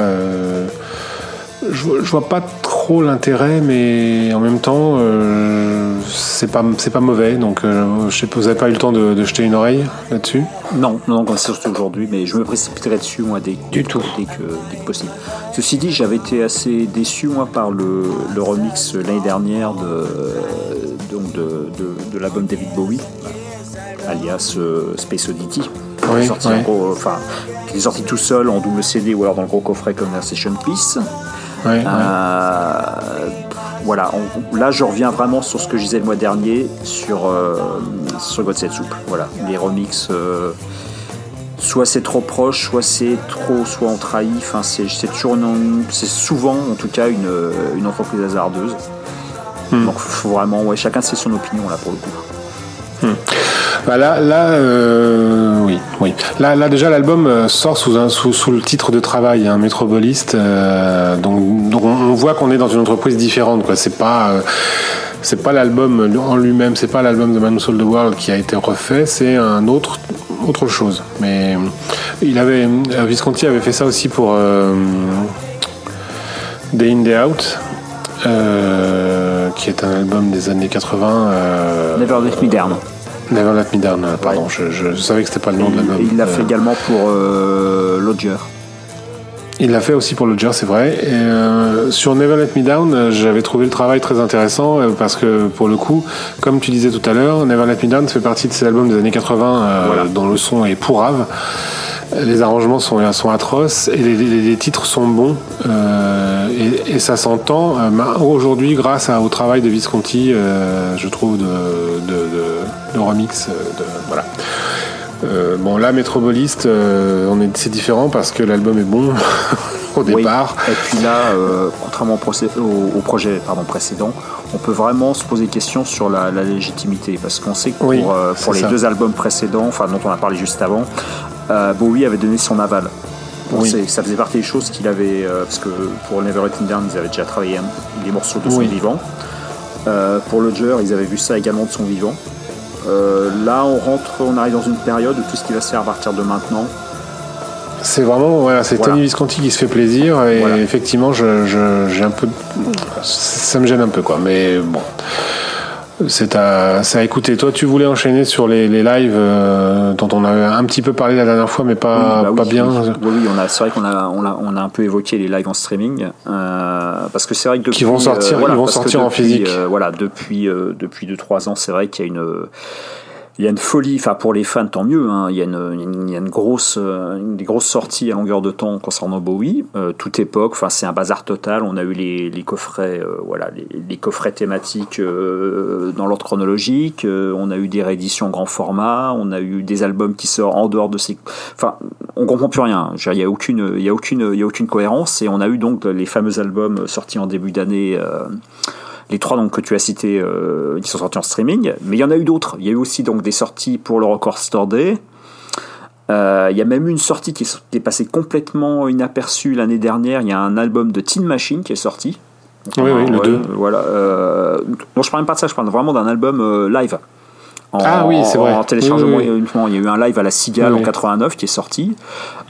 Speaker 1: Je, vois- je vois pas trop l'intérêt, mais en même temps, euh, c'est pas c'est pas mauvais. Donc, euh, je sais pas, vous avez pas eu le temps de, de jeter une oreille là-dessus?
Speaker 3: Non, non, comme c'est surtout aujourd'hui, mais je me précipiterai dessus moi dès,
Speaker 2: Du tout.
Speaker 3: dès que, dès que possible. Ceci dit, j'avais été assez déçu moi par le, le remix l'année dernière de, donc de, de, de l'album David Bowie, alias euh, Space Oddity, qui
Speaker 1: Oui,
Speaker 3: est sorti
Speaker 1: oui.
Speaker 3: en gros, enfin, qui est sorti tout seul en double CD ou alors dans le gros coffret Conversation Piece.
Speaker 1: Ouais, ouais.
Speaker 3: Euh, voilà, on- là je reviens vraiment sur ce que je disais le mois dernier sur, euh, sur God. Voilà, les remix, euh, soit c'est trop proche, soit c'est trop, soit on trahit. Enfin, c'est c'est toujours une- c'est souvent en tout cas une, une entreprise hasardeuse.
Speaker 1: Hmm.
Speaker 3: Donc faut vraiment, ouais, chacun c'est son opinion là pour le coup.
Speaker 1: Bah là, euh, oui, oui. Là, déjà, l'album euh, sort sous, le titre de travail, un métroboliste. euh, donc, on voit qu'on est dans une entreprise différente. Quoi. C'est pas, l'album en lui-même. C'est pas l'album de Man Sold the World qui a été refait. C'est un autre, autre chose. Mais il avait, Visconti avait fait ça aussi pour Day In Day Out. qui est un album des années 80. euh,
Speaker 3: Never Let Me Down.
Speaker 1: Never Let Me Down, pardon, je, je- je savais que c'était pas le nom de l'album.
Speaker 3: Et il l'a fait
Speaker 1: Euh,
Speaker 3: également pour euh, Lodger.
Speaker 1: Il l'a fait aussi pour Lodger, c'est vrai. Et, euh, sur Never Let Me Down, j'avais trouvé le travail très intéressant parce que pour le coup, comme tu disais tout à l'heure, Never Let Me Down fait partie de ces albums des années 80 euh,
Speaker 3: Voilà.
Speaker 1: dont le son est pourrave. Les arrangements sont, sont atroces et les, les- les titres sont bons euh, et, et ça s'entend euh, aujourd'hui grâce à- au travail de Visconti, euh, je trouve, de, de, de- de remix. euh, De, voilà. Euh, bon, là, Metrobolist, euh, on est, c'est différent parce que l'album est bon au
Speaker 3: Oui.
Speaker 1: départ.
Speaker 3: Et puis là, euh, contrairement au, projet pardon, précédent, on peut vraiment se poser des questions sur la, la légitimité. Parce qu'on sait que pour,
Speaker 1: Oui,
Speaker 3: euh, pour les
Speaker 1: ça.
Speaker 3: deux albums précédents, enfin dont on a parlé juste avant, euh, Bowie avait donné son aval. Bon,
Speaker 1: Oui.
Speaker 3: c'est- Ça faisait partie des choses qu'il avait. euh, parce que pour Never Let Me Down, ils avaient déjà travaillé des morceaux de son
Speaker 1: Oui.
Speaker 3: vivant. Euh, pour Lodger, ils avaient vu ça également de son vivant. Là, on rentre, on arrive dans une période où tout ce qui va se faire à partir de maintenant,
Speaker 1: C'est vraiment, voilà, c'est
Speaker 3: Voilà.
Speaker 1: Tony Visconti qui se fait plaisir et
Speaker 3: Voilà.
Speaker 1: effectivement, je- j'ai un peu, ça me gêne un peu quoi, mais bon. C'est à, c'est à écouter. Toi, tu voulais enchaîner sur les, les lives euh, dont on avait un petit peu parlé la dernière fois, mais pas,
Speaker 3: Oui, bah
Speaker 1: pas
Speaker 3: oui,
Speaker 1: bien.
Speaker 3: Oui, Oui, on a, c'est vrai qu'on a, on a, on a un peu évoqué les lives en streaming, euh, parce que c'est vrai que depuis,
Speaker 1: Qui vont sortir-
Speaker 3: voilà,
Speaker 1: ils vont sortir en physique.
Speaker 3: euh, voilà, depuis, euh, depuis 2-3 ans, c'est vrai qu'il y a une, il y a une folie. Enfin, pour les fans, tant mieux. hein, il y a une, grosse, euh, une des grosses à longueur de temps concernant Bowie, euh, toute époque. Enfin, c'est un bazar total. On a eu les, coffrets, euh, voilà, les, coffrets thématiques dans l'ordre chronologique. on a eu des rééditions grand format. On a eu des albums qui sortent en dehors de ces. Enfin, on comprend plus rien. Il y a a a aucune cohérence. Et on a eu donc les fameux albums sortis en début d'année. Euh, les trois donc, que tu as cités euh, qui sont sortis en streaming, mais il y en a eu d'autres. Il y a eu aussi donc des sorties pour le Record Store Day. Euh, il y a même eu une sortie qui est, qui est passée complètement inaperçue l'année dernière. Il y a un album de Teen Machine qui est sorti.
Speaker 1: Oui, oui, le
Speaker 3: Ouais,
Speaker 1: 2.
Speaker 3: Voilà. Euh, non, je parle même pas de ça, je parle vraiment d'un album euh, live. En,
Speaker 1: Ah oui, c'est vrai.
Speaker 3: En téléchargement
Speaker 1: Oui, oui, oui.
Speaker 3: uniquement. Il y a eu un live à la Cigale en
Speaker 1: oui.
Speaker 3: 89 qui est sorti,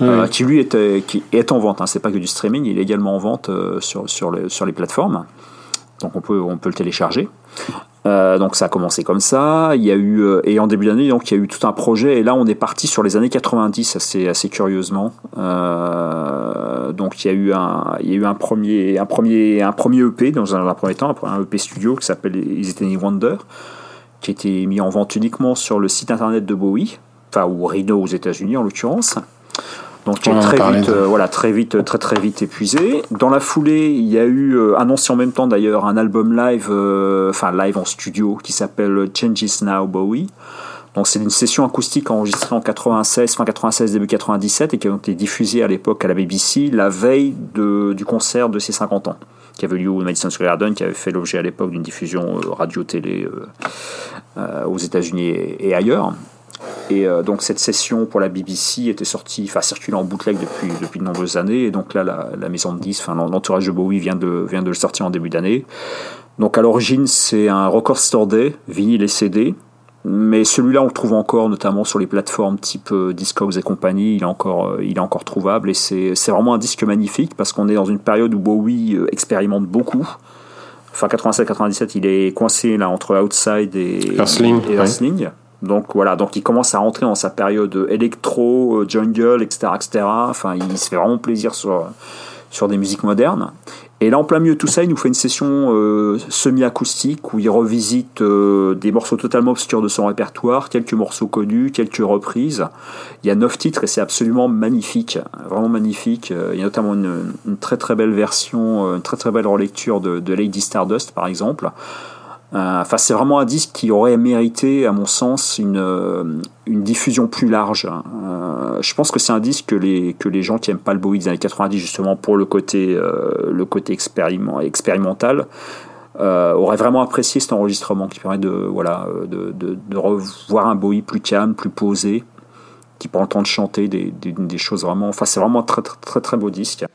Speaker 3: euh, qui lui était, qui est en vente. Hein. C'est pas que du streaming, il est également en vente euh, sur, sur, les, sur les plateformes. Donc on peut, le télécharger. Euh, donc ça a commencé comme ça. Il y a eu euh, et en début d'année il y a eu tout un projet et là on est parti sur les années 90 assez curieusement. Euh, donc il y a eu un premier un EP dans un, dans un premier temps un EP studio qui s'appelle Is It Any Wonder qui a été mis en vente uniquement sur le site internet de Bowie, enfin ou Rhino aux États-Unis en l'occurrence. Donc qui
Speaker 1: On
Speaker 3: très vite, euh, voilà, très vite, très très vite épuisé. Dans la foulée, il y a eu euh, annoncé en même temps d'ailleurs un album live, euh, enfin live en studio, qui s'appelle Changes Now Bowie. Donc c'est une session acoustique enregistrée en 96, fin 96, début 97 et qui a été diffusée à l'époque à la BBC la veille de, du concert de ses 50 ans, qui avait lieu au Madison Square Garden, qui avait fait l'objet à l'époque d'une diffusion euh, radio-télé euh, euh, aux États-Unis et, et ailleurs. Et euh, donc cette session pour la BBC était sortie, enfin circulait en bootleg depuis, depuis de nombreuses années. Et donc là, la, la maison de disques, enfin l'entourage de Bowie vient de, vient de le sortir en début d'année. Donc à l'origine, c'est un Record Store Day, vinyle et CD. Mais celui-là, on le trouve encore, notamment sur les plateformes type euh, Discogs et compagnie. Il est encore, euh, il est encore trouvable et c'est c'est vraiment un disque magnifique parce qu'on est dans une période où Bowie expérimente beaucoup. Enfin, 87-97, il est coincé là entre Outside et
Speaker 1: Earthling,
Speaker 3: et
Speaker 1: ouais.
Speaker 3: Donc voilà, donc il commence à rentrer dans sa période électro, euh, jungle, etc., etc. Enfin, il se fait vraiment plaisir sur sur des musiques modernes. Et là, en plein milieu de tout ça, il nous fait une session euh, semi-acoustique où il revisite euh, des morceaux totalement obscurs de son répertoire, quelques morceaux connus, quelques reprises. Il y a neuf titres et c'est absolument magnifique, vraiment magnifique. Euh, Il y a notamment une, une très très belle version, euh, une très très belle relecture de, de Lady Stardust, par exemple. Euh, Enfin, c'est vraiment un disque qui aurait mérité, à mon sens, une, euh, une diffusion plus large. Euh, je pense que c'est un disque que les, que les gens qui aiment pas le Bowie des années 90, justement pour le côté, le côté expériment, expérimental, euh, auraient vraiment apprécié cet enregistrement qui permet de, voilà, de, de, revoir un Bowie plus calme, plus posé, qui prend le temps de chanter des, des, des choses vraiment. Enfin, c'est vraiment un très, très, très, très beau disque.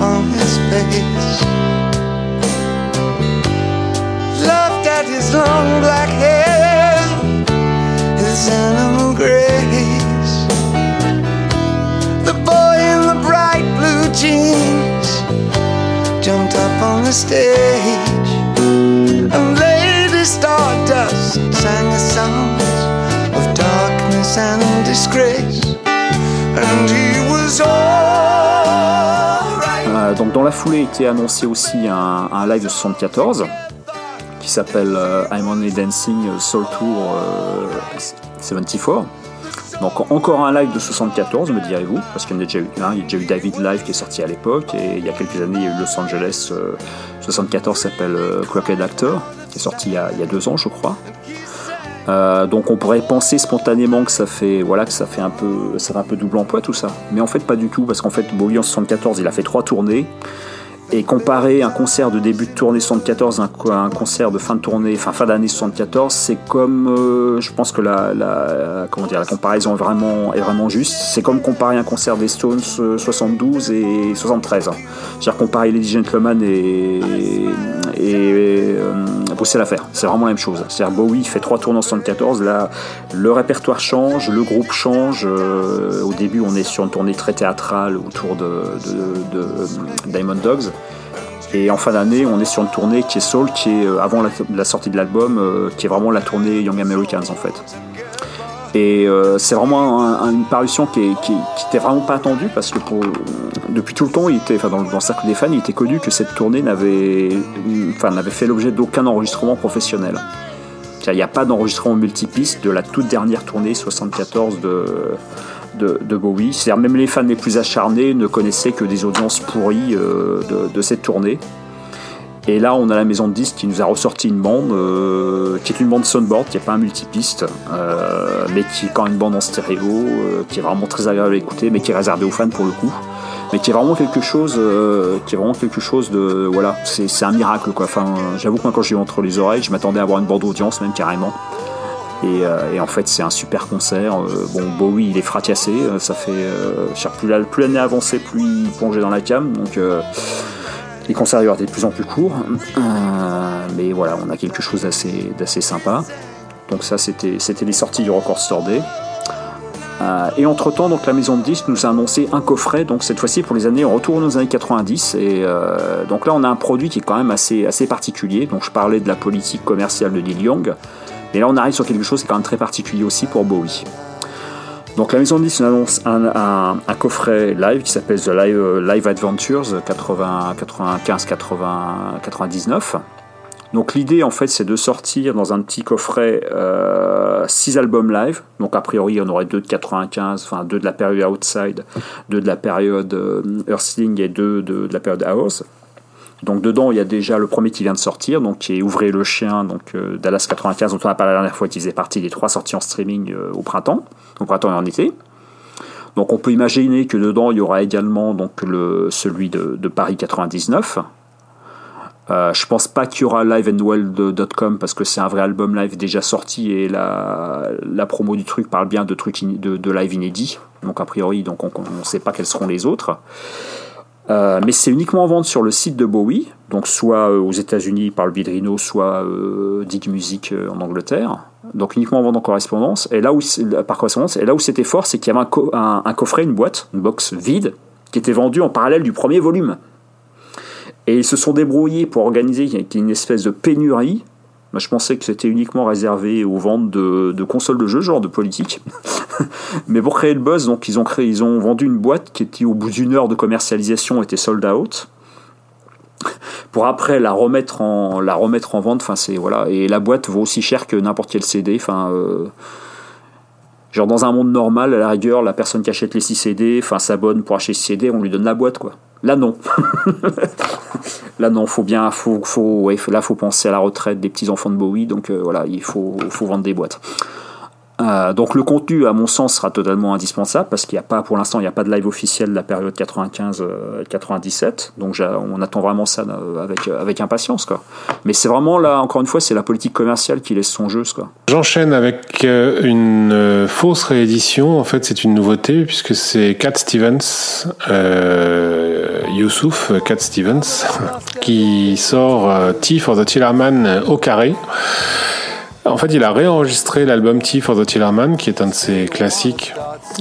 Speaker 6: On his face. Loved at his long black hair, his animal grace. The boy in the bright blue jeans jumped up on the stage. And Lady Stardust sang the songs of darkness and disgrace. And he was alright.
Speaker 3: Euh, dans la foulée était annoncé aussi un, live de 74 qui s'appelle euh, I'm Only Dancing Soul Tour euh, 74. Donc encore un live de 74 me direz-vous, parce qu'il y en a déjà eu un, il y a déjà eu David Live qui est sorti à l'époque, et il y a quelques années il y a eu Los Angeles euh, 74 s'appelle euh, Crooked Actor, qui est sorti il y a deux ans je crois. Euh, donc on pourrait penser spontanément que ça fait voilà que ça fait un peu ça fait un peu double emploi tout ça. Mais en fait pas du tout parce qu'en fait Bowie en 74 il a fait trois tournées. Et comparer un concert de début de tournée 74 à un, co- un concert de fin de tournée fin d'année 74 c'est comme euh, je pense que la, comment dire la comparaison est vraiment est vraiment juste. C'est comme comparer un concert des Stones euh, 72 et 73 hein. c'est-à-dire comparer Lady Gentleman et euh, Bruxelles à faire. C'est vraiment la même chose. C'est-à-dire Bowie fait trois tours en 74. Là, le répertoire change, le groupe change. Euh, au début, on est sur une tournée très théâtrale autour de, Diamond Dogs. Et en fin d'année, on est sur une tournée qui est Soul, qui est euh, avant la, la sortie de l'album, euh, qui est vraiment la tournée Young Americans en fait. Et euh, c'est vraiment un- un- une parution qui, est- qui, qui était vraiment pas attendue parce que depuis tout le temps, dans, le cercle des fans, il était connu que cette tournée n'avait, fait l'objet d'aucun enregistrement professionnel. Il n'y a pas d'enregistrement multipiste de la toute dernière tournée 74 de, Bowie. Même les fans les plus acharnés ne connaissaient que des audiences pourries euh, de cette tournée. Et là, on a la maison de disques qui nous a ressorti une bande, euh, qui est une bande soundboard, qui n'est pas un multipiste, euh, mais qui est quand même une bande en stéréo, euh, qui est vraiment très agréable à écouter, mais qui est réservée aux fans pour le coup. Mais qui est vraiment quelque chose, euh, qui est vraiment quelque chose de, voilà, c'est un miracle quoi. Enfin, j'avoue que moi quand j'ai eu entre les oreilles, je m'attendais à avoir une bande audience même carrément. Et, euh, et en fait, c'est un super concert. Euh, bon, Bowie, il est fracassé. euh, Ça fait, plus la- plus l'année avançait, plus il plongeait dans la cam. Donc, les concerts étaient de plus en plus courts. Euh, mais voilà, on a quelque chose d'assez, d'assez sympa. Donc ça, c'était, c'était les sorties du Record Store Day. Euh, et entre-temps, donc la maison de disques nous a annoncé un coffret, donc cette fois-ci pour les années, on retourne aux années 90. Et euh, donc là, on a un produit qui est quand même assez, assez particulier. Donc je parlais de la politique commerciale de Neil Young. Et là, on arrive sur quelque chose qui est quand même très particulier aussi pour Bowie. Donc la maison de disques nous annonce un, coffret live qui s'appelle The Live, euh, Live Adventures 80, 95, 80, 99. Donc l'idée en fait c'est de sortir dans un petit coffret 6 albums live. Donc a priori on aurait deux de 95, enfin deux de la période Outside, deux de la période euh, Earthling et deux de, de la période House. Donc dedans il y a déjà le premier qui vient de sortir, donc qui est Ouvrez le chien, donc euh, Dallas 95 dont on a parlé la dernière fois, qui faisait partie des trois sorties en streaming euh, au printemps, au printemps et en été. Donc on peut imaginer que dedans il y aura également donc celui de, Paris 99. Euh, je pense pas qu'il y aura liveandwell.com parce que c'est un vrai album live déjà sorti et la, promo du truc parle bien de trucs de, live inédits. Donc a priori donc on ne sait pas quels seront les autres. Euh, mais c'est uniquement en vente sur le site de Bowie, donc soit euh, aux États-Unis par le biais de Rhino, soit euh, Dig Music euh, en Angleterre. Donc uniquement en vente en correspondance. Et là où par correspondance, et là où c'était fort, c'est qu'il y avait un, un- coffret, une boîte, une box vide, qui était vendue en parallèle du premier volume. Et ils se sont débrouillés pour organiser une espèce de pénurie. Moi, je pensais que c'était uniquement réservé aux ventes de, consoles de jeux, genre de politique. Mais pour créer le buzz, donc ils ont créé, ils ont vendu une boîte qui était au bout d'une heure de commercialisation était sold out. Pour après la remettre en la remettre en vente. Enfin c'est voilà et la boîte vaut aussi cher que n'importe quel CD. Enfin euh, genre dans un monde normal, à la rigueur, la personne qui achète les 6 CD, enfin s'abonne pour acheter 6 CD, on lui donne la boîte quoi. Là non. là non, faut bien, faut, faut, faut penser à la retraite des petits enfants de Bowie, donc euh, voilà, il faut, faut vendre des boîtes. Euh, donc le contenu, à mon sens, sera totalement indispensable parce qu'il n'y a pas, pour l'instant, il n'y a pas de live officiel de la période 95-97. donc j'a- on attend vraiment ça euh, avec, euh, impatience, quoi. Mais c'est vraiment là, encore une fois, c'est la politique commerciale qui laisse son jeu.
Speaker 1: J'enchaîne avec euh, une euh, fausse réédition. En fait, c'est une nouveauté puisque c'est Cat Stevens, euh, Youssouf euh, Cat Stevens, qui sort euh, Tea for the Tillerman euh, au carré. En fait, il a réenregistré l'album Tea for the Tillerman, qui est un de ses classiques,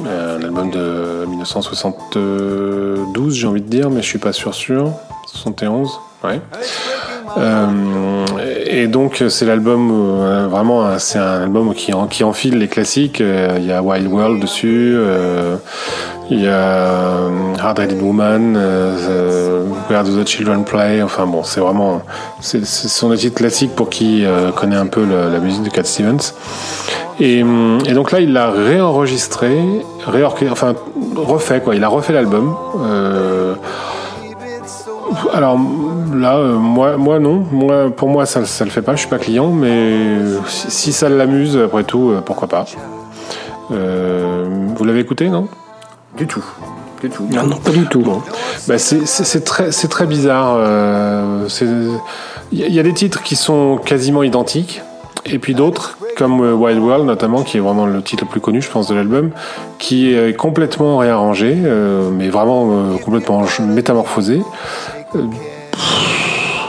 Speaker 1: euh, un album de 1972, j'ai envie de dire, mais je suis pas sûr sûr. 71, ouais. Euh, et donc c'est l'album euh, vraiment c'est un album qui, en- qui enfile les classiques. Euh, Il y a Wild World dessus, il y a Hard Headed Woman, Where Do the Children Play. Enfin bon, c'est vraiment c'est- ce sont des titres classiques pour qui connaît un peu la musique de Cat Stevens. Et, donc là, il l'a réenregistré, réorché- enfin refait quoi. Il a refait l'album. Alors là, euh, moi, moi non. Moi, pour moi, ça, ça le fait pas. Je suis pas client, mais si, si ça l'amuse, après tout, euh, pourquoi pas. Euh, vous l'avez écouté, non?
Speaker 3: Du tout. Du tout.
Speaker 2: Non, non, pas du tout.
Speaker 1: Bon, bah c'est très, c'est très bizarre. Il y, a- il y a des titres qui sont quasiment identiques, et puis d'autres, comme Wild World notamment, qui est vraiment le titre le plus connu, je pense, de l'album, qui est complètement réarrangé, euh, mais vraiment euh, complètement métamorphosé. Euh,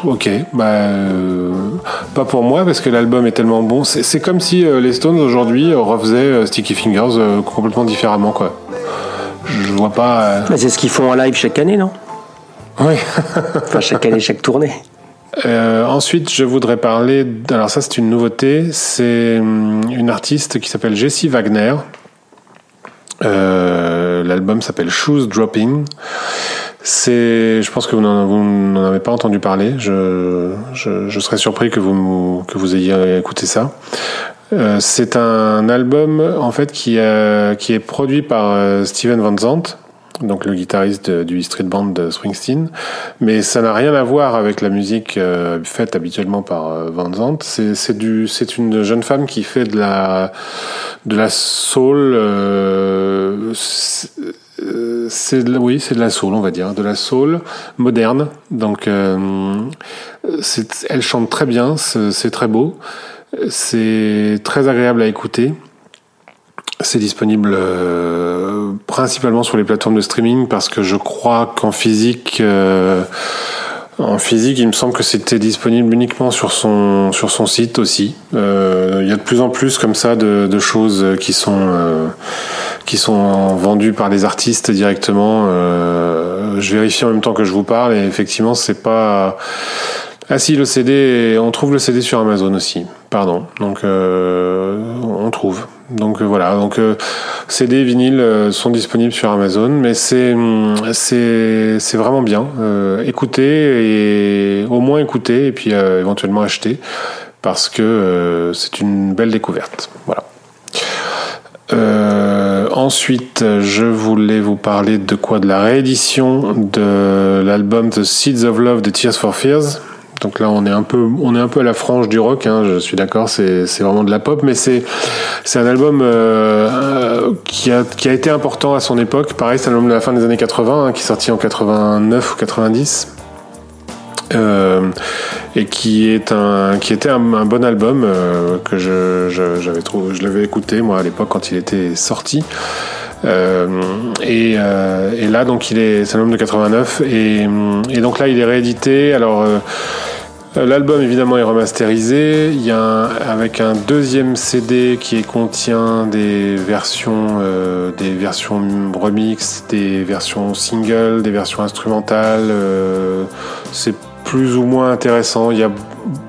Speaker 1: Ok, bah euh, pas pour moi parce que l'album est tellement bon. C'est comme si euh, les Stones aujourd'hui refaisaient euh, Sticky Fingers complètement différemment, quoi. Je vois pas.
Speaker 2: Mais c'est ce qu'ils font en live chaque année, non?
Speaker 1: Oui.
Speaker 2: Enfin, chaque année, chaque tournée.
Speaker 1: Ensuite, je voudrais parler. Alors ça, c'est une nouveauté. C'est hum, une artiste qui s'appelle Jessie Wagner. L'album s'appelle Shoes Dropping. C'est, je pense que vous n'en avez pas entendu parler. Je, je, je serais surpris que vous que vous ayez écouté ça. Euh, c'est un album en fait qui, euh, qui est produit par euh, Steven Van Zandt, donc le guitariste du Street Band de Springsteen. Mais ça n'a rien à voir avec la musique euh, faite habituellement par euh, Van Zandt. C'est c'est du c'est une jeune femme qui fait de la de la soul. Euh, c'est- de oui, c'est de la soul, on va dire, de la soul moderne. Donc, euh, elle chante très bien, c'est très beau, c'est très agréable à écouter. C'est disponible euh, principalement sur les plateformes de streaming parce que je crois qu'en physique, euh, en physique, il me semble que c'était disponible uniquement sur son sur son site aussi. Euh, il y a de plus en plus comme ça de, de choses qui sont qui sont vendues par les artistes directement. Euh, je vérifie en même temps que je vous parle et effectivement c'est pas ah si le CD on trouve le CD sur Amazon aussi. Pardon. Donc euh, on trouve. Donc euh, voilà. Donc euh, CD vinyle sont disponibles sur Amazon mais c'est hum, c'est vraiment bien. Écoutez et au moins écoutez et puis éventuellement acheter parce que c'est une belle découverte. Voilà. Euh, ensuite, je voulais vous parler de quoi? De la réédition de l'album The Seeds of Love de Tears for Fears. Donc là, on est un peu, on est un peu à la frange du rock. Hein, je suis d'accord, c'est, vraiment de la pop, mais c'est, c'est un album euh, euh, qui a, qui a été important à son époque. Pareil, c'est un album de la fin des années 80, hein, qui est sorti en 89 ou 90. Euh, et qui est un qui était un, bon album euh, que je, j'avais trouvé je l'avais écouté moi à l'époque quand il était sorti euh, et, et là donc il est c'est un album de 89 et, et donc là il est réédité alors L'album évidemment est remasterisé. Il y a avec un deuxième CD qui contient des versions, des versions remix, des versions single, des versions instrumentales. c'est plus ou moins intéressant.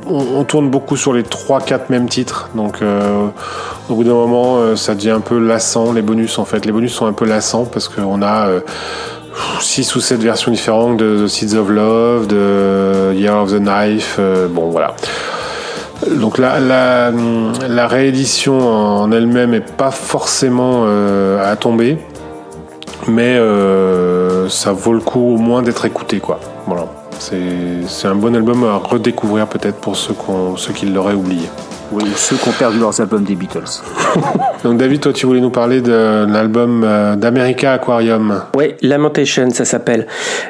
Speaker 1: On, tourne beaucoup sur les 3-4 mêmes titres, donc euh, au bout d'un moment, euh, ça devient un peu lassant. Les bonus en fait, les bonus sont un peu lassants parce qu'on a euh, 6 ou 7 versions différentes de The Seeds of Love, de Year of the Knife, euh, bon voilà. Donc la, réédition en elle-même est pas forcément euh, à tomber, mais euh, ça vaut le coup au moins d'être écouté. Voilà. C'est un bon album à redécouvrir peut-être pour ceux, ceux qui l'auraient oublié.
Speaker 3: Oui, ou ceux qui ont perdu leurs albums des Beatles.
Speaker 1: Donc David, toi tu voulais nous parler d'un album euh, d'America Aquarium.
Speaker 2: Oui, Lamentation, ça s'appelle.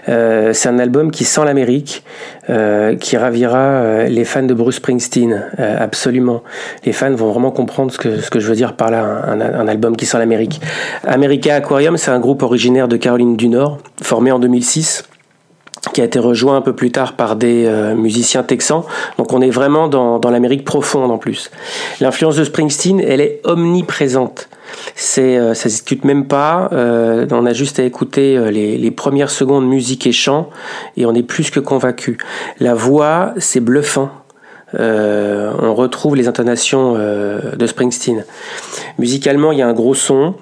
Speaker 2: Euh, c'est un album qui sent l'Amérique, euh, qui ravira les fans de Bruce Springsteen, euh, absolument. Les fans vont vraiment comprendre ce que, ce que je veux dire par là, un, un album qui sent l'Amérique. America Aquarium, c'est un groupe originaire de Caroline du Nord, formé en 2006 qui a été rejoint un peu plus tard par des euh, musiciens texans. Donc on est vraiment dans, dans l'Amérique profonde en plus. L'influence de Springsteen, elle est omniprésente. C'est, euh, ça se discute même pas. Euh, on a juste à écouter euh, les, les premières secondes musique et chant et on est plus que convaincu. La voix, c'est bluffant. Euh, on retrouve les intonations euh, de Springsteen. Musicalement, il y a un gros son.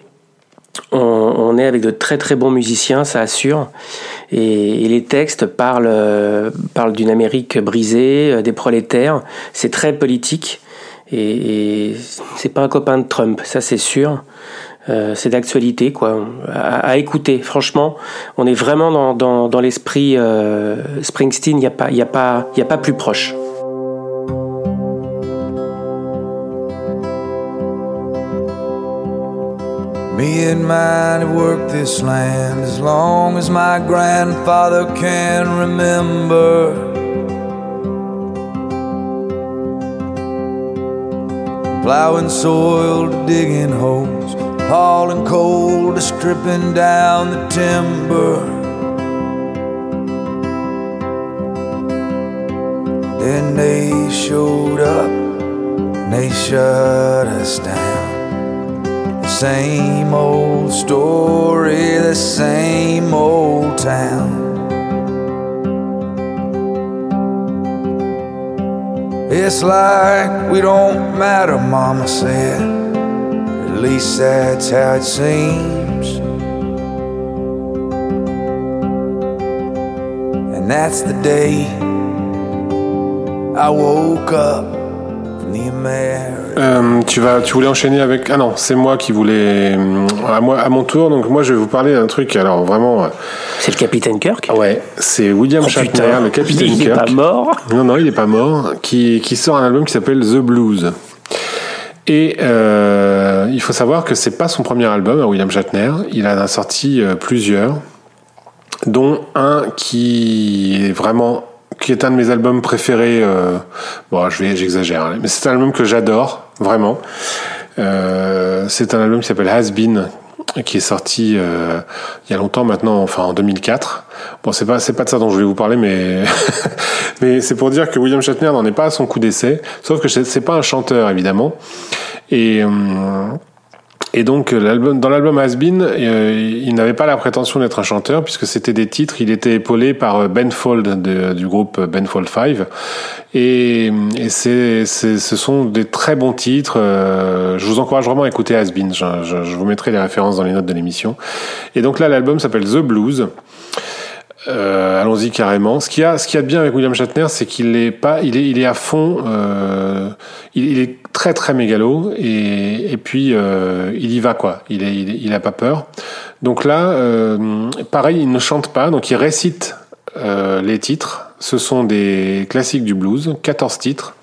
Speaker 2: On, est avec de très très bons musiciens, ça assure. Et, les textes parlent, parlent d'une Amérique brisée, euh, des prolétaires. C'est très politique. Et, et c'est pas un copain de Trump, ça c'est sûr. Euh, c'est d'actualité, quoi. À, écouter, franchement, on est vraiment dans, dans, dans l'esprit euh, Springsteen. Il n'y a pas, y a pas, y a pas plus proche.
Speaker 6: Me and mine have worked this land as long as my grandfather can remember. Plowing soil to digging holes, hauling coal to stripping down the timber. Then they showed up and they shut us down. Same old story, the same old town. It's like we don't matter, Mama said. At least that's how it seems. And that's the day I woke up from the American
Speaker 1: Euh, tu vas, tu voulais enchaîner avec. Ah non, c'est moi qui voulais. euh, À moi, à mon tour. Donc moi, je vais vous parler d'un truc. Alors vraiment, euh,
Speaker 2: C'est le capitaine Kirk?
Speaker 1: ouais, c'est William
Speaker 2: Oh,
Speaker 1: Shatner,
Speaker 2: putain,
Speaker 1: le capitaine
Speaker 2: il est
Speaker 1: Kirk.
Speaker 2: pas mort.
Speaker 1: Non, non, il est pas mort. Qui, qui sort un album qui s'appelle The Blues. Et euh, il faut savoir que c'est pas son premier album à William Shatner. Il en a sorti plusieurs, dont un qui est vraiment qui est un de mes albums préférés. euh, bon, je vais, j'exagère, hein, mais c'est un album que j'adore vraiment. Euh, c'est un album qui s'appelle Has Been, qui est sorti euh, il y a longtemps maintenant, enfin en 2004. Bon, c'est pas c'est pas de ça dont je voulais vous parler, mais mais c'est pour dire que William Shatner n'en est pas à son coup d'essai. Sauf que c'est c'est pas un chanteur évidemment. Et hum, et donc l'album, dans l'album Has Been, euh, il n'avait pas la prétention d'être un chanteur puisque c'était des titres. Il était épaulé par euh, Ben Fold du groupe Ben Fold 5 et, c'est, ce sont des très bons titres. euh, je vous encourage vraiment à écouter Has Been. Je vous mettrai les références dans les notes de l'émission. Et donc là, l'album s'appelle The Blues. Euh, allons-y carrément. Ce qu'il y a, ce qu'il y a de bien avec William Shatner, c'est qu'il est pas, il est, il est à fond. Euh, il, est très très mégalo et, et puis euh, il y va quoi. Il est, il, est- il a pas peur. Donc là, euh, pareil, il ne chante pas, donc il récite euh, les titres. Ce sont des classiques du blues, 14 titres.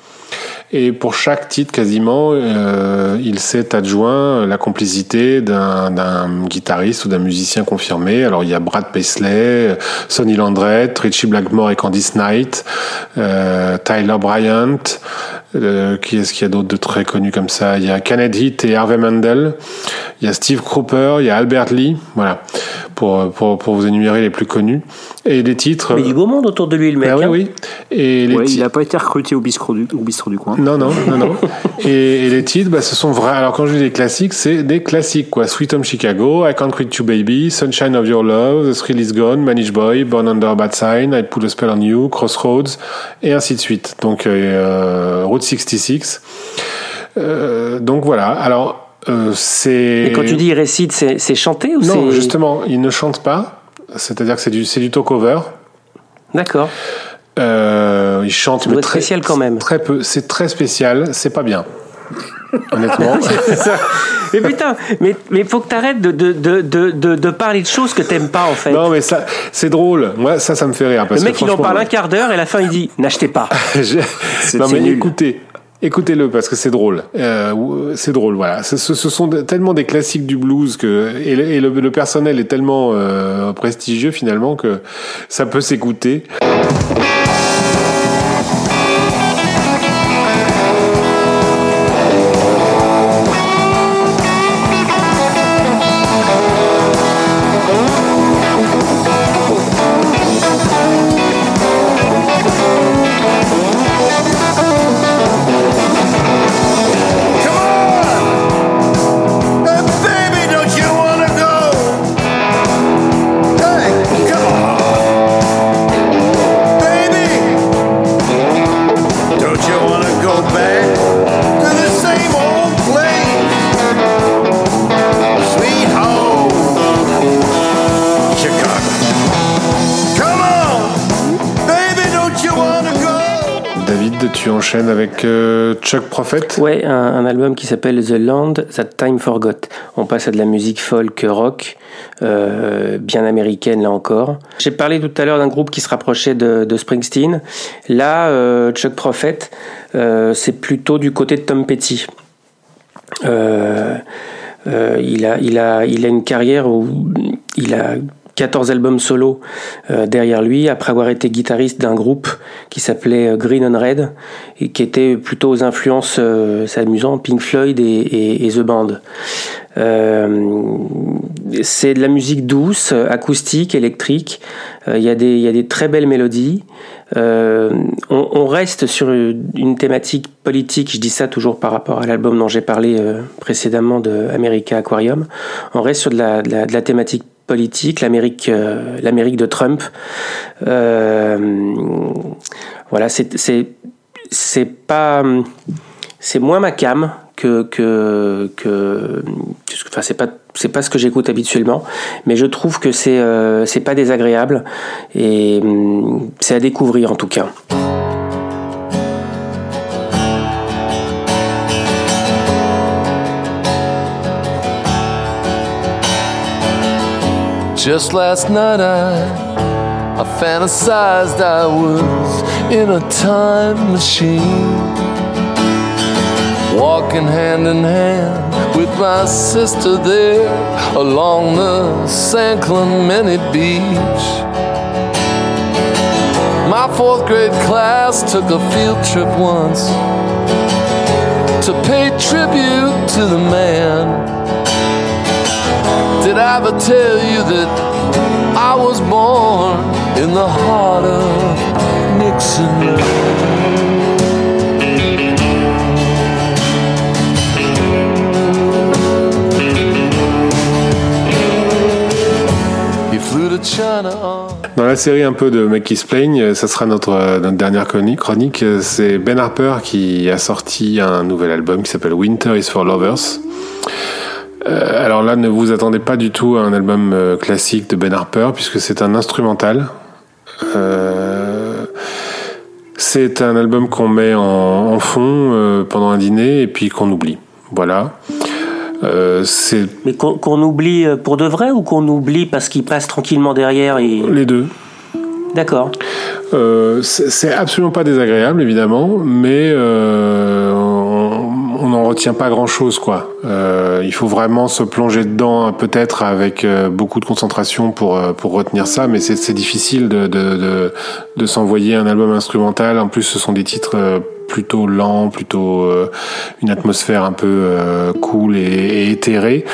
Speaker 1: Et pour chaque titre, quasiment, euh, il s'est adjoint la complicité d'un d'un guitariste ou d'un musicien confirmé. Alors il y a Brad Paisley, Sonny Landreth, Richie Blackmore et Candice Knight, euh, Tyler Bryant. euh, qui est-ce qu'il y a d'autres de très connus comme ça? Il y a Kenneth Heath et Harvey Mandel. Il y a Steve Cropper, il y a Albert Lee. Voilà, pour, pour, pour vous énumérer les plus connus. Et les titres...
Speaker 2: Mais il y a du beau monde autour de lui, le mec.
Speaker 1: Ah oui,
Speaker 2: hein.
Speaker 1: oui. Et les
Speaker 3: Ouais, il n'a pas été recruté au bistrot du, au bistrot du coin.
Speaker 1: Non, non, non, non. Et, et les titres, bah, ce sont vrais. Alors, quand je dis des classiques, c'est des classiques, quoi. Sweet Home Chicago, I Can't Quit You Baby, Sunshine of Your Love, The Thrill Is Gone, Manish Boy, Born Under a Bad Sign, I Put a Spell on You, Crossroads, et ainsi de suite. Donc, euh, Route 66. Euh, donc voilà. Alors, euh, c'est.
Speaker 2: Et quand tu dis il récite, c'est chanté ou
Speaker 1: Non, justement, il ne chante pas. C'est-à-dire que c'est du, c'est du talk-over.
Speaker 2: D'accord.
Speaker 1: Euh, il chante, mais très,
Speaker 2: spécial quand même.
Speaker 1: Très peu. C'est très spécial. C'est pas bien. Honnêtement.
Speaker 2: Mais putain, mais mais faut que t'arrêtes de, de, de, de, de, de parler de choses que t'aimes pas en fait.
Speaker 1: non, mais ça, c'est drôle. Moi, ça, ça me fait rire. Parce
Speaker 2: le mec
Speaker 1: que,
Speaker 2: il en parle un quart d'heure et à la fin il dit n'achetez pas.
Speaker 1: non, mais
Speaker 3: nul.
Speaker 1: écoutez. Écoutez-le parce que c'est drôle. Euh, c'est drôle, voilà. Ce, sont tellement des classiques du blues que et le, et le- le personnel est tellement euh, prestigieux finalement que ça peut s'écouter. Avec euh, Chuck Prophet.
Speaker 2: Ouais, un, album qui s'appelle The Land That Time Forgot. On passe à de la musique folk rock, euh, bien américaine là encore. J'ai parlé tout à l'heure d'un groupe qui se rapprochait de, Springsteen. Là, euh, Chuck Prophet, c'est plutôt du côté de Tom Petty. Il, a, il, a, il a une carrière où il a 14 albums solo euh, derrière lui, après avoir été guitariste d'un groupe qui s'appelait euh, Green and Red, et qui était plutôt aux influences, euh, c'est amusant, Pink Floyd et, The Band. Euh, c'est de la musique douce, acoustique, électrique. Euh, Il y, des- il y a des très belles mélodies. Euh, on, reste sur une thématique politique, je dis ça toujours par rapport à l'album dont j'ai parlé euh, précédemment de America Aquarium. On reste sur de la, de la, de la thématique politique, l'Amérique, euh, l'Amérique de Trump. Euh, voilà, c'est, pas, c'est moins ma cam que enfin c'est pas c'est pas ce que j'écoute habituellement, mais je trouve que c'est euh, c'est pas désagréable et hum, c'est à découvrir en tout cas.
Speaker 7: Just last night I, I fantasized I was in a time machine. Walking hand in hand with my sister there along the San Clemente beach. My fourth grade class took a field trip once to pay tribute to the man. Did I ever tell you that I was born in the heart of Nixon?
Speaker 1: Dans la série un peu de mecs qui euh, ça sera notre, euh, dernière chronique. chronique. Euh, C'est Ben Harper qui a sorti un nouvel album qui s'appelle Winter is for Lovers. Euh, alors là, ne vous attendez pas du tout à un album euh, classique de Ben Harper puisque c'est un instrumental. Euh, c'est un album qu'on met en, en fond pendant un dîner et puis qu'on oublie. Voilà. C'est
Speaker 2: Mais qu'on qu'on oublie pour de vrai ou qu'on oublie parce qu'il passe tranquillement derrière et...
Speaker 1: les deux.
Speaker 2: D'accord.
Speaker 1: C'est c'est absolument pas désagréable, évidemment, mais on n'en retient pas grand-chose, quoi. Euh, il faut vraiment se plonger dedans, peut-être avec euh, beaucoup de concentration pour euh, pour retenir ça, mais c'est difficile de de de, s'envoyer un album instrumental. En plus, ce sont des titres plutôt lents, plutôt une atmosphère un peu cool et, et éthérée.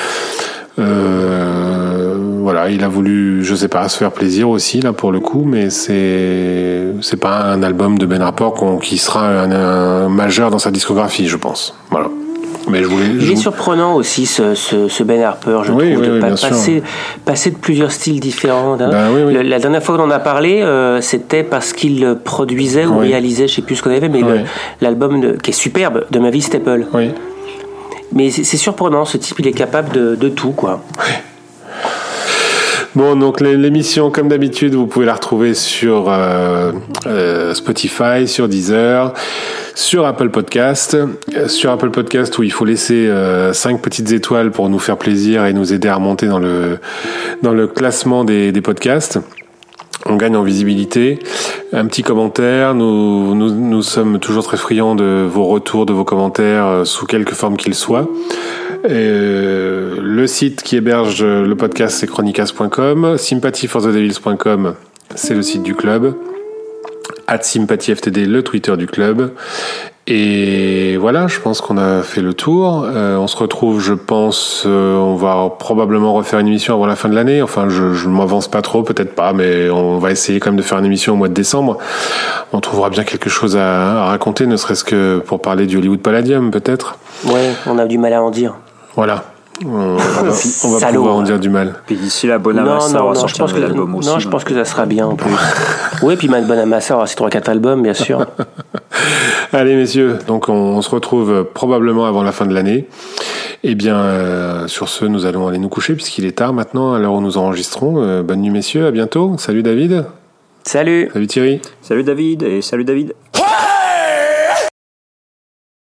Speaker 1: Voilà, il a voulu, je sais pas, se faire plaisir aussi là pour le coup, mais c'est c'est pas un album de Ben Harper qu'on- qui sera un, un majeur dans sa discographie, je pense. Voilà. Mais je voulais.
Speaker 2: Il est surprenant aussi ce, ce, ce Ben Harper, je
Speaker 1: Oui,
Speaker 2: trouve,
Speaker 1: oui,
Speaker 2: de
Speaker 1: oui,
Speaker 2: pa-
Speaker 1: bien sûr.
Speaker 2: passer, passer de plusieurs styles différents. hein.
Speaker 1: Ben.
Speaker 2: Le- la dernière fois qu'on en a parlé, euh, c'était parce qu'il produisait ou réalisait, je sais plus ce qu'on avait, mais l'album qui est superbe de Mavis Staple.
Speaker 1: Oui.
Speaker 2: Mais c'est c'est surprenant, ce type, il est capable de, de tout, quoi.
Speaker 1: Bon, donc l'é- l'émission, comme d'habitude, vous pouvez la retrouver sur euh, euh, Spotify, sur Deezer, sur Apple Podcast. Euh, Sur Apple Podcast, où il faut laisser euh, cinq petites étoiles pour nous faire plaisir et nous aider à remonter dans le dans le classement des, des podcasts. On gagne en visibilité. Un petit commentaire. Nous, nous, nous sommes toujours très friands de vos retours, de vos commentaires, sous quelque forme qu'ils soient. Euh, le site qui héberge le podcast, c'est chronicas.com. Sympathyforthedevils.com, c'est le site du club. At SympathyFTD, le Twitter du club. Et voilà, je pense qu'on a fait le tour. Euh, on se retrouve, je pense, euh, on va probablement refaire une émission avant la fin de l'année. Enfin, je, je m'avance pas trop, peut-être pas, mais on va essayer quand même de faire une émission au mois de décembre. On trouvera bien quelque chose à, à raconter, ne serait-ce que pour parler du Hollywood Palladium, peut-être.
Speaker 2: Ouais, on a du mal à en dire.
Speaker 1: Voilà. On, on va, on va
Speaker 2: Salaud.
Speaker 1: pouvoir en dire du mal.
Speaker 3: Puis d'ici là,
Speaker 2: Non,
Speaker 3: Bonamassa
Speaker 2: non, non, je
Speaker 3: sortir
Speaker 2: pense
Speaker 3: un
Speaker 2: que,
Speaker 3: nouvel album aussi.
Speaker 2: non, je pense que ça sera bien en plus. oui, puis Bonamassa aura ses 3-4 albums, bien sûr.
Speaker 1: Allez messieurs, donc on, on se retrouve probablement avant la fin de l'année. Eh bien, euh, sur ce, nous allons aller nous coucher puisqu'il est tard maintenant à l'heure où nous enregistrons. Euh, bonne nuit messieurs, à bientôt. Salut David.
Speaker 2: Salut
Speaker 1: Salut Thierry.
Speaker 3: Salut David et salut David.